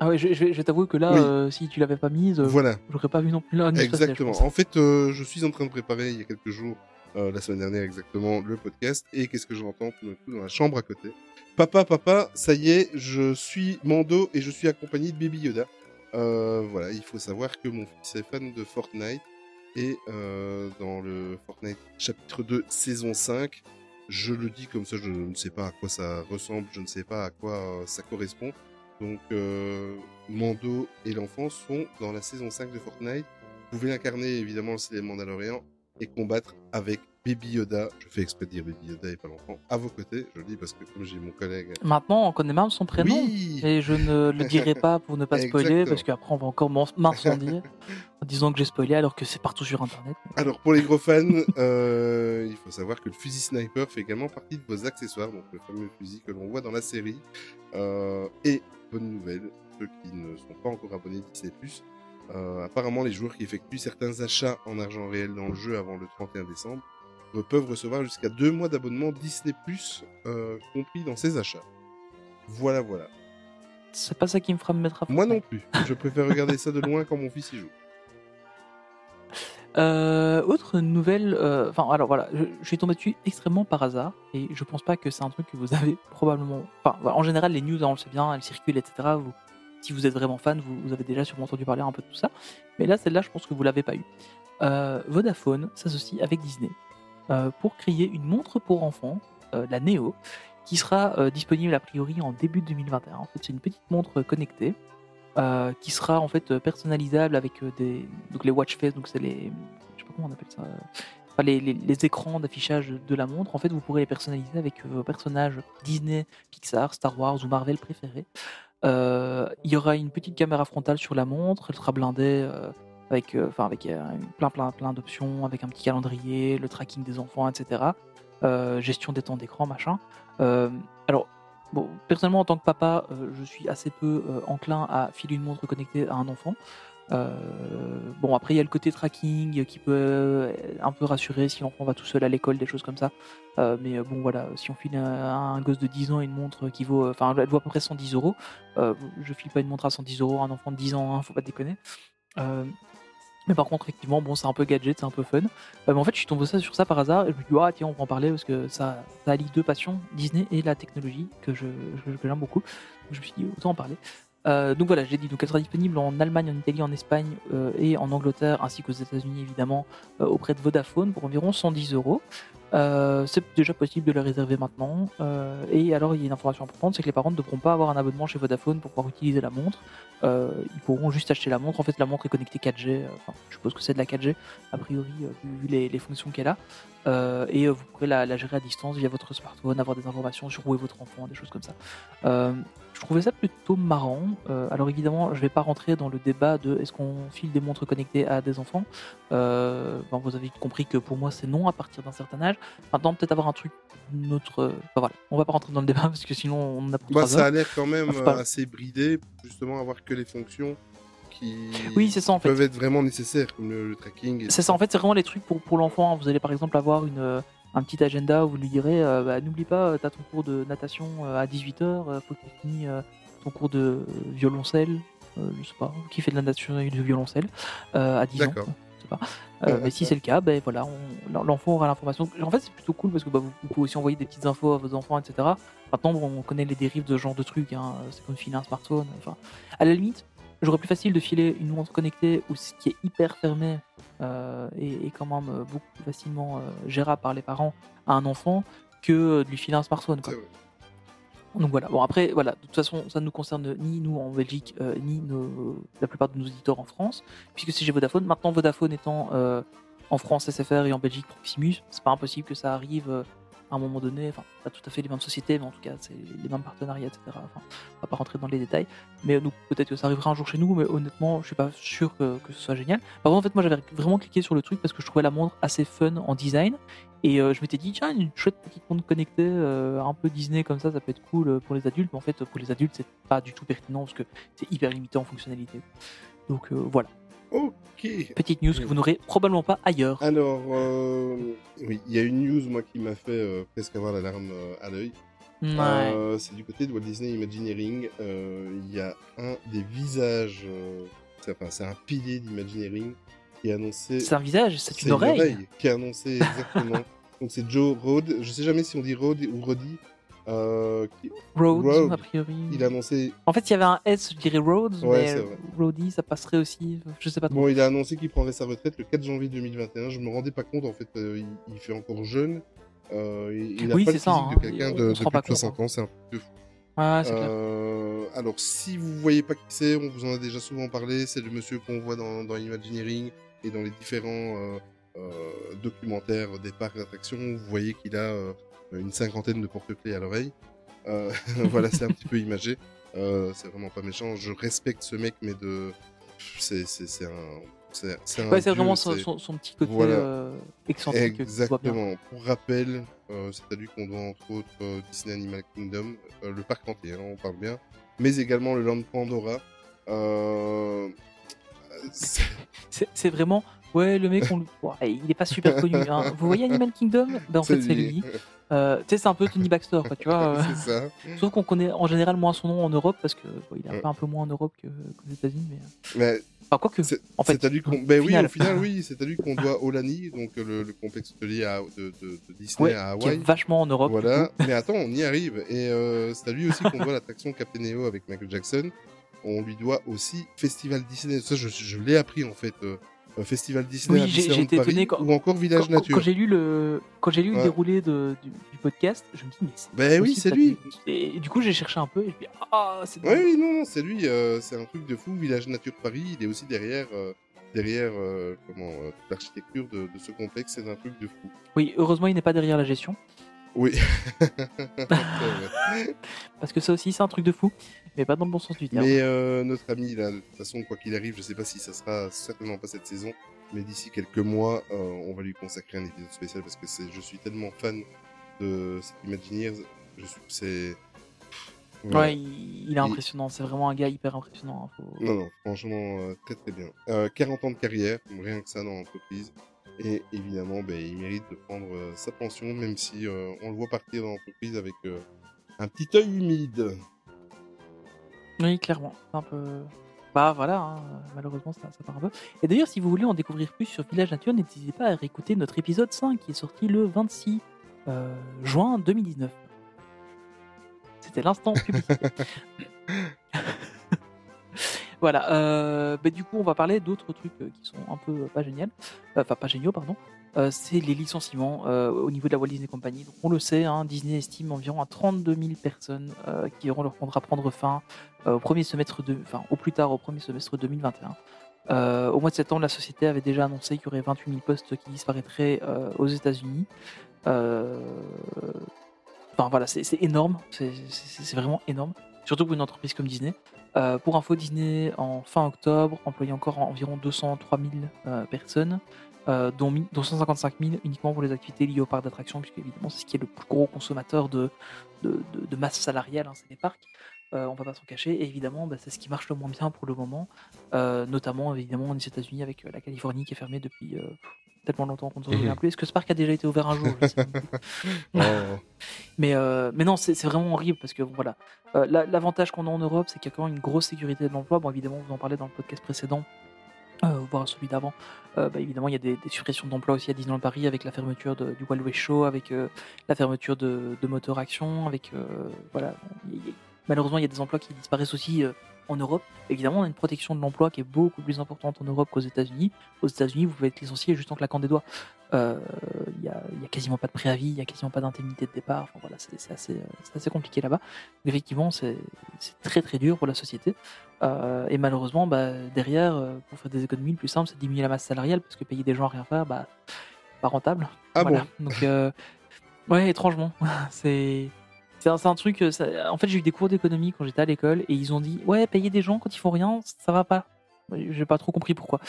Ah ouais, je, je vais, je vais t'avouer que là, Oui. si tu l'avais pas mise, Voilà, j'aurais pas vu non plus la news exactement. En fait, je suis en train de préparer il y a quelques jours, euh, la semaine dernière exactement, le podcast. Et qu'est-ce que j'entends tout dans la chambre à côté? Papa, papa, ça y est, je suis Mando et je suis accompagné de Baby Yoda. Euh, voilà, il faut savoir que mon fils est fan de Fortnite et euh, dans le Fortnite chapitre 2 saison 5, je le dis comme ça, je ne sais pas à quoi ça ressemble, je ne sais pas à quoi ça correspond. Donc Mando et l'enfant sont dans la saison 5 de Fortnite. Vous pouvez l'incarner évidemment c'est les Mandalorians et combattre avec Baby Yoda. Je fais exprès de dire Baby Yoda et pas l'enfant à vos côtés. Je le dis parce que comme j'ai mon collègue. Maintenant, on connaît même son prénom. Oui. Et je ne le dirai pas pour ne pas spoiler, parce qu'après on va encore m'incendier en disant que j'ai spoilé alors que c'est partout sur internet. Alors pour les gros fans, euh, il faut savoir que le fusil sniper fait également partie de vos accessoires, donc le fameux fusil que l'on voit dans la série. Euh, et bonne nouvelle, ceux qui ne sont pas encore abonnés Disney+, euh, apparemment les joueurs qui effectuent certains achats en argent réel dans le jeu avant le 31 décembre euh, peuvent recevoir jusqu'à deux mois d'abonnement Disney+, euh, compris dans ces achats. Voilà, voilà. C'est pas ça qui me fera me mettre à fond. Moi non plus. Je préfère regarder ça de loin quand mon fils y joue. Euh, autre nouvelle, euh, enfin alors voilà, je, je suis tombé dessus extrêmement par hasard et je pense pas que c'est un truc que vous avez probablement. Enfin, voilà, en général, les news, hein, on le sait bien, elles circulent, etc. Vous, si vous êtes vraiment fan, vous, avez déjà sûrement entendu parler un peu de tout ça. Mais là, celle-là, je pense que vous l'avez pas eu. Euh, Vodafone s'associe avec Disney euh, pour créer une montre pour enfants, euh, la Neo, qui sera euh, disponible a priori en début 2021. En fait, c'est une petite montre connectée qui sera en fait personnalisable avec des donc les watch face, donc c'est les je sais pas comment on appelle ça. les- les écrans d'affichage de la montre, en fait, vous pourrez les personnaliser avec vos personnages Disney, Pixar, Star Wars ou Marvel préférés. Euh, il y aura une petite caméra frontale sur la montre, elle sera blindée euh, avec, euh, plein plein plein d'options, avec un petit calendrier, le tracking des enfants, etc. Gestion des temps d'écran, machin. Alors, bon, personnellement en tant que papa, je suis assez peu enclin à filer une montre connectée à un enfant. Euh, bon, après, il y a le côté tracking qui peut euh, un peu rassurer si l'enfant va tout seul à l'école, des choses comme ça. Euh, mais bon, voilà, si on file à un gosse de 10 ans une montre qui vaut, enfin, elle vaut à peu près 110 euros, je file pas une montre à 110 euros à un enfant de 10 ans, hein, faut pas déconner. Mais par contre, effectivement, bon, c'est un peu gadget, c'est un peu fun. Mais en fait, je suis tombé sur ça par hasard et je me dit, ah, tiens, on va en parler parce que ça, ça allie deux passions, Disney et la technologie, que je, que- que j'aime beaucoup. Je me suis dit, autant en parler. Euh, donc voilà, j'ai dit, donc elle sera disponible en Allemagne, en Italie, en Espagne euh, et en Angleterre, ainsi qu'aux États-Unis évidemment, euh, auprès de Vodafone pour environ 110 euros. C'est déjà possible de la réserver maintenant. Et alors, il y a une information importante, c'est que les parents ne devront pas avoir un abonnement chez Vodafone pour pouvoir utiliser la montre. Ils pourront juste acheter la montre. En fait, la montre est connectée 4G. euh, Enfin, je suppose que c'est de la 4G, a priori, vu, les, fonctions qu'elle a. Et vous pourrez la gérer à distance via votre smartphone, avoir des informations sur où est votre enfant, des choses comme ça. Euh, je trouvais ça plutôt marrant. Euh, alors évidemment, je vais pas rentrer dans le débat de est-ce qu'on file des montres connectées à des enfants. Euh, bon, vous avez compris que pour moi c'est non à partir d'un certain âge. Maintenant peut-être avoir un truc notre. Enfin voilà, on va pas rentrer dans le débat parce que sinon on a pour Bah, ça heures. a l'air quand même pas- euh, assez bridé, justement avoir que les fonctions qui Oui, ça en fait. peuvent être vraiment nécessaires, comme le, le tracking. C'est ça, en fait, c'est vraiment les trucs pour, pour l'enfant. Vous allez par exemple avoir une, euh, un petit agenda où vous lui direz euh, bah, N'oublie pas, tu as ton cours de natation euh, à 18h, faut que tu finis euh, ton cours de euh, violoncelle, euh, je sais pas, qui fait de la natation et du violoncelle, euh, à 10 ans. D'accord. Je sais pas. Euh, Ouais, mais si c'est le cas, ben voilà, l'enfant aura l'information. En fait, c'est plutôt cool parce que bah, vous, vous pouvez aussi envoyer des petites infos à vos enfants, etc. Maintenant, on connaît les dérives de ce genre de trucs. Hein. C'est comme filer un smartphone. Enfin, à la limite, j'aurais plus facile de filer une montre connectée ou ce qui est hyper fermé euh, et, et quand même euh, beaucoup plus facilement euh, gérable par les parents à un enfant que de lui filer un smartphone. Quoi. Donc voilà. Bon après voilà. De toute façon, ça ne nous concerne ni nous en Belgique euh, ni nos- la plupart de nos éditeurs en France, puisque c'est chez Vodafone. Maintenant Vodafone étant en France SFR et en Belgique Proximus, c'est pas impossible que ça arrive à un moment donné. Enfin, pas tout à fait les mêmes sociétés, mais en tout cas c'est les mêmes partenariats, etc. Enfin, on va pas rentrer dans les détails. Mais nous peut-être que ça arrivera un jour chez nous, mais honnêtement, je suis pas sûr que, ce soit génial. Par contre, en fait, moi j'avais vraiment cliqué sur le truc parce que je trouvais la montre assez fun en design. Et euh, je m'étais dit, tiens, une chouette petite montre connectée, euh, un peu Disney comme ça, ça peut être cool euh, pour les adultes. Mais en fait, pour les adultes, c'est pas du tout pertinent parce que c'est hyper limité en fonctionnalité. Donc voilà, Ok. petite news que vous n'aurez probablement pas ailleurs. Alors, euh, oui, il y a une news, moi, qui m'a fait euh, presque avoir la larme euh, à l'œil. Ouais. C'est du côté de Walt Disney Imagineering. Il y a un des visages, c'est enfin, c'est un pilier d'Imagineering qui a annoncé. C'est un visage, c'est c'est une oreille. Qui a annoncé exactement. Donc c'est Joe Rhodes. Je sais jamais si on dit Rhodes ou Roddy. Euh, qui- Rhodes, a priori. il a annoncé. En fait, il y avait un S, je dirais Rhodes, Ouais, mais. Rhodey, ça passerait aussi. Je sais pas trop. Bon, il a annoncé qu'il prendrait sa retraite le 4 janvier 2021. Je me rendais pas compte en fait. euh, il, il fait encore jeune. Euh, il il a Oui, pas le ça, de hein. quelqu'un de, se de plus de compte, 60 ans. C'est un de fou. Ouais, c'est clair. Euh, alors, si vous voyez pas qui c'est, on vous en a déjà souvent parlé. C'est le monsieur qu'on voit dans, dans Imagineering et dans les différents euh, euh, documentaires des parcs d'attractions. Vous voyez qu'il a euh, une cinquantaine de porte-clés à l'oreille. Euh, voilà, c'est un petit peu imagé. Euh, c'est vraiment pas méchant. Je respecte ce mec, mais de. C'est un. C'est Ouais, vraiment son, c'est- son- son petit côté Voilà. euh, excentrique. Exactement. Pour rappel, euh, c'est à lui qu'on doit entre autres euh, Disney Animal Kingdom, euh, le parc entier, hein, on parle bien, mais également le Land Pandora. Euh... c'est vraiment. Ouais, le mec, on... le- ouais, il est pas super connu. hein. Vous voyez Animal Kingdom? Ben, En fait, c'est lui. Euh, tu sais, c'est un peu Tony Baxter, quoi, tu vois. euh. c'est ça. Sauf qu'on connaît en général moins son nom en Europe parce que bon, il est un Ouais. peu, un peu moins en Europe qu'aux États-Unis. Mais... euh, Mais Enfin, quoi que. c'est En fait, c'est à lui qu'on. Ben oui, au final, oui, c'est à lui qu'on doit Olani, donc le, le complexe hôtelier de, de- de Disney Ouais, à qui est Hawaï. vachement en Europe. Voilà, mais attends, on y arrive. Et euh, c'est à lui aussi qu'on doit l'attraction Captain EO avec Michael Jackson. On lui doit aussi Festival Disney. Ça, je, je l'ai appris en fait euh, Festival Disney Oui, à Paris quand- ou encore Village Quand, Nature. quand j'ai lu le, quand j'ai lu le déroulé de, du, du podcast, je me dis mais c'est Ben oui, c'est lui. Et, du coup, j'ai cherché un peu et je me dis ah c'est Oui, non, non, c'est lui, euh, c'est un truc de fou. Village Nature Paris, il est aussi derrière, euh, derrière euh, comment, euh, l'architecture de, de ce complexe, c'est un truc de fou. Oui, heureusement, il n'est pas derrière la gestion Oui. Parce que ça aussi, c'est un truc de fou, mais pas dans le bon sens du terme. mais euh, notre ami, là, de toute façon, quoi qu'il arrive, je sais pas si ça sera certainement pas cette saison, mais d'ici quelques mois, euh, on va lui consacrer un épisode spécial parce que je suis tellement fan de Imagineers. Je suis, c'est. Ouais, il, il est impressionnant. C'est vraiment un gars hyper impressionnant. hein, faut- Non, non, franchement, euh, très très bien. Euh, 40 ans de carrière, rien que ça dans l'entreprise. Et évidemment, ben, il mérite de prendre euh, sa pension, même si euh, on le voit partir dans l'entreprise avec euh, un petit œil humide. Oui, clairement. C'est un peu. Bah voilà, hein, malheureusement, ça, ça part un peu. Et d'ailleurs, si vous voulez en découvrir plus sur Village Nature, n'hésitez pas à réécouter notre épisode 5 qui est sorti le 26 euh, juin 2019. C'était l'instant publicité. voilà. Euh, bah, du coup, on va parler d'autres trucs euh, qui sont un peu euh, pas géniaux. Enfin, pas géniaux, pardon. C'est les licenciements au niveau de la Walt Disney Company. Donc, on le sait, hein, Disney estime environ à 32 000 personnes qui auront leur contrat prendre fin au premier semestre de, enfin au plus tard au premier semestre 2021. Euh, au mois de septembre, la société avait déjà annoncé qu'il y aurait 28 000 postes qui disparaîtraient aux États-Unis. Enfin voilà, c'est énorme, c'est vraiment énorme, surtout pour une entreprise comme Disney. Euh, pour info, Disney en fin octobre employait encore environ 203 000 euh, personnes, euh, dont, mi- dont 155 000 uniquement pour les activités liées au parc d'attractions, puisque évidemment c'est ce qui est le plus gros consommateur de, masse salariale, c'est les parcs. Euh, on va pas s'en cacher. Et évidemment, bah, c'est ce qui marche le moins bien pour le moment, euh, notamment évidemment aux États-Unis avec euh, la Californie qui est fermée depuis euh, tellement longtemps qu'on ne se souvient plus. Est-ce que ce parc a déjà été ouvert un jour Je sais. Oh. Mais, mais non, c'est vraiment horrible parce que voilà. La- L'avantage qu'on a en Europe, c'est qu'il y a quand même une grosse sécurité de l'emploi. Bon, évidemment, vous en parlez dans le podcast précédent, euh, voire celui d'avant. Euh, bah, évidemment, il y a des, des suppressions d'emplois aussi à Disneyland Paris avec la fermeture de- du Wild West Show, avec euh, la fermeture de, de Motor Action, avec voilà. Malheureusement, il y a des emplois qui disparaissent aussi euh, en Europe. Évidemment, on a une protection de l'emploi qui est beaucoup plus importante en Europe qu'aux États-Unis. Aux États-Unis, vous pouvez être licencié juste en claquant des doigts. Euh, Il y, a, il y a quasiment pas de préavis, il y a quasiment pas d'indemnité de départ. Enfin, voilà, c'est assez, euh, compliqué là-bas. Effectivement, c'est très très dur pour la société. Euh, et malheureusement, bah, derrière, euh, pour faire des économies, le plus simple, c'est diminuer la masse salariale parce que payer des gens à rien faire, bah, pas rentable. Ah Voilà. Donc, euh, ouais, étrangement, c'est. C'est un, truc. euh, En fait, j'ai eu des cours d'économie quand j'étais à l'école et ils ont dit Ouais, payer des gens quand ils font rien, ça va pas. J'ai pas trop compris pourquoi.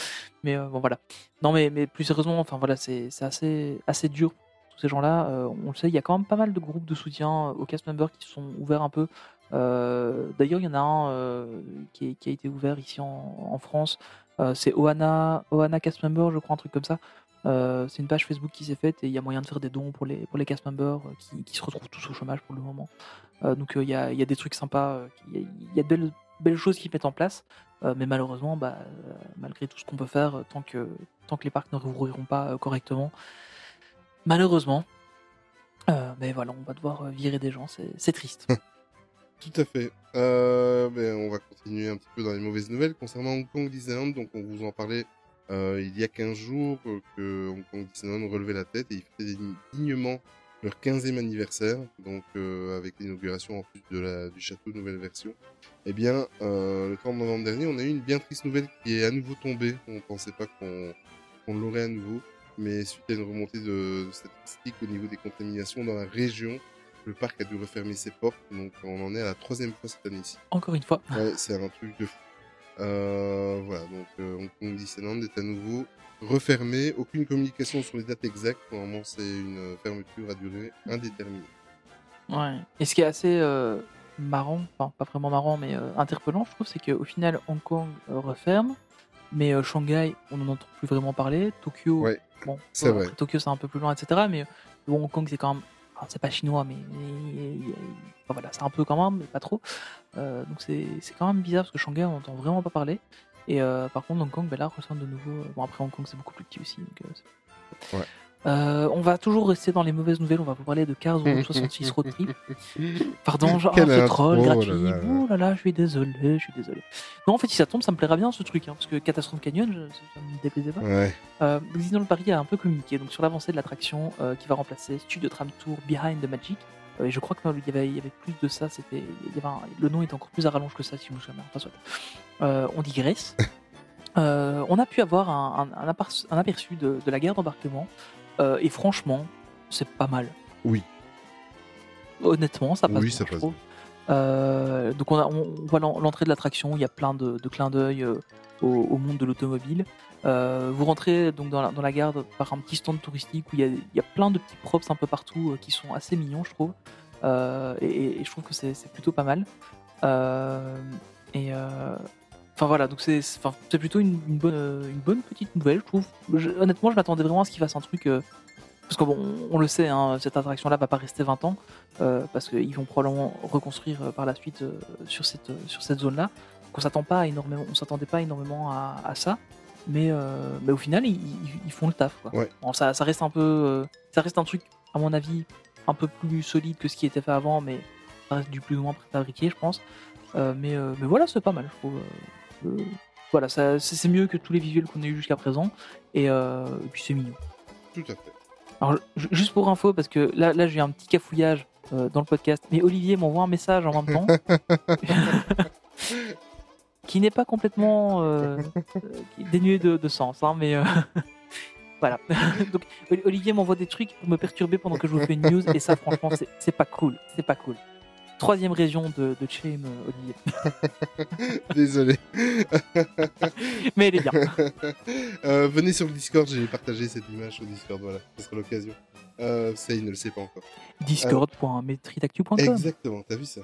Mais euh, bon, voilà. Non, mais, mais plus sérieusement, enfin voilà, c'est assez, assez dur. Tous ces gens-là, euh, on le sait, il y a quand même pas mal de groupes de soutien aux cast members qui se sont ouverts un peu. D'ailleurs, il y en a un qui, qui a été ouvert ici en, France. C'est Ohana, Ohana Cast Member, je crois, un truc comme ça. Euh, c'est une page Facebook qui s'est faite et il y a moyen de faire des dons pour les, pour les cast members euh, qui, qui se retrouvent tous au chômage pour le moment. Euh, donc il y, a, y a des trucs sympas, il y a, de belles, belles choses qui mettent en place, mais malheureusement, bah, malgré tout ce qu'on peut faire, tant que, tant que les parcs ne rouvriront pas correctement, malheureusement, mais voilà, on va devoir virer des gens, c'est triste. Tout à fait. Euh, ben, on va continuer un petit peu dans les mauvaises nouvelles concernant Hong Kong Disneyland. Donc, on vous en parlait euh, il y a 15 jours euh, que Hong Kong Disneyland relevait la tête et il fêtait dignement leur 15e anniversaire. Donc, euh, avec l'inauguration en plus de la, du château nouvelle version. Eh bien, euh, le 30 novembre dernier, on a eu une bien triste nouvelle qui est à nouveau tombée. On ne pensait pas qu'on l'aurait à nouveau. Mais suite à une remontée de, de statistiques au niveau des contaminations dans la région, le parc a dû refermer ses portes, donc on en est à la troisième fois cette année-ci. Encore une fois, Ouais, c'est un truc de fou. Euh, voilà, donc euh, Hong Kong Disneyland est à nouveau refermé. Aucune communication sur les dates exactes. Normalement, c'est une fermeture à durée indéterminée. Ouais. Et ce qui est assez euh, marrant, enfin pas vraiment marrant, mais euh, interpellant, je trouve, c'est qu'au final, Hong Kong euh, referme, mais euh, Shanghai, on n'en entend plus vraiment parler. Tokyo, Ouais, bon, c'est euh, vrai. après, Tokyo c'est un peu plus loin, etc. Mais bon, Hong Kong, c'est quand même, c'est pas chinois, mais, voilà, c'est un peu quand même, mais pas trop. Euh, donc c'est c'est quand même bizarre parce que Shanghai, on n'entend vraiment pas parler. Et euh, par contre, Hong Kong, ben là, ressemble de nouveau. Bon, après, Hong Kong, c'est beaucoup plus petit aussi. Donc, euh. Euh, on va toujours rester dans les mauvaises nouvelles. On va vous parler de Cars Route 66 Road Trip. Pardon, genre, oh, ce troll oh gratuit. là là. Oh là là, je suis désolé, je suis désolé. Non, en fait, si ça tombe, ça me plaira bien ce truc, hein, parce que Catastrophe Canyon, je- ça, me déplaisait pas. Ouais. Euh, Disneyland Paris a un peu communiqué donc sur l'avancée de l'attraction euh, qui va remplacer Studio Tram Tour Behind the Magic. Euh, et je crois qu'il y y avait plus de ça. C'était, le nom est encore plus à rallonge que ça, si je me souviens. bien. Enfin, soit. On digresse. Euh, on a pu avoir un, aperçu de, de la gare d'embarquement. Euh, et franchement, c'est pas mal. Oui. Honnêtement, ça passe. Oui, bien, ça je passe. Euh, donc on, a, on, voit l'en- l'entrée de l'attraction, il y a plein de, de clins d'œil euh, au, au monde de l'automobile. Euh, vous rentrez donc dans la, dans la gare par un petit stand touristique où il y a, il y a plein de petits props un peu partout qui sont assez mignons, je trouve. Et, et je trouve que c'est plutôt pas mal. Et enfin voilà, donc c'est enfin, plutôt une, une bonne, euh, une bonne petite nouvelle, je trouve. Je- honnêtement, je m'attendais vraiment à ce qu'il fasse un truc. euh, parce qu'on on le sait, hein, cette attraction-là va pas rester 20 ans, euh, parce qu'ils vont probablement reconstruire euh, par la suite sur cette, sur cette zone-là. Donc on s'attend pas énormément, on s'attendait pas énormément à, à ça, mais, mais au final ils, ils- ils font le taf. Quoi. Ouais. Bon, ça, ça reste un peu, ça reste un truc à mon avis un peu plus solide que ce qui était fait avant, mais ça reste du plus ou moins préfabriqué, je pense. Mais, mais voilà, c'est pas mal, je trouve. Euh, voilà, ça- c'est mieux que tous les visuels qu'on a eu jusqu'à présent, et, euh, et puis c'est mignon. Tout à fait. Alors, ju- juste pour info, parce que là, là j'ai un petit cafouillage euh, dans le podcast, mais Olivier m'envoie un message en même temps qui n'est pas complètement euh, dénué de, de sens, hein, mais euh, voilà. Donc Oli- Olivier m'envoie des trucs pour me perturber pendant que je vous fais une news, et ça, franchement, c'est pas cool. C'est pas cool. Troisième région de, de euh, Olivier. Désolé. Mais elle est bien. Euh, venez sur le Discord, j'ai partagé cette image sur Discord, voilà, ce sera l'occasion. Euh, ça, il ne le sait pas encore. Discord.metritactu.com. Exactement, t'as vu ça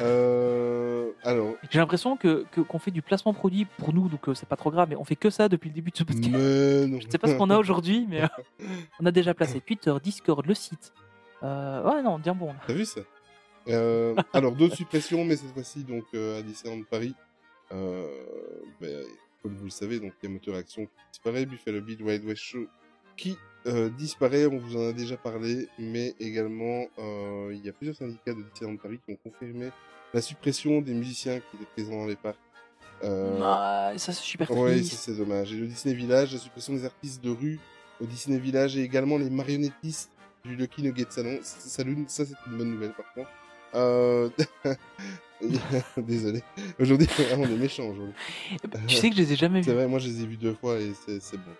Euh, Alors, J'ai l'impression que qu'on fait du placement produit pour nous, donc euh, c'est pas trop grave, mais on fait que ça depuis le début de ce podcast. non. Je sais pas ce qu'on a aujourd'hui, mais euh, on a déjà placé Twitter, Discord, le site. Ouais, non, bien bon. T'as vu ça? Euh, Alors, d'autres suppressions, mais cette fois-ci donc euh, à Disneyland Paris. Euh, ben, comme vous le savez, donc il y a Moteur Action qui disparaît, Buffalo Bill Wild West Show qui euh, disparaît. On vous en a déjà parlé, mais également euh, il y a plusieurs syndicats de Disneyland Paris qui ont confirmé la suppression des musiciens qui étaient présents dans les parcs. Euh, Ah, ça, c'est super Ouais, ça triste. c'est dommage. Et le Disney Village, la suppression des artistes de rue au Disney Village et également les marionnettistes du Lucky Nugget Salon. Saloon, ça c'est une bonne nouvelle par contre. Euh... Désolé. Aujourd'hui, on est méchant aujourd'hui. tu sais que je les ai jamais C'est vus. vrai, moi je les ai vus deux fois et c'est c'est bon.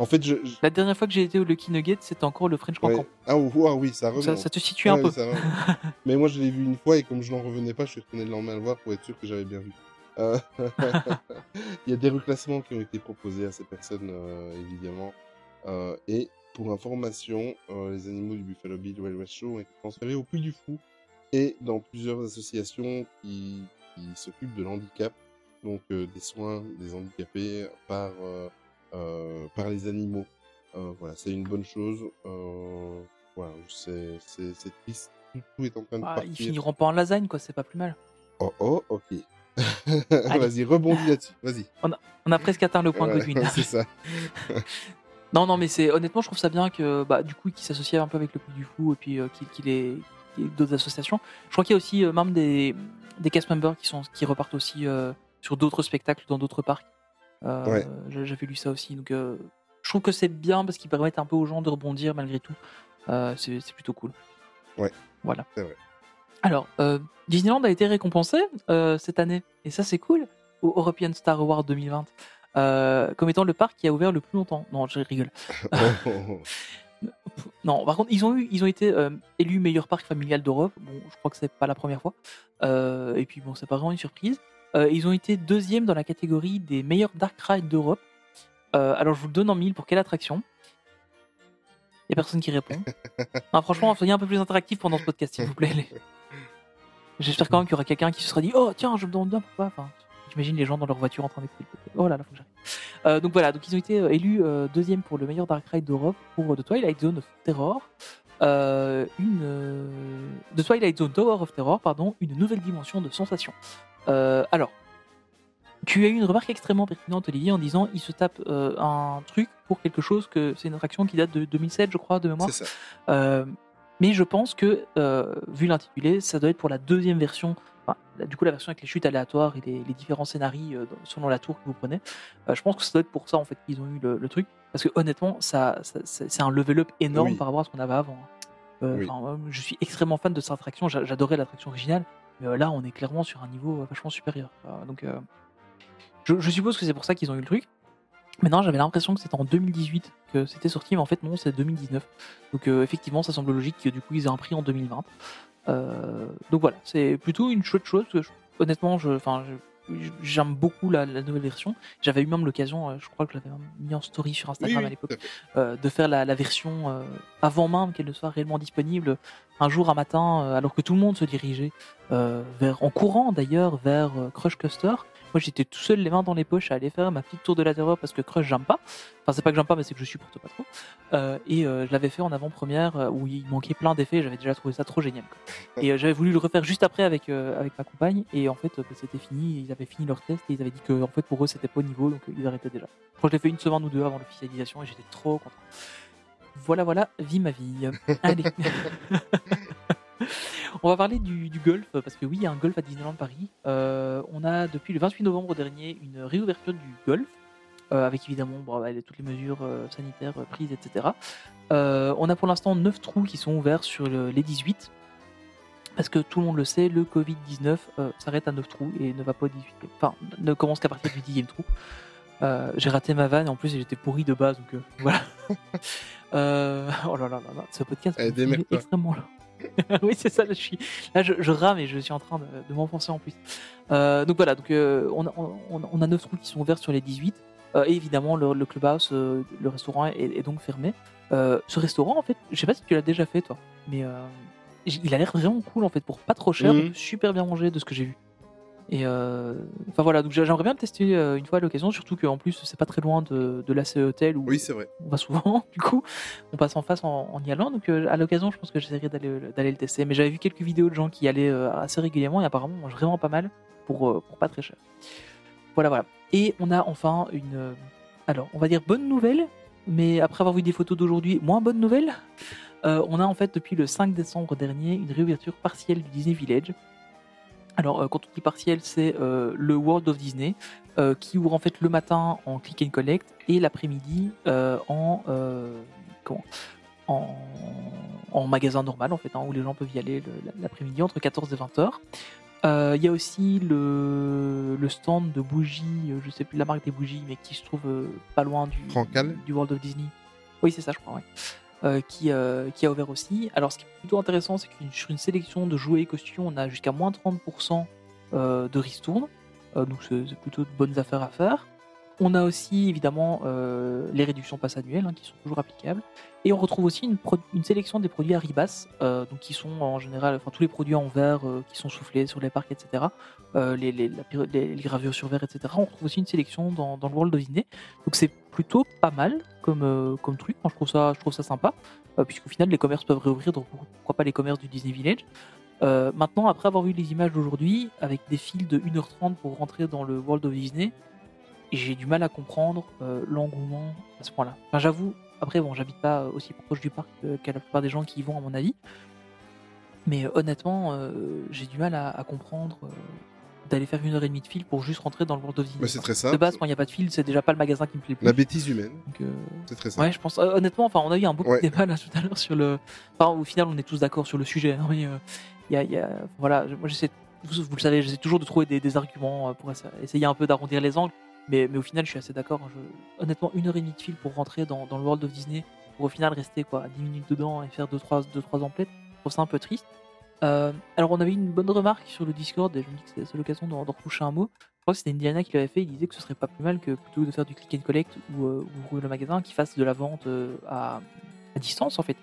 En fait, je. je- La dernière fois que j'ai été au Lucky Nugget, c'était encore le French ouais. Cancan. Ah, ah oui, ça Donc remonte. Ça, ça te situe un peu. ça. Mais moi je l'ai vu une fois et comme je n'en revenais pas, je suis retourné le lendemain le voir pour être sûr que j'avais bien vu. Euh, Il y a des reclassements qui ont été proposés à ces personnes, euh, évidemment. Euh, et pour information, les animaux du Buffalo Bill Wild West Show ont été transférés au Puy du Fou et dans plusieurs associations qui, qui s'occupent de l'handicap, donc euh, des soins des handicapés par, euh, euh, par les animaux. Voilà, c'est une bonne chose. Voilà, c'est c'est- c'est triste. Tout, tout est en train de Ah, partir. ils finiront pas en lasagne, quoi, c'est pas plus mal. Oh oh, ok. Vas-y, rebondis là-dessus. Vas-y. On a presque atteint le point Voilà, Godwin. c'est ça. non, non, mais c'est honnêtement, je trouve ça bien que, bah, du coup, qu'ils s'associent un peu avec le Puy du Fou et puis euh, qu'il qu'il qu'il ait d'autres associations. Je crois qu'il y a aussi euh, même des, des cast members qui, sont, qui repartent aussi euh, sur d'autres spectacles dans d'autres parcs. Euh, Ouais. J'avais lu ça aussi. Donc, euh, je trouve que c'est bien parce qu'ils permettent un peu aux gens de rebondir malgré tout. C'est plutôt cool. Ouais. Voilà. Vrai. Alors, Disneyland a été récompensé cette année, et ça c'est cool, au European Star Award 2020, euh, comme étant le parc qui a ouvert le plus longtemps. Non, je rigole. Non, par contre, ils ont, eu, ils ont été euh, élus meilleur parc familial d'Europe. Bon, je crois que c'est pas la première fois. Euh, et puis bon, c'est pas vraiment une surprise. Euh, ils ont été deuxième dans la catégorie des meilleurs dark rides d'Europe. Alors, je vous le donne en mille pour quelle attraction? Il y a personne qui répond. non, franchement, soyez un peu plus interactif pendant ce podcast, s'il vous plaît. les- J'espère quand même qu'il y aura quelqu'un qui se sera dit Oh, tiens, je me demande bien pourquoi. Enfin, J'imagine les gens dans leur voiture en train d'écouter le podcast. Oh là là, faut que j'arrête. Euh, donc voilà, donc ils ont été euh, élus euh, deuxième pour le meilleur Dark Ride d'Europe pour The Twilight Zone of Terror. Une The Twilight Zone Tower of Terror, pardon, une nouvelle dimension de sensation. Alors, tu as eu une remarque extrêmement pertinente, Olivier, en disant il se tape euh, un truc pour quelque chose que c'est une attraction qui date de 2007, je crois, de mémoire. C'est ça. Euh, mais je pense que, euh, vu l'intitulé, ça doit être pour la deuxième version. Enfin, du coup, la version avec les chutes aléatoires et les, les différents scénarios euh, selon la tour que vous prenez. Euh, je pense que ça doit être pour ça en fait qu'ils ont eu le, le truc. Parce que honnêtement, ça, ça- c'est un level up énorme Oui. par rapport à ce qu'on avait avant. hein. Euh, Oui. je suis extrêmement fan de cette attraction. J'a- J'adorais l'attraction originale. Mais là, on est clairement sur un niveau vachement supérieur. Donc, je, je suppose que c'est pour ça qu'ils ont eu le truc. Maintenant, j'avais l'impression que c'était en 2018 que c'était sorti, mais en fait, non, c'est 2019. Donc, euh, effectivement, ça semble logique que du coup, ils aient un prix en 2020. Euh, donc voilà, c'est plutôt une chouette chose. Parce que je- honnêtement, je, j'aime beaucoup la, la nouvelle version. J'avais eu même l'occasion, euh, je crois que je l'avais mis en story sur Instagram oui, à l'époque, euh, de faire la, la version euh, avant même qu'elle ne soit réellement disponible un jour un matin alors que tout le monde se dirigeait euh, vers en courant d'ailleurs vers Crush Coaster moi j'étais tout seul les mains dans les poches à aller faire ma petite tour de la terreur parce que Crush j'aime pas enfin c'est pas que j'aime pas mais c'est que je supporte pas trop Euh, et euh, je l'avais fait en avant-première euh, où il manquait plein d'effets j'avais déjà trouvé ça trop génial quoi. et euh, j'avais voulu le refaire juste après avec avec ma compagne et en fait bah, c'était fini ils avaient fini leur test et ils avaient dit que en fait pour eux c'était pas au niveau donc ils arrêtaient déjà que je l'ai fait une semaine ou deux avant l'officialisation et j'étais trop content voilà, voilà, vie ma vie. Allez. on va parler du, du golf, parce que oui, il y a un golf à Disneyland Paris. Euh, on a depuis le 28 novembre dernier une réouverture du golf, euh, avec évidemment bon, bah, toutes les mesures euh, sanitaires prises, etc. On a pour l'instant 9 trous qui sont ouverts sur le- les 18. Parce que tout le monde le sait, le Covid-19 euh, s'arrête à 9 trous et ne va pas au 18. Enfin, ne commence qu'à partir du 10e trou. Euh, j'ai raté ma vanne et en plus j'étais pourri de base donc euh, voilà. Euh, oh là là là là, ce podcast Eh, fait démerde-toi. extrêmement long. oui c'est ça, là je suis là je, je rame et je suis en train de, de m'enfoncer en plus. Euh, donc voilà, donc euh, on, a, on, on a 9 trous qui sont ouverts sur les 18. Euh, et évidemment le, le clubhouse, euh, le restaurant est, est donc fermé. Ce restaurant en fait, je sais pas si tu l'as déjà fait toi, mais il a l'air vraiment cool en fait pour pas trop cher, peut super bien manger de ce que j'ai vu. Et euh, enfin voilà, donc j'a- j'aimerais bien le tester euh, une fois à l'occasion, surtout qu'en plus c'est pas très loin de, de l'ACE Hotel où Oui, c'est vrai. on va souvent, du coup, on passe en face en, en y allant. Donc euh, à l'occasion, je pense que j'essaierai d'aller le tester. Mais j'avais vu quelques vidéos de gens qui y allaient assez régulièrement et apparemment on mange vraiment pas mal pour, pour pas très cher. Voilà, voilà. Et on a enfin une, alors on va dire bonne nouvelle, mais après avoir vu des photos d'aujourd'hui, moins bonne nouvelle. Euh, on a en fait depuis le 5 décembre dernier une réouverture partielle du Disney Village. Alors, euh, quand on dit partiel, c'est euh, le World of Disney euh, qui ouvre en fait le matin en click and collect et l'après-midi euh, en comment? En, en magasin normal en fait, hein, où les gens peuvent y aller le- l'après-midi entre 14 et 20 heures. Il y a aussi le, le stand de bougies, je sais plus la marque des bougies, mais qui se trouve pas loin du, du World of Disney. Oui, c'est ça, je crois, ouais. Euh, qui, euh, qui a ouvert aussi. Alors, ce qui est plutôt intéressant, c'est que sur une sélection de jouets et costumes, on a jusqu'à moins 30% euh, de ristournes. Euh, donc, c'est plutôt de bonnes affaires à faire. On a aussi évidemment les réductions passes annuelles hein, qui sont toujours applicables. Et on retrouve aussi une, sélection des produits Arribas, euh, donc qui sont en général, enfin tous les produits en verre qui sont soufflés sur les parcs, etc. Les, gravures sur verre, etc. On retrouve aussi une sélection dans, dans le World of Disney. Donc c'est plutôt pas mal comme, euh, comme truc. Moi, je, trouve ça, je trouve ça sympa, euh, puisqu'au final les commerces peuvent réouvrir, donc pourquoi pas les commerces du Disney Village. Euh, maintenant, après avoir vu les images d'aujourd'hui, avec des files de 1h30 pour rentrer dans le World of Disney, j'ai du mal à comprendre l'engouement à ce point-là. Enfin, j'avoue, après, bon, j'habite pas aussi proche du parc qu'à la plupart des gens qui y vont, à mon avis. Mais honnêtement, j'ai du mal à, comprendre d'aller faire une heure et demie de file pour juste rentrer dans le World of Disney. Mais c'est très de simple. base, quand il n'y a pas de file, c'est déjà pas le magasin qui me plaît plus. La bêtise humaine, euh, c'est très simple. Ouais, je pense. euh, honnêtement, enfin, on a eu un beau Ouais. débat là tout à l'heure sur le. Enfin, au final, on est tous d'accord sur le sujet. hein, mais euh, il y a, il y a- voilà, moi j'essaie. Vous, vous le savez, j'essaie toujours de trouver des, des arguments pour essa- essayer un peu d'arrondir les angles. Mais, mais au final, je suis assez d'accord. hein, je- Honnêtement, une heure et demie de fil pour rentrer dans, dans le World of Disney, pour au final rester quoi, 10 minutes dedans et faire 2-3 deux, trois emplettes, je trouve ça un peu triste. Euh, alors, on avait une bonne remarque sur le Discord et je me dis que c'est- c'est l'occasion d'en d'en retoucher un mot. Je crois que c'était Indiana qui l'avait fait. Il disait que ce serait pas plus mal que plutôt que de faire du click and collect ou, euh, le magasin, qu'il fasse de la vente euh, à distance en fait.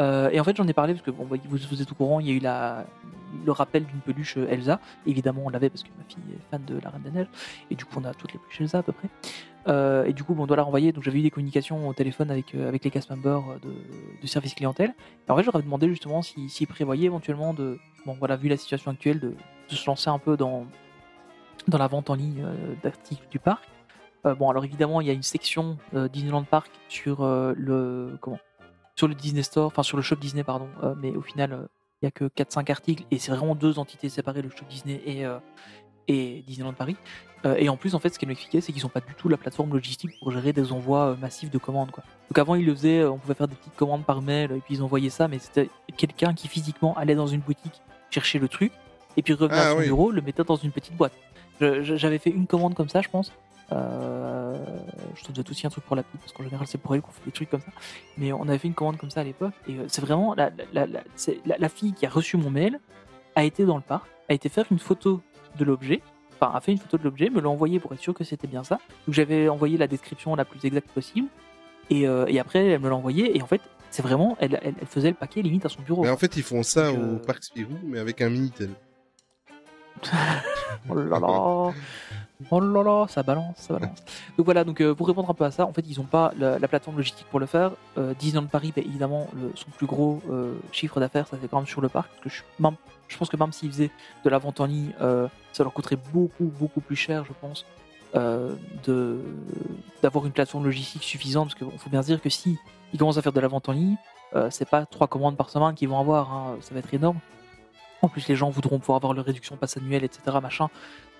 Euh, et en fait, j'en ai parlé parce que bon, bah, vous, vous êtes au courant, il y a eu le rappel d'une peluche euh, Elsa. Évidemment, on l'avait parce que ma fille est fan de la Reine des Neiges et du coup, on a toutes les peluches Elsa à peu près. Euh, et du coup, on doit la renvoyer. Donc, j'avais eu des communications au téléphone avec, les cast members de, service clientèle. En fait, j'aurais demandé justement s'ils s'ils prévoyaient éventuellement de, bon, voilà, vu la situation actuelle, de, se lancer un peu dans dans la vente en ligne d'articles du parc. Bon, alors évidemment, il y a une section Disneyland Park sur le comment sur le Disney Store, enfin sur le shop Disney, pardon. euh, mais au final, euh, il y a que 4-5 articles et c'est vraiment deux entités séparées, le shop Disney et euh, et Disneyland Paris. Et en plus, en fait, ce qu'elle m'expliquait, c'est qu'ils n'ont pas du tout la plateforme logistique pour gérer des envois massifs de commandes. Quoi. Donc avant, ils le faisaient, on pouvait faire des petites commandes par mail et puis ils envoyaient ça, mais c'était quelqu'un qui physiquement allait dans une boutique chercher le truc et puis revenait Ah à son oui. bureau, le mettait dans une petite boîte. J'avais fait une commande comme ça, je pense. Euh, je te dois aussi un truc pour la petite, parce qu'en général, c'est pour elle qu'on fait des trucs comme ça. Mais on avait fait une commande comme ça à l'époque, et euh, c'est vraiment la, la, la, la- la fille qui a reçu mon mail a été dans le parc, a été faire une photo de l'objet, enfin a fait une photo de l'objet, me l'a envoyé pour être sûr que c'était bien ça. Donc j'avais envoyé la description la plus exacte possible, et, euh, et après elle me l'a envoyé, et en fait c'est vraiment, elle, elle, elle faisait le paquet limite à son bureau. Mais en fait, ils font ça au euh, parc Spirou, mais avec un Minitel. Oh là là Oh là là, ça balance, ça balance. Donc voilà, donc euh, pour répondre un peu à ça, en fait, ils n'ont pas la, la plateforme logistique pour le faire. Euh, Disneyland Paris, bah, évidemment, son plus gros euh, chiffre d'affaires, ça fait quand même sur le parc. Parce que je, même- je pense que même s'ils faisaient de la vente en ligne, euh, ça leur coûterait beaucoup, beaucoup plus cher, je pense, d'avoir une plateforme logistique suffisante. Parce qu'il faut bien se dire que si commencent à faire de la vente en ligne, c'est pas trois commandes par semaine qu'ils vont avoir, hein, ça va être énorme. En plus, les gens voudront pouvoir avoir leur réduction passe annuelle, etc. Machin.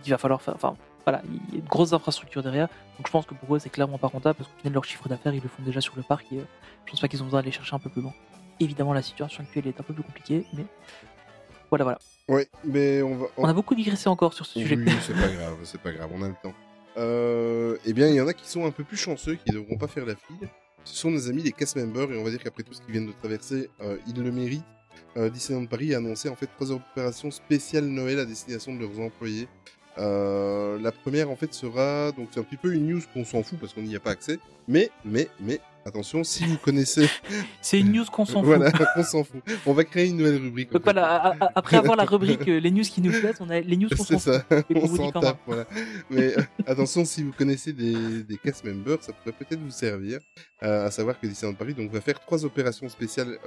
Il va falloir faire. Enfin, voilà, il y a de grosses infrastructures derrière. Donc je pense que pour eux, c'est clairement pas rentable parce final, leur chiffre d'affaires, ils le font déjà sur le parc et euh, je pense pas qu'ils ont besoin d'aller chercher un peu plus loin. Évidemment, la situation actuelle est un peu plus compliquée, mais voilà, voilà. Ouais, mais on va. On a beaucoup digressé encore sur ce sujet. Oui, c'est pas grave, c'est pas grave, on a le temps. Euh, eh bien, il y en a qui sont un peu plus chanceux, qui ne devront pas faire la file. Ce sont nos amis les cast members, et on va dire qu'après tout ce qu'ils viennent de traverser, euh, ils le méritent. Euh, Disneyland Paris a annoncé en fait trois opérations spéciales Noël à destination de leurs employés. Euh, la première en fait sera donc c'est un petit peu une news qu'on s'en fout parce qu'on n'y a pas accès. Mais mais mais attention si vous connaissez C'est une news qu'on s'en fout. voilà on s'en fout. On va créer une nouvelle rubrique. Donc en fait. voilà, a- a- après avoir la rubrique euh, les news qui nous plaisent, on a les news qu'on C'est s'en fout. ça, Et on s'en tape, voilà. Mais euh, attention, si vous connaissez des, des cast members, ça pourrait peut-être vous servir. À savoir que Disneyland Paris donc, va faire trois opérations spéciales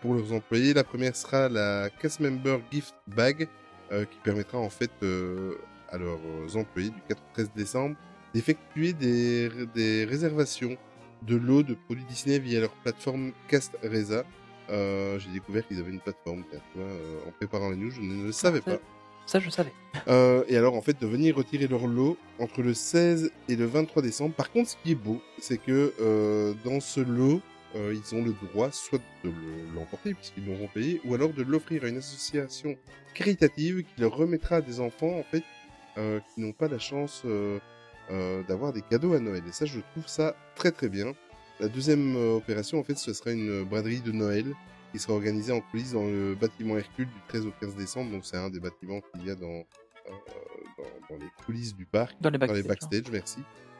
pour leurs employés. La première sera la cast member gift bag, euh, qui permettra en fait euh, à leurs employés du 4 au 13 décembre d'effectuer des, des réservations de lots de produits Disney via leur plateforme Cast Reza. Euh, J'ai découvert qu'ils avaient une plateforme, euh, en préparant la news, je ne le savais pas. Ça, je savais. Euh, et alors, en fait, de venir retirer leur lot entre le 16 et le 23 décembre. Par contre, ce qui est beau, c'est que euh, dans ce lot, euh, ils ont le droit soit de le- l'emporter, puisqu'ils l'auront payé, ou alors de l'offrir à une association caritative qui leur remettra à des enfants, en fait, euh, qui n'ont pas la chance euh, d'avoir des cadeaux à Noël. Et ça, je trouve ça très très bien. La deuxième opération, en fait, ce sera une braderie de Noël qui sera organisée en coulisses dans le bâtiment Hercule du 13 au 15 décembre. Donc, c'est un des bâtiments qu'il y a dans, dans, dans les coulisses du parc, Dans les dans backstage. les backstage, merci.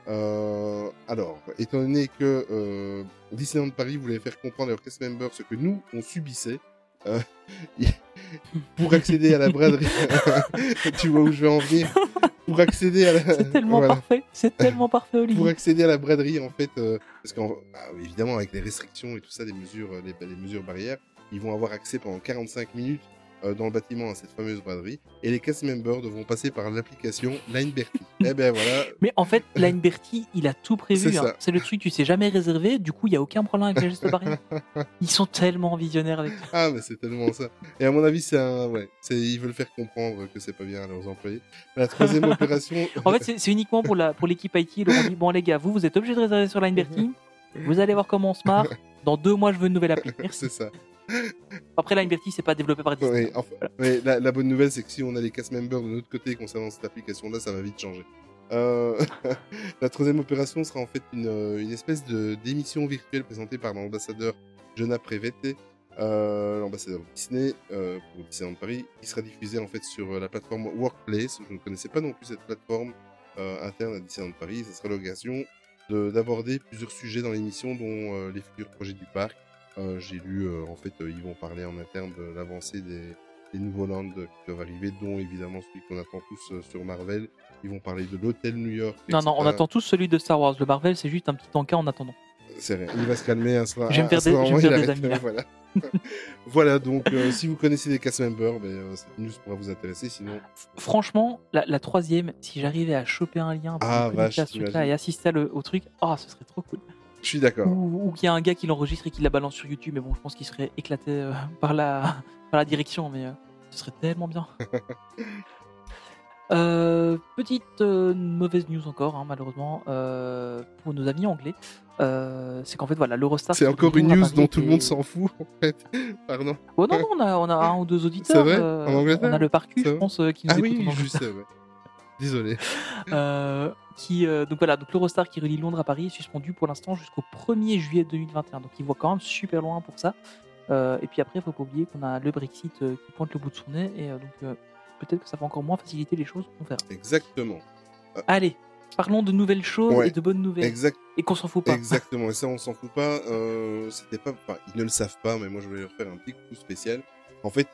Euh, alors, étant donné que euh, Disneyland Paris voulait faire comprendre à leurs cast members ce que nous, on subissait, euh, pour accéder à la braderie, tu vois où je vais en venir, pour accéder à la... C'est tellement voilà. parfait. C'est tellement parfait, Pour Olivier. accéder à la braderie, en fait, euh, parce qu'évidemment, avec les restrictions et tout ça, les mesures, les, les mesures barrières, ils vont avoir accès pendant 45 minutes dans le bâtiment à cette fameuse braderie. Et les cast members devront passer par l'application Lineberty. eh ben voilà, Mais en fait, Line Bertie, il a tout prévu. C'est hein. le truc, tu sais jamais réservé. Du coup, il y a aucun problème avec les gestes barrières. Ils sont tellement visionnaires avec ça. Ah, mais c'est tellement ça. Et à mon avis, c'est un. Ouais, ils veulent faire comprendre que c'est pas bien à leurs employés. La troisième opération. En fait, c'est uniquement pour la pour l'équipe IT. Ils leur ont dit bon les gars, vous vous êtes obligés de réserver sur Line Bertie. Vous allez voir comment on se marre. Dans deux mois, je veux une nouvelle appli. C'est ça. Après, Line Bertie, c'est pas développé par Disney. Ouais, enfin, ouais, la, la bonne nouvelle, c'est que si on a les cast members de notre côté concernant cette application-là, ça va vite changer. Euh, la troisième opération sera en fait une, euh, une espèce de d'émission virtuelle présentée par l'ambassadeur Jonah Prevete, euh, l'ambassadeur Disney euh, pour Disneyland Paris, qui sera diffusée en fait sur la plateforme Workplace. Je ne connaissais pas non plus cette plateforme interne à Disneyland Paris. Ça sera l'occasion de- d'aborder plusieurs sujets dans l'émission, dont les futurs projets du parc. Euh, J'ai lu, euh, en fait, euh, ils vont parler en interne de l'avancée des, des nouveaux lands qui doivent arriver, dont évidemment celui qu'on attend tous sur Marvel. Ils vont parler de l'hôtel New York. Non, non, on attend tous celui de Star Wars. Le Marvel, c'est juste un petit encas en attendant. C'est vrai, il va se calmer un soir. Je vais me un faire des- amis, là. Voilà. voilà, donc euh, si vous connaissez des cast members, ben, euh, cette news pourra vous intéresser. Sinon, Franchement, la, la troisième, si j'arrivais à choper un lien pour Ah, vache, à ce truc-là et assister à le- au truc, ah, ce serait trop cool. Je suis d'accord. Ou, ou qu'il y a un gars qui l'enregistre et qui la balance sur YouTube, mais bon, je pense qu'il serait éclaté euh, par, la, par la direction, mais euh, ce serait tellement bien. Euh, petite euh, mauvaise news encore, hein, malheureusement, euh, pour nos amis anglais. C'est qu'en fait, voilà, l'Eurostar. C'est encore une news dont tout le monde s'en fout, en fait. Pardon. Oh non, non, on a, on a un ou deux auditeurs. vrai? En Angleterre? On a le parcu, je pense, qui nous Ah écoute oui, en je sais, ouais. Désolé. Euh, qui, euh, donc voilà, donc l'Eurostar qui relie Londres à Paris est suspendu pour l'instant jusqu'au 1er juillet 2021. Donc il voit quand même super loin pour ça. Euh, et puis après, il faut pas oublier qu'on a le Brexit euh, qui pointe le bout de son nez. Et donc peut-être que ça va encore moins faciliter les choses. On verra. Exactement. Allez, parlons de nouvelles choses Ouais. et de bonnes nouvelles. Exact, et qu'on s'en fout pas. exactement. Et ça, on s'en fout pas. C'était pas, enfin, ils ne le savent pas, mais moi, je voulais leur faire un petit coup spécial. En fait,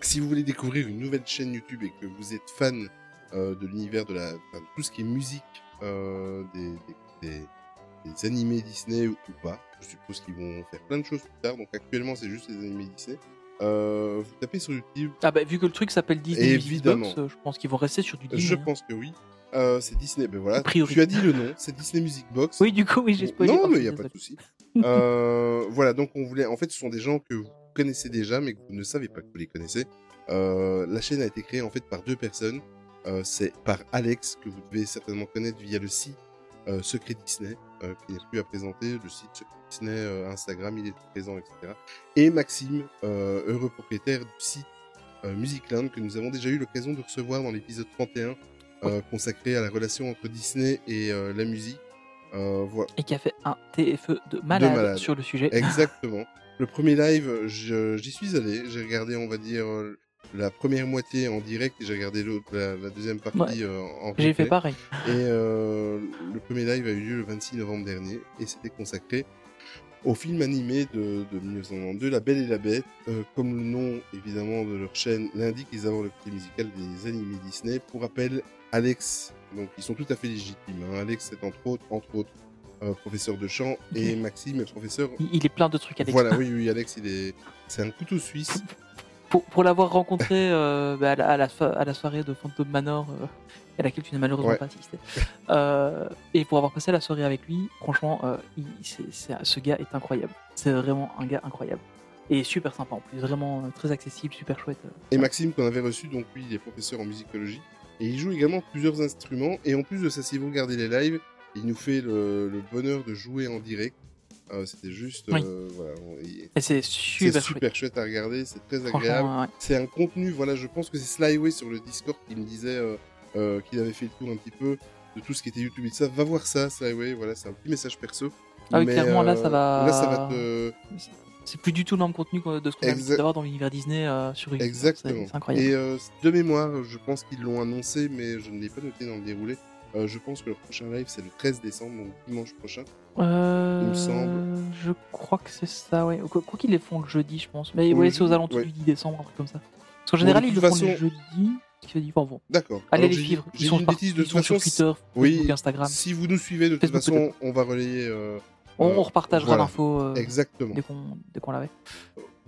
si vous voulez découvrir une nouvelle chaîne YouTube et que vous êtes fan de l'univers de la, enfin, tout ce qui est musique, euh, des, des, des- animés Disney ou, pas, je suppose qu'ils vont faire plein de choses plus tard. Donc actuellement, c'est juste les animés Disney. Euh, vous tapez sur YouTube. Ah bah, vu que le truc s'appelle Disney Music Évidemment. Box, euh, je pense qu'ils vont rester sur du Disney. Je hein. pense que oui. Euh, c'est Disney. Ben voilà. Tu as dit le nom. C'est Disney Music Box. Oui, du coup, oui, j'ai spoilé. Non, mais il n'y a pas de souci. Euh, voilà, donc on voulait. En fait, ce sont des gens que vous connaissez déjà, mais que vous ne savez pas que vous les connaissez. Euh, la chaîne a été créée en fait par deux personnes. Euh, c'est par Alex que vous devez certainement connaître via le site euh, Secret Disney, euh, qui n'est plus à présenter. Le site Secret Disney, euh, Instagram, il est présent, etc. Et Maxime, euh, heureux propriétaire du site euh, Musicland, que nous avons déjà eu l'occasion de recevoir dans l'épisode 31, euh, consacré à la relation entre Disney et euh, la musique. Euh, voilà. Et qui a fait un TFE de malade, malade. sur le sujet. Exactement. Le premier live, j'y suis allé. J'ai regardé, on va dire, euh, la première moitié en direct et j'ai regardé la, la deuxième partie Ouais. euh, en J'ai fait pareil. Et euh, le premier live a eu lieu le 26 novembre dernier et c'était consacré au film animé de, de 1992, La Belle et la Bête. Euh, comme le nom, évidemment, de leur chaîne l'indique, ils avaient le côté musical des animés Disney. Pour rappel, Alex, donc ils sont tout à fait légitimes. hein. Alex est entre autres, entre autres euh, professeur de chant et. Maxime est professeur Il, il est plein de trucs, Alex. voilà, oui, oui, Alex, il est, c'est un couteau suisse. Pour, pour l'avoir rencontré euh, bah, à, la, à la so- à la soirée de Phantom Manor, euh, à laquelle tu n'as malheureusement Ouais. pas assisté, euh, et pour avoir passé la soirée avec lui, franchement, ce gars est incroyable. C'est vraiment un gars incroyable. Et super sympa en plus, vraiment très accessible, super chouette. Et Maxime, qu'on avait reçu, donc lui, il est professeur en musicologie. Et il joue également plusieurs instruments. Et en plus de ça, si vous regardez les lives, il nous fait le, le bonheur de jouer en direct. Euh, C'était juste, Oui. euh, voilà, c'est super, super, chouette. à regarder, c'est très agréable. Ouais. C'est un contenu, voilà, je pense que c'est Slyway sur le Discord qui me disait euh, euh, qu'il avait fait le tour un petit peu de tout ce qui était YouTube et tout ça. Va voir ça, Slyway, voilà, c'est un petit message perso. Ah oui, Mais, clairement, là, ça va- Là, ça va te, C'est plus du tout le même contenu de ce qu'on a Exact- l'habitude d'avoir dans l'univers Disney sur YouTube. Exactement. C'est incroyable. Et de mémoire, je pense qu'ils l'ont annoncé, mais je ne l'ai pas noté dans le déroulé. Euh, je pense que le prochain live, c'est le 13 décembre, donc dimanche prochain. Euh, il me semble. Je crois que c'est ça, ouais. Quoi qu'ils les font le jeudi, je pense. Mais Oui, ouais, c'est aux alentours ouais. du 10 décembre, un truc comme ça. Parce qu'en général, ils le font le jeudi. Enfin, bon. D'accord. Allez les suivre. Ils sont, une bêtise de Ils sont sur façon. Twitter, Oui, Instagram. Si vous nous suivez, de toute Facebook, façon, on va relayer. euh, On, on repartagera l'info Exactement. dès qu'on dès qu'on l'avait.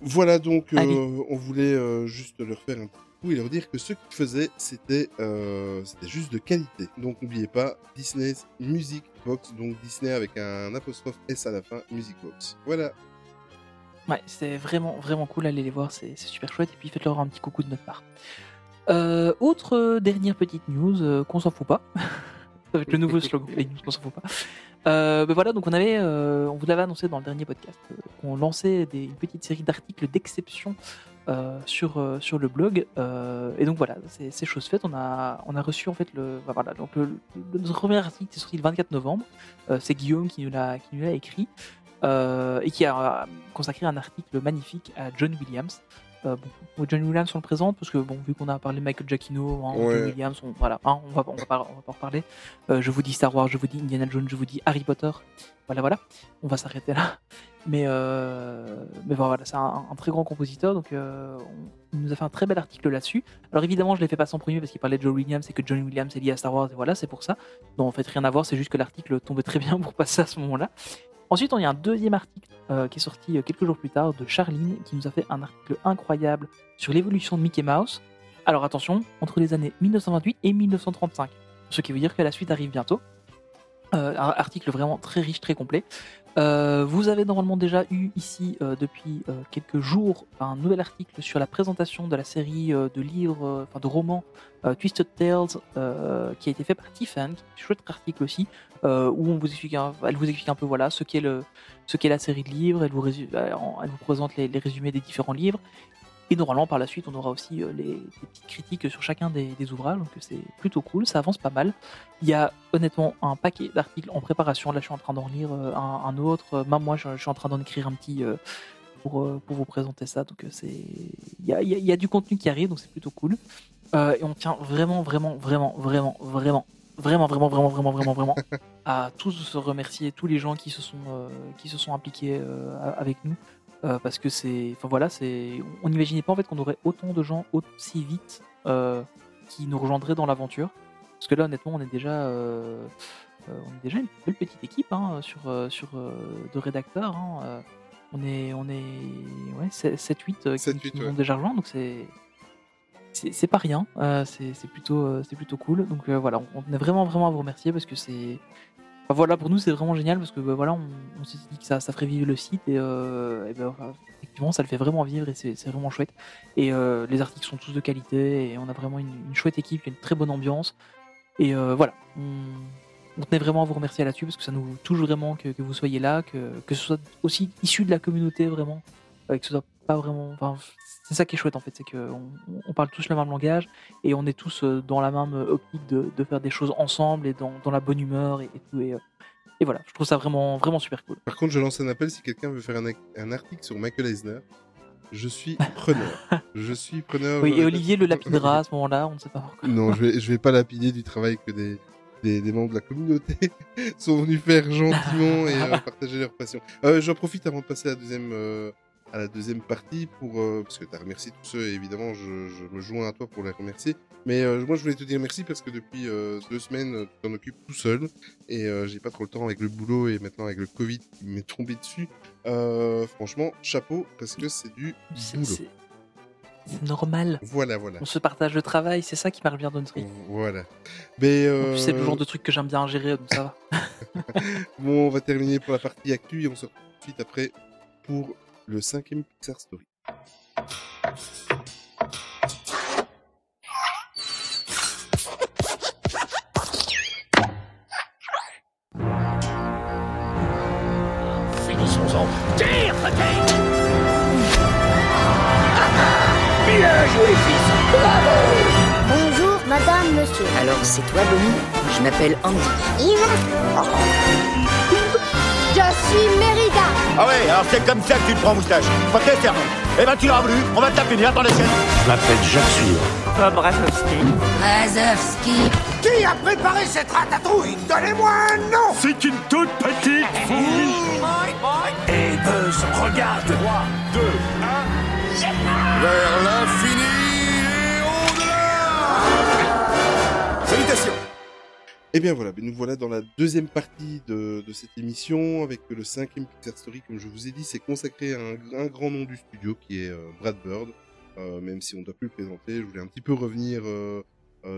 Voilà, donc euh, on voulait euh, juste leur faire un petit coup et leur dire que ce qu'ils faisaient, c'était euh, c'était juste de qualité. Donc n'oubliez pas, Disney Music Box, donc Disney avec un apostrophe S à la fin, Music Box. Voilà. Ouais, c'est vraiment, vraiment cool. Allez les voir, c'est super chouette. Et puis faites-leur un petit coucou de notre part. Autre dernière petite news qu'on s'en fout pas. Ça va être le nouveau slogan, les news qu'on s'en fout pas. Euh, ben voilà, donc on avait, euh, on vous l'avait annoncé dans le dernier podcast, euh, qu'on lançait une petite série d'articles d'exception euh, sur, sur le blog. Et donc voilà, c'est chose faite. On a, on a reçu en fait le, voilà, donc le, notre premier article est sorti le 24 novembre. C'est Guillaume qui nous l'a qui nous l'a écrit et qui a consacré un article magnifique à John Williams. Euh, bon, John Williams on le présente parce que bon vu qu'on a parlé de Michael Giacchino, hein, Ouais. John Williams, on, voilà, hein, on va on va pas on va pas en reparler. Euh, je vous dis Star Wars, je vous dis Indiana Jones, je vous dis Harry Potter. Voilà voilà, on va s'arrêter là. Mais euh, mais voilà, c'est un, un très grand compositeur donc on, il nous a fait un très bel article là-dessus. Alors évidemment je l'ai fait passer en premier parce qu'il parlait de John Williams et que John Williams est lié à Star Wars et voilà c'est pour ça. Non en fait rien à voir, c'est juste que l'article tombait très bien pour passer à ce moment-là. Ensuite, on y a un deuxième article euh, qui est sorti euh, quelques jours plus tard de Charline qui nous a fait un article incroyable sur l'évolution de Mickey Mouse. Alors attention, entre les années 1928 et 1935, ce qui veut dire que la suite arrive bientôt. Euh, un article vraiment très riche, très complet. Euh, vous avez normalement déjà eu ici euh, depuis euh, quelques jours un nouvel article sur la présentation de la série de livres, enfin de romans Twisted Tales qui a été fait par Tiffany, chouette article aussi, où on vous explique, un- elle vous explique un peu voilà ce qu'est la série de livres, elle vous, présente les résumés des différents livres. Et normalement, par la suite, on aura aussi euh, les, les petites critiques sur chacun des, des ouvrages, donc c'est plutôt cool, ça avance pas mal. Il y a honnêtement un paquet d'articles en préparation. Là, je suis en train d'en lire euh, un, un autre. Euh, Même moi, je, je suis en train d'en écrire un petit euh, pour, euh, pour vous présenter ça. Donc, euh, c'est il y a, il y a- il y a du contenu qui arrive, donc c'est plutôt cool. Euh, et on tient vraiment, vraiment, vraiment, vraiment, vraiment, vraiment, vraiment, vraiment, vraiment, vraiment, vraiment à tous se remercier, tous les gens qui se sont, euh, qui se sont impliqués euh, avec nous. Euh, parce que c'est, enfin voilà, c'est, on n'imaginait pas en fait qu'on aurait autant de gens aussi vite euh, qui nous rejoindraient dans l'aventure. Parce que là, honnêtement, on est déjà, euh, on est déjà une belle petite équipe hein, sur, sur de rédacteurs. hein, on est, on est, ouais, 7-8 qui, 7-8, qui nous ouais. ont déjà rejoints, donc c'est, c'est pas rien. c'est plutôt, c'est plutôt cool. Donc voilà, on, on est vraiment, vraiment à vous remercier parce que c'est, Enfin, voilà, pour nous, c'est vraiment génial parce que bah, voilà, on, s'est dit que ça, ferait vivre le site et, euh, enfin, effectivement, ça le fait vraiment vivre et c'est vraiment chouette. Et euh, les articles sont tous de qualité et on a vraiment une, chouette équipe, une très bonne ambiance. Et euh, voilà, on, tenait vraiment à vous remercier là-dessus parce que ça nous touche vraiment que, vous soyez là, que, ce soit aussi issu de la communauté vraiment, que ce pas vraiment. Enfin, c'est ça qui est chouette en fait, c'est qu'on on parle tous le même langage et on est tous euh, dans la même optique de, de faire des choses ensemble et dans, dans la bonne humeur et, et tout. Et, euh, et voilà, je trouve ça vraiment, vraiment super cool. Par contre, je lance un appel si quelqu'un veut faire un, un article sur Michael Eisner. Je suis preneur. je suis preneur. Oui, et Olivier le lapidera à ce moment-là, on ne sait pas pourquoi. Non, je vais, je vais pas lapider du travail que des, des, des membres de la communauté sont venus faire gentiment et euh, partager leur passion. Euh, J'en profite avant de passer à la deuxième, euh, à la deuxième partie pour euh, parce que tu as remercié tous ceux et évidemment je, je me joins à toi pour les remercier. Mais euh, moi je voulais te dire merci parce que depuis euh, deux semaines euh, tu t'en occupes tout seul et euh, j'ai pas trop le temps avec le boulot et maintenant avec le Covid qui m'est tombé dessus. Euh, franchement chapeau parce que c'est du C'est- boulot. C'est c'est normal. Voilà voilà. On se partage le travail, c'est ça qui marche bien dans notre vie. Voilà. Mais euh, c'est le genre de truc que j'aime bien gérer, donc ça va. Bon, on va terminer pour la partie actu et on se retrouve tout de suite après pour le cinquième Pixar Story. Finissons-en. Tire, Bien joué, fils Bonjour, madame, monsieur. Alors c'est toi, Bonnie? Je m'appelle Andy. Je suis Mérida. Ah ouais, alors c'est comme ça que tu te prends moustache. Ok, serment. Eh ben tu l'auras voulu, on va te la punir dans les chaînes. Je m'appelle Jacques Suivre. Razovski. Qui a préparé cette ratatouille? Donnez-moi un nom C'est une toute petite fouille Et Buzz, regarde 3, 2, 1... Vers l'infini Et bien voilà, nous voilà dans la deuxième partie de, cette émission avec le cinquième Pixar Story, comme je vous ai dit, c'est consacré à un, grand nom du studio qui est euh, Brad Bird. Euh, même si on ne doit plus le présenter, je voulais un petit peu revenir euh,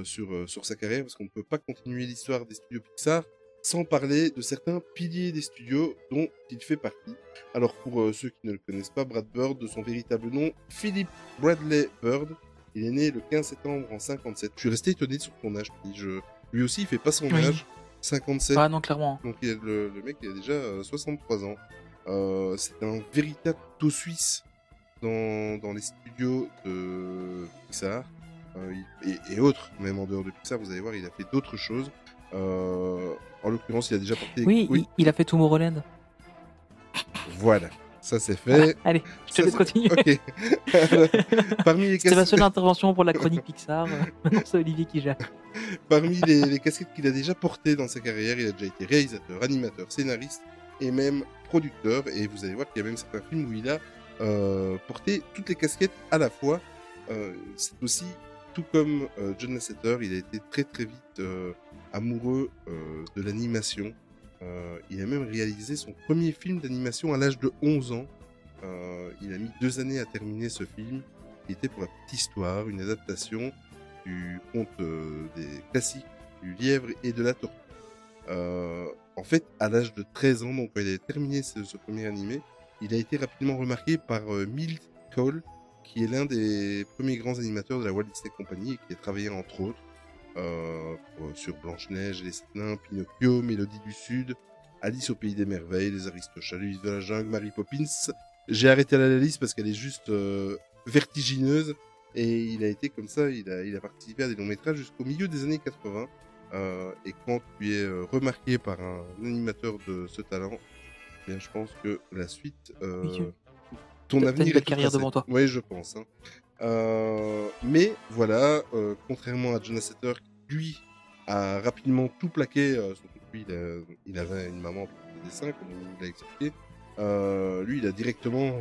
sur, sa carrière parce qu'on ne peut pas continuer l'histoire des studios Pixar sans parler de certains piliers des studios dont il fait partie. Alors pour ceux qui ne le connaissent pas, Brad Bird, de son véritable nom, Philip Bradley Bird, il est né le 15 septembre en 57. Je suis resté étonné sur son âge. Je... Lui aussi, il fait pas son Oui. âge. 57. Ah non, clairement. Donc il y a le, le mec il a déjà euh, 63 ans. Euh, c'est un véritable couteau suisse dans, dans les studios de Pixar euh, et, et autres, même en dehors de Pixar, vous allez voir, il a fait d'autres choses. Euh, en l'occurrence, il a déjà porté. Oui, Il, il a fait Tomorrowland. Voilà, ça c'est Voilà. fait. Allez, je te laisse c'est- continuer. Ok. Parmi les C'était ma casquettes- seule intervention pour la chronique Pixar. euh, Maintenant, c'est Olivier qui gère. Parmi les, les casquettes qu'il a déjà portées dans sa carrière, il a déjà été réalisateur, animateur, scénariste et même producteur. Et vous allez voir qu'il y a même certains films où il a euh, porté toutes les casquettes à la fois. Euh, c'est aussi, tout comme euh, John Lasseter, il a été très très vite amoureux de l'animation. Euh, il a même réalisé son premier film d'animation à l'âge de 11 ans. Euh, il a mis deux années à terminer ce film, qui était pour la petite histoire, une adaptation du conte euh, des classiques du lièvre et de la tortue. En fait, à l'âge de 13 ans, donc quand il a terminé ce, premier animé, il a été rapidement remarqué par Milt Cole, qui est l'un des premiers grands animateurs de la Walt Disney Company et qui a travaillé entre autres euh, pour- sur Blanche-Neige les Nains, Pinocchio, Mélodie du Sud, Alice au Pays des Merveilles, Les Aristochats, Louise de la Jungle, Mary Poppins. J'ai arrêté la liste parce qu'elle est juste euh, vertigineuse et il a été comme ça, il a, il a participé à des longs métrages jusqu'au milieu des années 80. Euh, et quand tu es euh, remarqué par un animateur de ce talent, eh bien, je pense que la suite, euh, ton avenir une est carrière tracé. devant toi. Oui, je pense. hein. Euh, mais voilà, euh, contrairement à John Lasseter, qui lui a rapidement tout plaqué, euh, surtout lui, il, avait une maman pour dessin, comme il l'a expliqué. Lui, il a directement,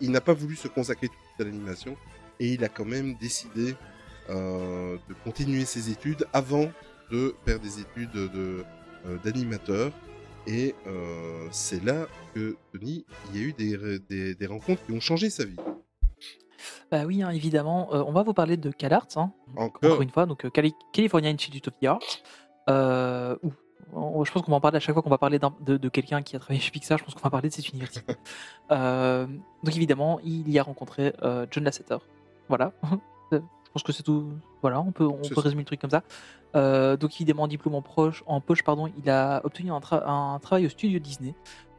il, n'a pas voulu se consacrer tout à l'animation, et il a quand même décidé de continuer ses études avant de faire des études de d'animateur. Et c'est là que Tony, il y a eu des rencontres qui ont changé sa vie. Bah oui, hein, évidemment. Euh, on va vous parler de CalArts, hein, Encore. encore une fois, donc euh, Cali- California Institute of the Arts. Euh, où- on- je pense qu'on va en parler à chaque fois qu'on va parler d'un- de, de quelqu'un qui a travaillé chez Pixar. Je pense qu'on va parler de cette université. Euh, donc évidemment, il y a rencontré euh, John Lasseter. Voilà. je pense que c'est tout. Voilà, on peut, on C'est peut ça. résumer le truc comme ça. Euh, donc évidemment, diplôme en, proche, en poche, pardon, il a obtenu un, tra- un travail au studio Disney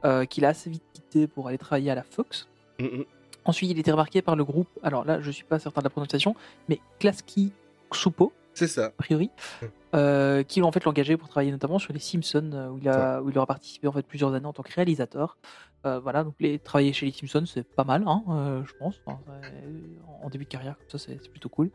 euh, qu'il a assez vite quitté pour aller travailler à la Fox. Mhm. Ensuite, il était remarqué par le groupe, alors là, je suis pas certain de la prononciation, mais Klasky Ksupo, C'est ça. a priori, euh, qui en fait l'engagé pour travailler notamment sur les Simpsons, euh, où il, a, où il aura participé en fait plusieurs années en tant que réalisateur. Euh, voilà, donc les, travailler chez les Simpsons, c'est pas mal, hein, euh, je pense. Enfin, en début de carrière, comme ça, c'est plutôt cool.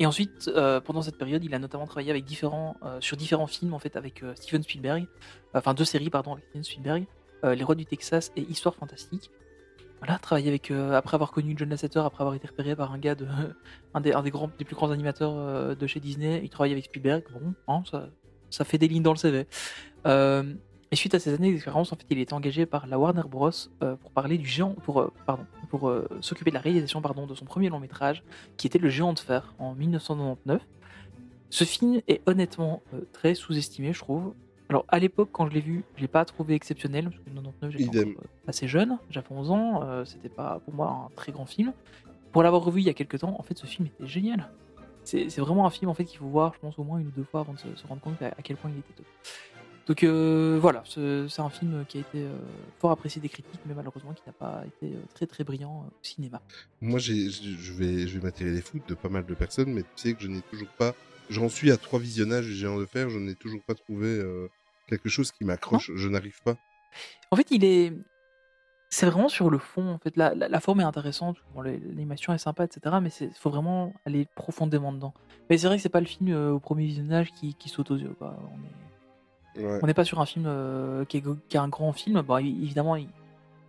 Et ensuite, pendant cette période, il a notamment travaillé avec différents, sur différents films en fait avec Steven Spielberg, enfin deux séries pardon avec Steven Spielberg, Les Rois du Texas et Histoire fantastique. Voilà, travailler avec euh, après avoir connu John Lasseter, après avoir été repéré par un gars de un des, un des grands des plus grands animateurs euh, de chez Disney, il travaille avec Spielberg. Bon, hein, ça, ça fait des lignes dans le CV. Euh, et suite à ces années d'expérience, en fait, il été engagé par la Warner Bros pour parler du géant, pour pardon, pour s'occuper de la réalisation pardon de son premier long métrage, qui était Le Géant de fer en 1999. Ce film est honnêtement très sous-estimé, je trouve. Alors à l'époque, quand je l'ai vu, je l'ai pas trouvé exceptionnel parce que 99, j'étais euh, assez jeune, j'avais 11 ans, euh, c'était pas pour moi un très grand film. Pour l'avoir revu il y a quelques temps, en fait, ce film était génial. C'est c'est vraiment un film en fait qu'il faut voir, je pense, au moins une ou deux fois avant de se, se rendre compte à, à quel point il était top. Donc euh, voilà, ce- c'est un film qui a été euh, fort apprécié des critiques, mais malheureusement qui n'a pas été euh, très très brillant au cinéma. Moi, j'ai, je vais, je vais m'attirer les foudres de pas mal de personnes, mais tu sais que je n'ai toujours pas. J'en suis à trois visionnages du géant de fer, je n'ai toujours pas trouvé quelque chose qui m'accroche. Je n'arrive pas. En fait, il est. C'est vraiment sur le fond. En fait, la, la- la forme est intéressante, bon, l'animation est sympa, etc. Mais il faut vraiment aller profondément dedans. Mais c'est vrai que c'est pas le film euh, au premier visionnage qui, qui saute aux yeux. Quoi. On est- Ouais. on n'est pas sur un film euh, qui, est, qui est un grand film. Bon, évidemment, il,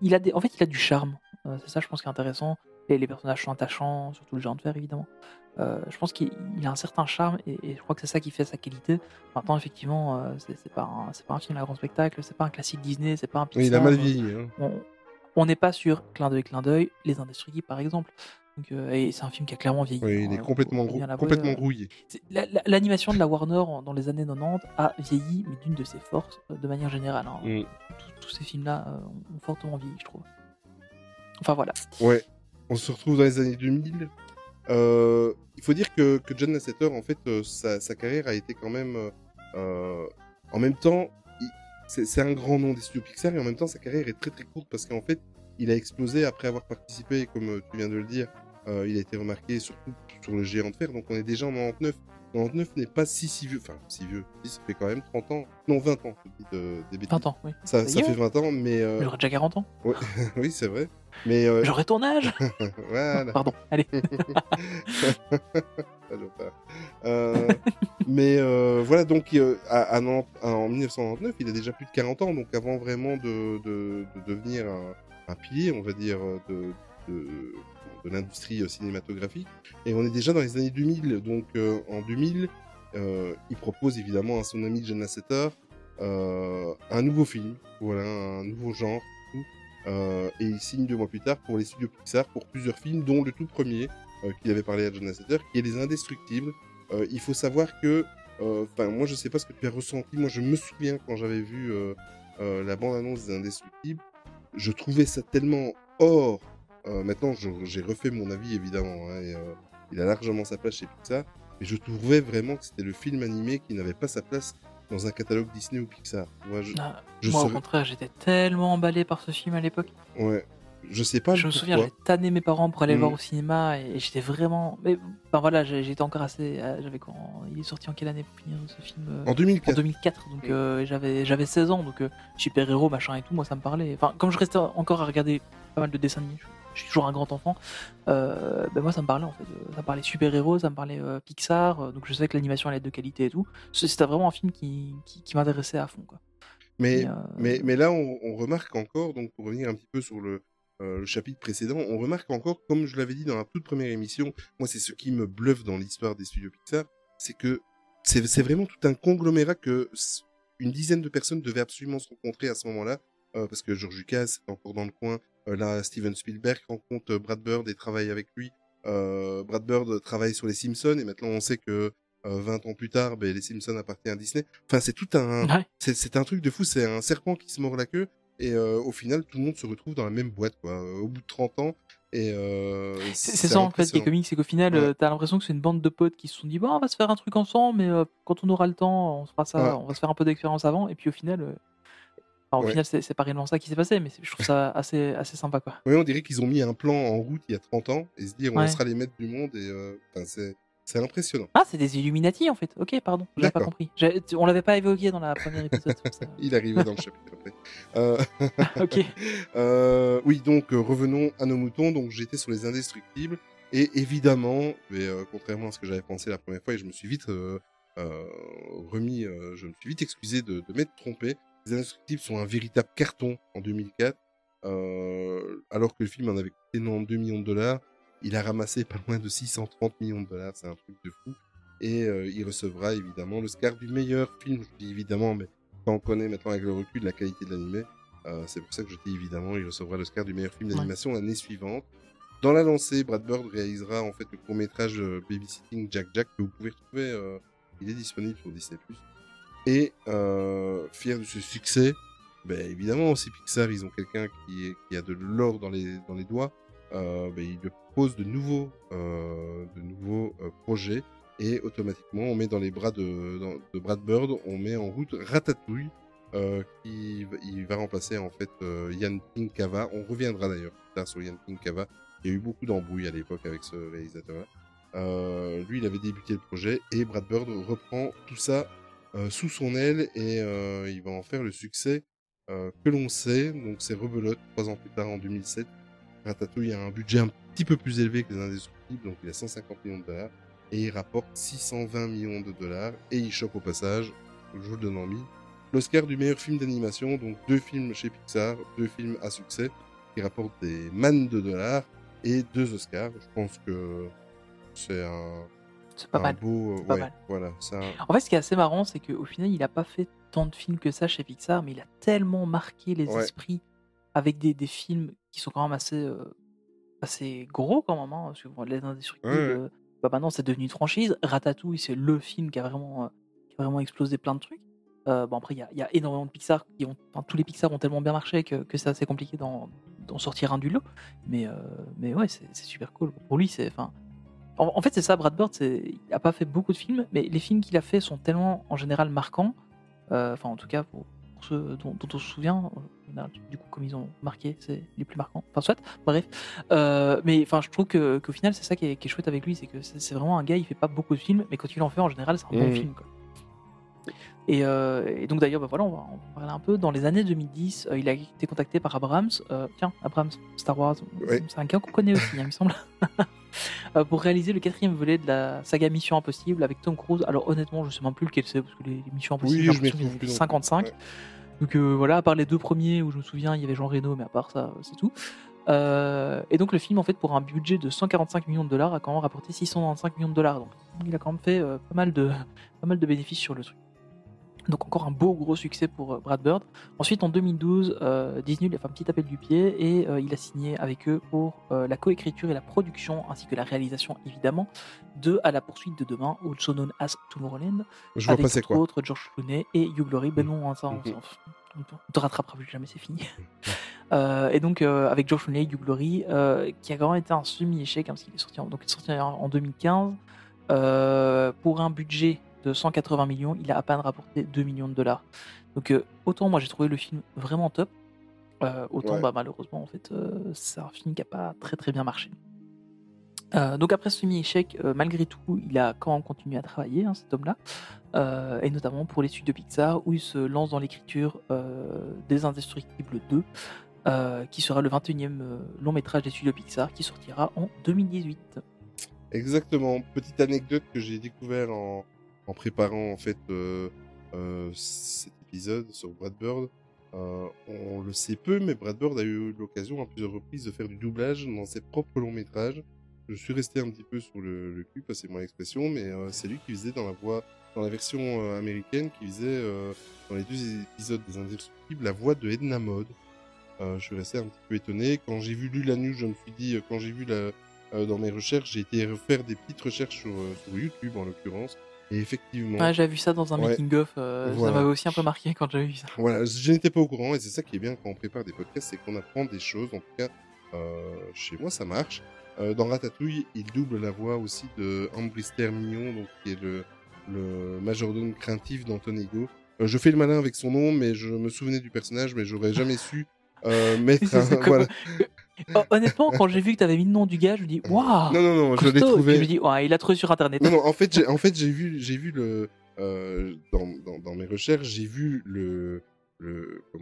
il a des, en fait, il a du charme. Euh, c'est ça, je pense, qui est intéressant. Et les personnages sont attachants, surtout le géant de fer, évidemment. Euh, je pense qu'il il a un certain charme et, et je crois que c'est ça qui fait sa qualité. Maintenant, effectivement, euh, c'est pas, un- c'est pas un film à grand spectacle, c'est pas un classique Disney, c'est pas un Mais il a Pixar, mal euh, vieilli. Hein. on- n'est pas sur clin d'œil, clin d'œil, Les Indestructibles par exemple. Donc, euh, et c'est un film qui a clairement vieilli. Oui, il est complètement, grou- complètement euh. grouillé. La- la- L'animation de la Warner en- dans les années 90 a vieilli, mais d'une de ses forces, euh, de manière générale. hein. Mm. Tous- ces films-là euh, ont fortement vieilli, je trouve. Enfin voilà. Ouais. On se retrouve dans les années 2000. Euh, il faut dire que, que John Lasseter, en fait, euh, sa, carrière a été quand même. euh, en même temps, c'est un grand nom des studios Pixar et en même temps, sa carrière est très très courte parce qu'en fait, il a explosé après avoir participé, comme tu viens de le dire. il a été remarqué surtout sur le géant de fer, donc on est déjà en 99. 99 n'est pas si si vieux, enfin si vieux, si, ça fait quand même 30 ans, non 20 ans, je dis de- des bêtises. 20 ans, oui. Ça, fait 20 ans, mais... euh, J'aurais déjà 40 ans. ouais, oui, c'est vrai. Mais euh, J'aurais ton âge. voilà. Pardon, allez. Euh, mais euh, voilà, donc euh, à, en 1999, il a déjà plus de 40 ans, donc avant vraiment de, de, de devenir un, un pilier, on va dire, de, de, l'industrie cinématographique. Et on est déjà dans les années 2000, donc euh, en 2000, euh, il propose évidemment à son ami John Lasseter euh, un nouveau film, voilà, un nouveau genre, et il signe deux mois plus tard pour les studios Pixar pour plusieurs films, dont le tout premier euh, qu'il avait parlé à John Lasseter, qui est Les Indestructibles. Il faut savoir que, enfin, moi je sais pas ce que tu as ressenti, moi je me souviens quand j'avais vu la bande-annonce des Indestructibles, je trouvais ça tellement hors. Euh, maintenant, j'ai refait mon avis évidemment, hein, et, euh, il a largement sa place chez Pixar, mais je trouvais vraiment que c'était le film animé qui n'avait pas sa place dans un catalogue Disney ou Pixar. Moi, je, Ah, je Moi, au contraire, j'étais tellement emballé par ce film à l'époque. ouais, je sais pas Je me souviens, j'ai tanné mes parents pour aller le Mm. voir au cinéma et, j'étais vraiment. Mais enfin voilà, j'étais encore assez. euh, J'avais quand il est sorti en quelle année pour finir ce film euh, En 2004. En 2004, donc euh, j'avais j'avais 16 ans, donc euh, super héros machin et tout, moi ça me parlait. Enfin, comme je restais encore à regarder pas mal de dessins animés, je, je suis toujours un grand enfant. euh, ben moi ça me parlait en fait, ça me parlait super héros, ça me parlait euh, Pixar, donc je savais que l'animation allait être de qualité et tout. C'était vraiment un film qui, qui, qui m'intéressait à fond quoi. Mais, euh, mais, mais là, on, on remarque encore, donc pour revenir un petit peu sur le, euh, le chapitre précédent, on remarque encore, comme je l'avais dit dans la toute première émission, moi c'est ce qui me bluffe dans l'histoire des studios Pixar, c'est que c'est vraiment tout un conglomérat que une dizaine de personnes devaient absolument se rencontrer à ce moment-là, euh, parce que George Lucas est encore dans le coin, euh, là Steven Spielberg rencontre Brad Bird et travaille avec lui, Brad Bird travaille sur les Simpsons, et maintenant on sait que euh, 20 ans plus tard, ben, les Simpsons appartiennent à Disney. Enfin, c'est tout un, Ouais. c'est un truc de fou. C'est un serpent qui se mord la queue et euh, au final, tout le monde se retrouve dans la même boîte, quoi, euh, au bout de 30 ans. Et euh, C'est ça en fait, les impressionnant. comics, c'est qu'au final, Ouais. euh, t'as l'impression que c'est une bande de potes qui se sont dit, bon, on va se faire un truc ensemble, mais euh, quand on aura le temps, on se fera ça, Ouais. on va se faire un peu d'expérience avant, et puis au final, enfin, au Ouais. final, c'est pas réellement ça qui s'est passé, mais je trouve ça assez, assez sympa, quoi. Oui, on dirait qu'ils ont mis un plan en route il y a 30 ans et se dire on sera les maîtres du monde et enfin, c'est c'est impressionnant. Ah, c'est des Illuminati en fait. Ok, pardon, j'avais pas compris. J'ai- On l'avait pas évoqué dans la première épisode. ça. Il arrivait dans le chapitre après. Euh, ok. Euh, oui, donc euh, revenons à nos moutons. Donc j'étais sur les indestructibles et évidemment, mais euh, contrairement à ce que j'avais pensé la première fois, et je me suis vite remis, je me suis vite excusé de, de m'être trompé. Les indestructibles sont un véritable carton en 2004, euh, alors que le film en avait coûté 92 millions de dollars. Il a ramassé pas loin de 630 millions de dollars, c'est un truc de fou. Et euh, il recevra évidemment l'Oscar du meilleur film. Je dis évidemment, mais quand on connaît maintenant avec le recul la qualité de l'animé, euh, c'est pour ça que je dis évidemment, il recevra l'Oscar du meilleur film d'animation l'année suivante. Dans la lancée, Brad Bird réalisera en fait le court métrage Babysitting Jack Jack que vous pouvez retrouver. euh, il est disponible sur Disney+. Et euh, fier de ce succès, ben, évidemment aussi Pixar, ils ont quelqu'un qui, est- qui a de l'or dans les, dans les doigts. Euh, ben, il propose de nouveaux, euh, euh, projets et automatiquement on met dans les bras de, dans- Brad Bird, on met en route Ratatouille qui va- remplacer en fait Yann Pinkava. On reviendra d'ailleurs plus tard sur Yann Pinkava. Il y a eu beaucoup d'embrouilles à l'époque avec ce réalisateur-là. Lui, il avait débuté le projet et Brad Bird reprend tout ça sous son aile et il va en faire le succès que l'on sait. Donc c'est Rebelote, trois ans plus tard en 2007. Ratatouille a un budget un petit peu plus élevé que les Indestructibles, donc il a 150 millions de dollars et il rapporte 620 millions de dollars et il chope au passage, je vous le donne en mille, l'Oscar du meilleur film d'animation, donc deux films chez Pixar, deux films à succès qui rapportent des mannes de dollars et deux Oscars. Je pense que c'est un, C'est pas un mal. beau, C'est pas ouais, mal. voilà, ça. En fait, ce qui est assez marrant, c'est qu'au final, il a pas fait tant de films que ça chez Pixar, mais il a tellement marqué les Ouais. esprits avec des, des films qui sont quand même assez, euh, assez gros quand même. Hein, parce que bon, Les Indestructibles, Ouais, ouais. euh, bah maintenant c'est devenu une franchise. Ratatouille, c'est le film qui a vraiment, euh, qui a vraiment explosé plein de trucs. Euh, bon après, il y y a énormément de Pixar qui ont, enfin, tous les Pixar ont tellement bien marché que, que c'est assez compliqué d'en d'en sortir un du lot. Mais, mais ouais, c'est super cool. Pour lui, c'est, en, en fait, c'est ça, Brad Bird, il n'a pas fait beaucoup de films, mais les films qu'il a fait sont tellement en général marquants. euh, Enfin, en tout cas, pour ceux dont, dont on se souvient, euh, du coup, comme ils ont marqué, c'est les plus marquants. Enfin, soit, bref. Euh, mais enfin, je trouve que, qu'au final, c'est ça qui est, qui est chouette avec lui, c'est que c'est c'est vraiment un gars, il fait pas beaucoup de films, mais quand il en fait, en général, c'est un bon Mhm. film. Quoi. Et, euh, et donc d'ailleurs, bah voilà, on va en parler un peu. Dans les années 2010, euh, il a été contacté par Abrams. euh, tiens, Abrams, Star Wars, Ouais. c'est un gars qu'on connaît aussi, hein, il me semble. Euh, pour réaliser le quatrième volet de la saga Mission Impossible avec Tom Cruise. Alors honnêtement, je sais même plus lequel c'est parce que les, Missions Impossibles, Oui, je m'y l'impression qu'il y en retrouve avait plus non plus. 55. Ouais. Donc euh, voilà, à part les deux premiers où je me souviens, il y avait Jean Reno, mais à part ça, c'est tout. Euh, et donc le film, en fait, pour un budget de 145 millions de dollars, a quand même rapporté 625 millions de dollars. Donc il a quand même fait euh, pas, mal de, pas mal de bénéfices sur le truc. Donc encore un beau gros succès pour euh, Brad Bird. Ensuite en 2012, euh, Disney lui a fait un petit appel du pied et euh, il a signé avec eux pour euh, la coécriture et la production ainsi que la réalisation évidemment de À la poursuite de demain, also known as Tomorrowland, Je vois avec entre quoi. autres George Clooney et Hugh Glory. Ben non, hein, ça, on, Mhm. on- on te rattrapera plus jamais, c'est fini. Euh, et donc euh, avec George Clooney, Hugh Glory, euh, qui a quand même été un semi-échec hein, parce qu'il est sorti en, donc, il est sorti en- en 2015 euh, pour un budget de 180 millions, il a à peine rapporté 2 millions de dollars. Donc euh, autant moi j'ai trouvé le film vraiment top, euh, autant Ouais. bah, malheureusement en fait euh, c'est un film qui a pas très très bien marché. Donc après ce semi-échec, euh, malgré tout, il a quand même continué à travailler, hein, cet homme-là, et notamment pour les studios Pixar, où il se lance dans l'écriture des Indestructibles 2, euh, qui sera le 21e euh, long métrage des studios Pixar, qui sortira en 2018. Exactement. Petite anecdote que j'ai découvert en, en préparant en fait euh, euh, cet épisode sur Brad Bird. Euh, on le sait peu, mais Brad Bird a eu l'occasion à plusieurs reprises de faire du doublage dans ses propres longs métrages. Je suis resté un petit peu sur le, le cul, passez moi l'expression, mais c'est lui qui faisait dans la voix, dans la version américaine, qui faisait dans les deux épisodes des Indestructibles la voix de Edna Mode. Je suis resté un petit peu étonné. Quand j'ai vu lu la news, je me suis dit, quand j'ai vu dans mes recherches, j'ai été refaire des petites recherches sur YouTube en l'occurrence. Et effectivement, Ouais, j'avais vu ça dans un Ouais. making-of, euh, Voilà. ça m'avait aussi un peu marqué quand j'avais vu ça. voilà, je n'étais pas au courant et c'est ça qui est bien quand on prépare des podcasts, c'est qu'on apprend des choses. En tout cas, euh, chez moi, ça marche. Euh, dans Ratatouille, il double la voix aussi de Ambrister Mignon, donc qui est le, le majordome craintif d'Antonego. Euh, je fais le malin avec son nom, mais je me souvenais du personnage, mais j'aurais jamais su euh, mettre un. comme- Voilà. Honnêtement, quand j'ai vu que t'avais mis le nom du gars, je me dis waouh Non, non, non, je l'ai. Et trouvé. Je me dis, ouais, il a trouvé sur internet. Non, non, en fait, j'ai, en fait, j'ai vu, j'ai vu le, euh, dans, dans, dans mes recherches, j'ai vu le, le, euh,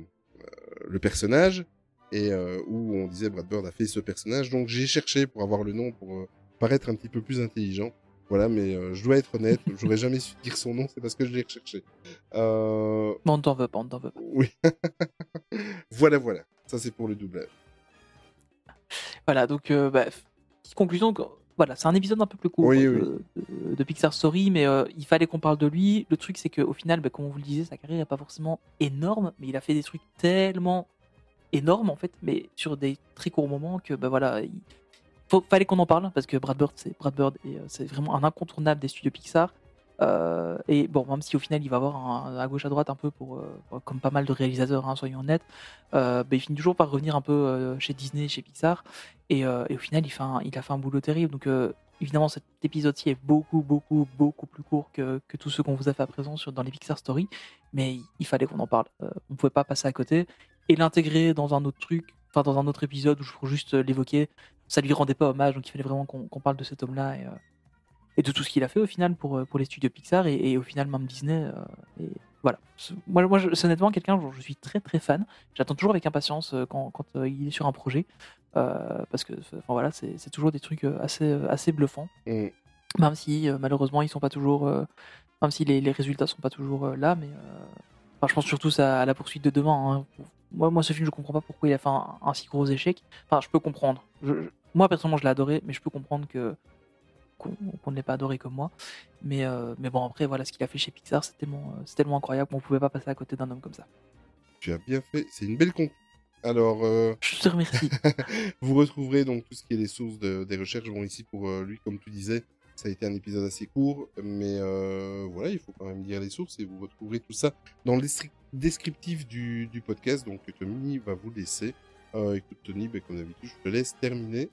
le personnage et euh, où on disait Brad Bird a fait ce personnage. Donc j'ai cherché pour avoir le nom pour paraître un petit peu plus intelligent. Voilà, mais euh, je dois être honnête, j'aurais jamais su dire son nom, c'est parce que je l'ai recherché. Euh, on t'en veut pas, on t'en veut pas. oui. voilà, voilà. Ça c'est pour le doublage. Voilà, donc, euh, bah, conclusion. Voilà, c'est un épisode un peu plus court Oui, euh, de, de Pixar Story, mais euh, il fallait qu'on parle de lui. Le truc, c'est qu'au final, bah, comme on vous le disait, sa carrière n'est pas forcément énorme, mais il a fait des trucs tellement énormes, en fait, mais sur des très courts moments que, bah voilà, il faut, fallait qu'on en parle, parce que Brad Bird, c'est Brad Bird, et euh, c'est vraiment un incontournable des studios Pixar. Euh, et bon, même si au final il va avoir à gauche à droite un peu pour, euh, comme pas mal de réalisateurs, hein, soyons honnêtes, bah, il finit toujours par revenir un peu chez Disney, chez Pixar. Et, au final, il, fait il a fait un boulot terrible. Donc, évidemment, cet épisode-ci est beaucoup, beaucoup, beaucoup plus court que, que tous ceux qu'on vous a fait à présent sur, dans les Pixar Story. Mais il, il fallait qu'on en parle. On ne pouvait pas passer à côté. Et l'intégrer dans un autre truc, enfin, dans un autre épisode où je pourrais juste euh, l'évoquer, ça lui rendait pas hommage. Donc, il fallait vraiment qu'on parle de cet homme-là et, euh, et de tout ce qu'il a fait au final pour, euh, pour les studios Pixar et, et au final, même Disney. euh, et voilà. Moi, je- honnêtement quelqu'un dont je suis très, très fan. J'attends toujours avec impatience quand, quand euh, il est sur un projet. Parce que enfin, voilà, c'est toujours des trucs assez, assez bluffants. Mm. Même si malheureusement ils sont pas toujours, même si les, les résultats sont pas toujours là, mais enfin, je pense surtout à la poursuite de demain. hein. Moi, moi, ce film, je comprends pas pourquoi il a fait un, un si gros échec. Enfin, je peux comprendre. Je- je- moi, personnellement, je l'ai adoré, mais je peux comprendre que qu'on ne l'ait pas adoré comme moi. Mais, euh, mais bon, après, voilà, ce qu'il a fait chez Pixar, c'est tellement, euh, tellement incroyable qu'on pouvait pas passer à côté d'un homme comme ça. Tu as bien fait. C'est une belle conclusion. Alors, euh, Je te remercie. vous retrouverez donc tout ce qui est les sources de- des recherches. Bon, ici, pour euh, lui, comme tu disais, ça a été un épisode assez court, mais euh, voilà, il faut quand même lire les sources et vous retrouverez tout ça dans le descriptif du, du podcast. Donc, Tommy va vous laisser. Euh, écoute, Tony, ben, comme d'habitude, je te laisse terminer.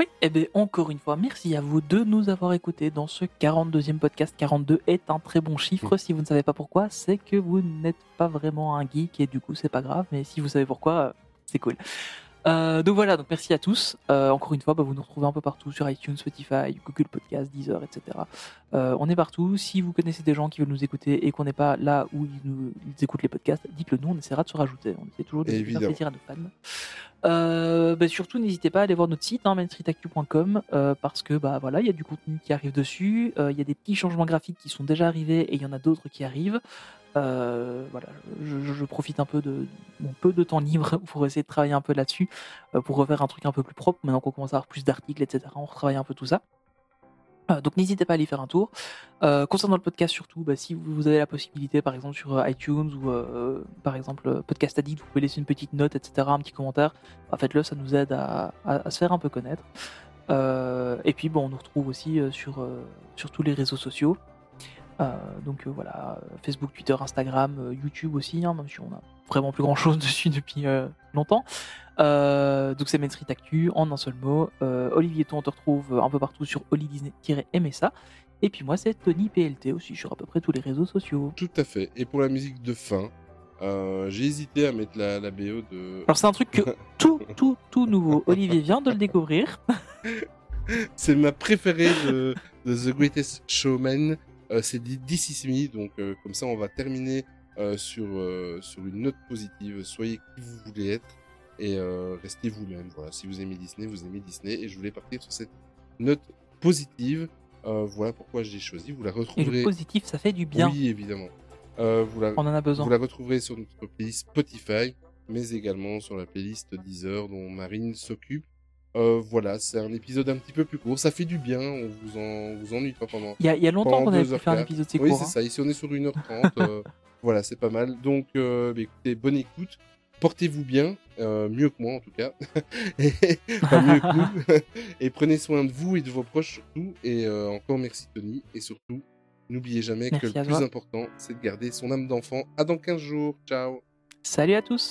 Oui, et bien encore une fois, merci à vous de nous avoir écoutés dans ce 42e podcast. 42 est un très bon chiffre. Si vous ne savez pas pourquoi, c'est que vous n'êtes pas vraiment un geek et du coup, c'est pas grave. Mais si vous savez pourquoi, euh, c'est cool. Euh, donc voilà, donc merci à tous. Euh, encore une fois, bah, vous nous retrouvez un peu partout sur iTunes, Spotify, Google Podcast, Deezer, etc. Euh, on est partout. Si vous connaissez des gens qui veulent nous écouter et qu'on n'est pas là où ils, nous, ils écoutent les podcasts, dites-le nous, on essaiera de se rajouter. On essaie toujours de faire plaisir à nos fans. Euh, bah, surtout, n'hésitez pas à aller voir notre site, hein, euh, parce que bah voilà, il y a du contenu qui arrive dessus. euh, Il y a des petits changements graphiques qui sont déjà arrivés et il y en a d'autres qui arrivent. Voilà, je, je- profite un peu de mon peu de temps libre pour essayer de travailler un peu là-dessus, pour refaire un truc un peu plus propre. Maintenant qu'on commence à avoir plus d'articles, etc., on retravaille un peu tout ça. Euh, donc n'hésitez pas à aller faire un tour. Euh, concernant le podcast surtout, bah, si vous avez la possibilité, par exemple sur euh, iTunes ou par exemple Podcast Addict, vous pouvez laisser une petite note, etc., un petit commentaire. Bah, Faites-le, ça nous aide à, se faire un peu connaître. Et puis on nous retrouve aussi sur tous les réseaux sociaux. Euh, donc euh, voilà, euh, Facebook, Twitter, Instagram, YouTube aussi, hein, même si on a vraiment plus grand chose dessus depuis longtemps. Donc c'est Main Street Actu en un seul mot. Olivier Ton, on te retrouve un peu partout sur Oli Disney-MSA. Et puis moi c'est Tony PLT aussi sur à peu près tous les réseaux sociaux. Tout à fait. Et pour la musique de fin, euh, j'ai hésité à mettre la, la BO de. Alors c'est un truc que tout, tout, tout nouveau. Olivier vient de le découvrir. C'est ma préférée de, de The Greatest Showman. Euh, c'est dit This Is Me, donc euh, comme ça on va terminer euh, sur, euh, sur une note positive. Soyez qui vous voulez être et euh, restez vous-même. Voilà, si vous aimez Disney, vous aimez Disney. Et je voulais partir sur cette note positive. Euh, voilà pourquoi j'ai choisi. Vous la Et retrouverez. le positif, ça fait du bien. Oui, évidemment. Euh, vous, la, On en a besoin. vous la retrouverez sur notre playlist Spotify, mais également sur la playlist Deezer dont Marine s'occupe. Euh, voilà, c'est un épisode un petit peu plus court. Ça fait du bien, on vous, en, vous ennuie pas pendant. Il y a, il y a longtemps qu'on avait pu faire un épisode c'est Oui, c'est hein. ça. Ici, on est sur 1h30. euh, voilà, c'est pas mal. Donc, euh, bah, écoutez, bonne écoute. Portez-vous bien, mieux que moi en tout cas. Et- enfin, mieux que nous. et prenez soin de vous et de vos proches surtout. Et encore merci Tony. Et surtout, n'oubliez jamais Merci que le plus toi. important, c'est de garder son âme d'enfant. À dans 15 jours. Ciao. Salut à tous.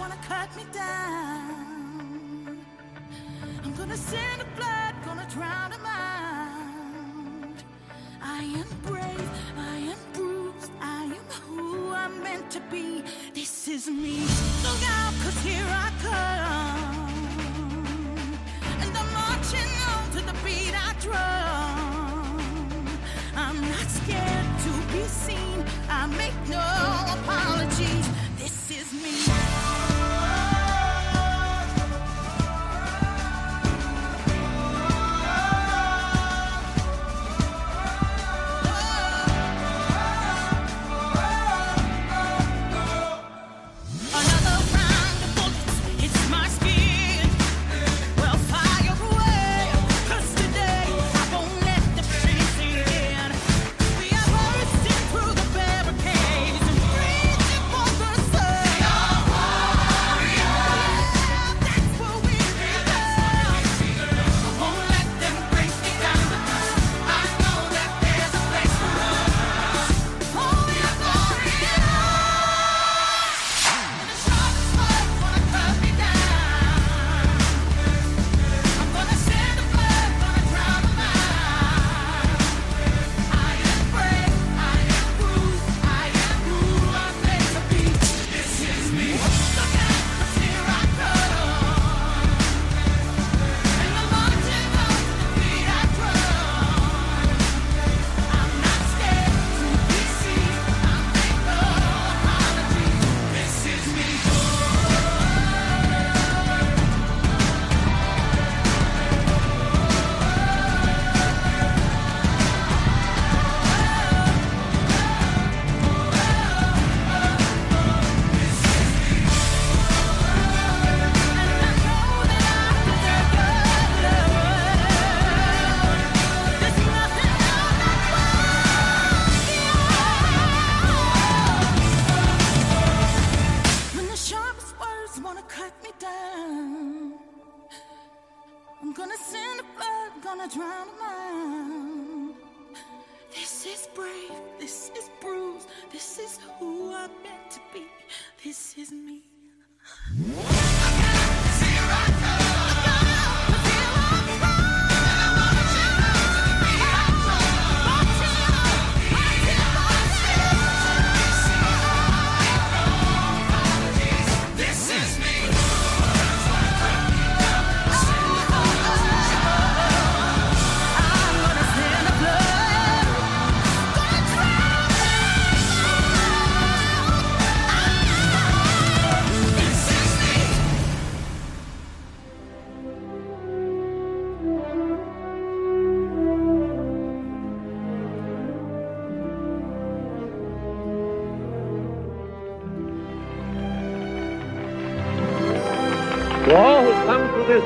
Wanna cut me down, I'm gonna send a blood, gonna drown a mind. I am brave, I am bruised, I am who I'm meant to be. This is me. Look out, cause here I come. And I'm marching on to the beat I drum. I'm not scared to be seen. I make no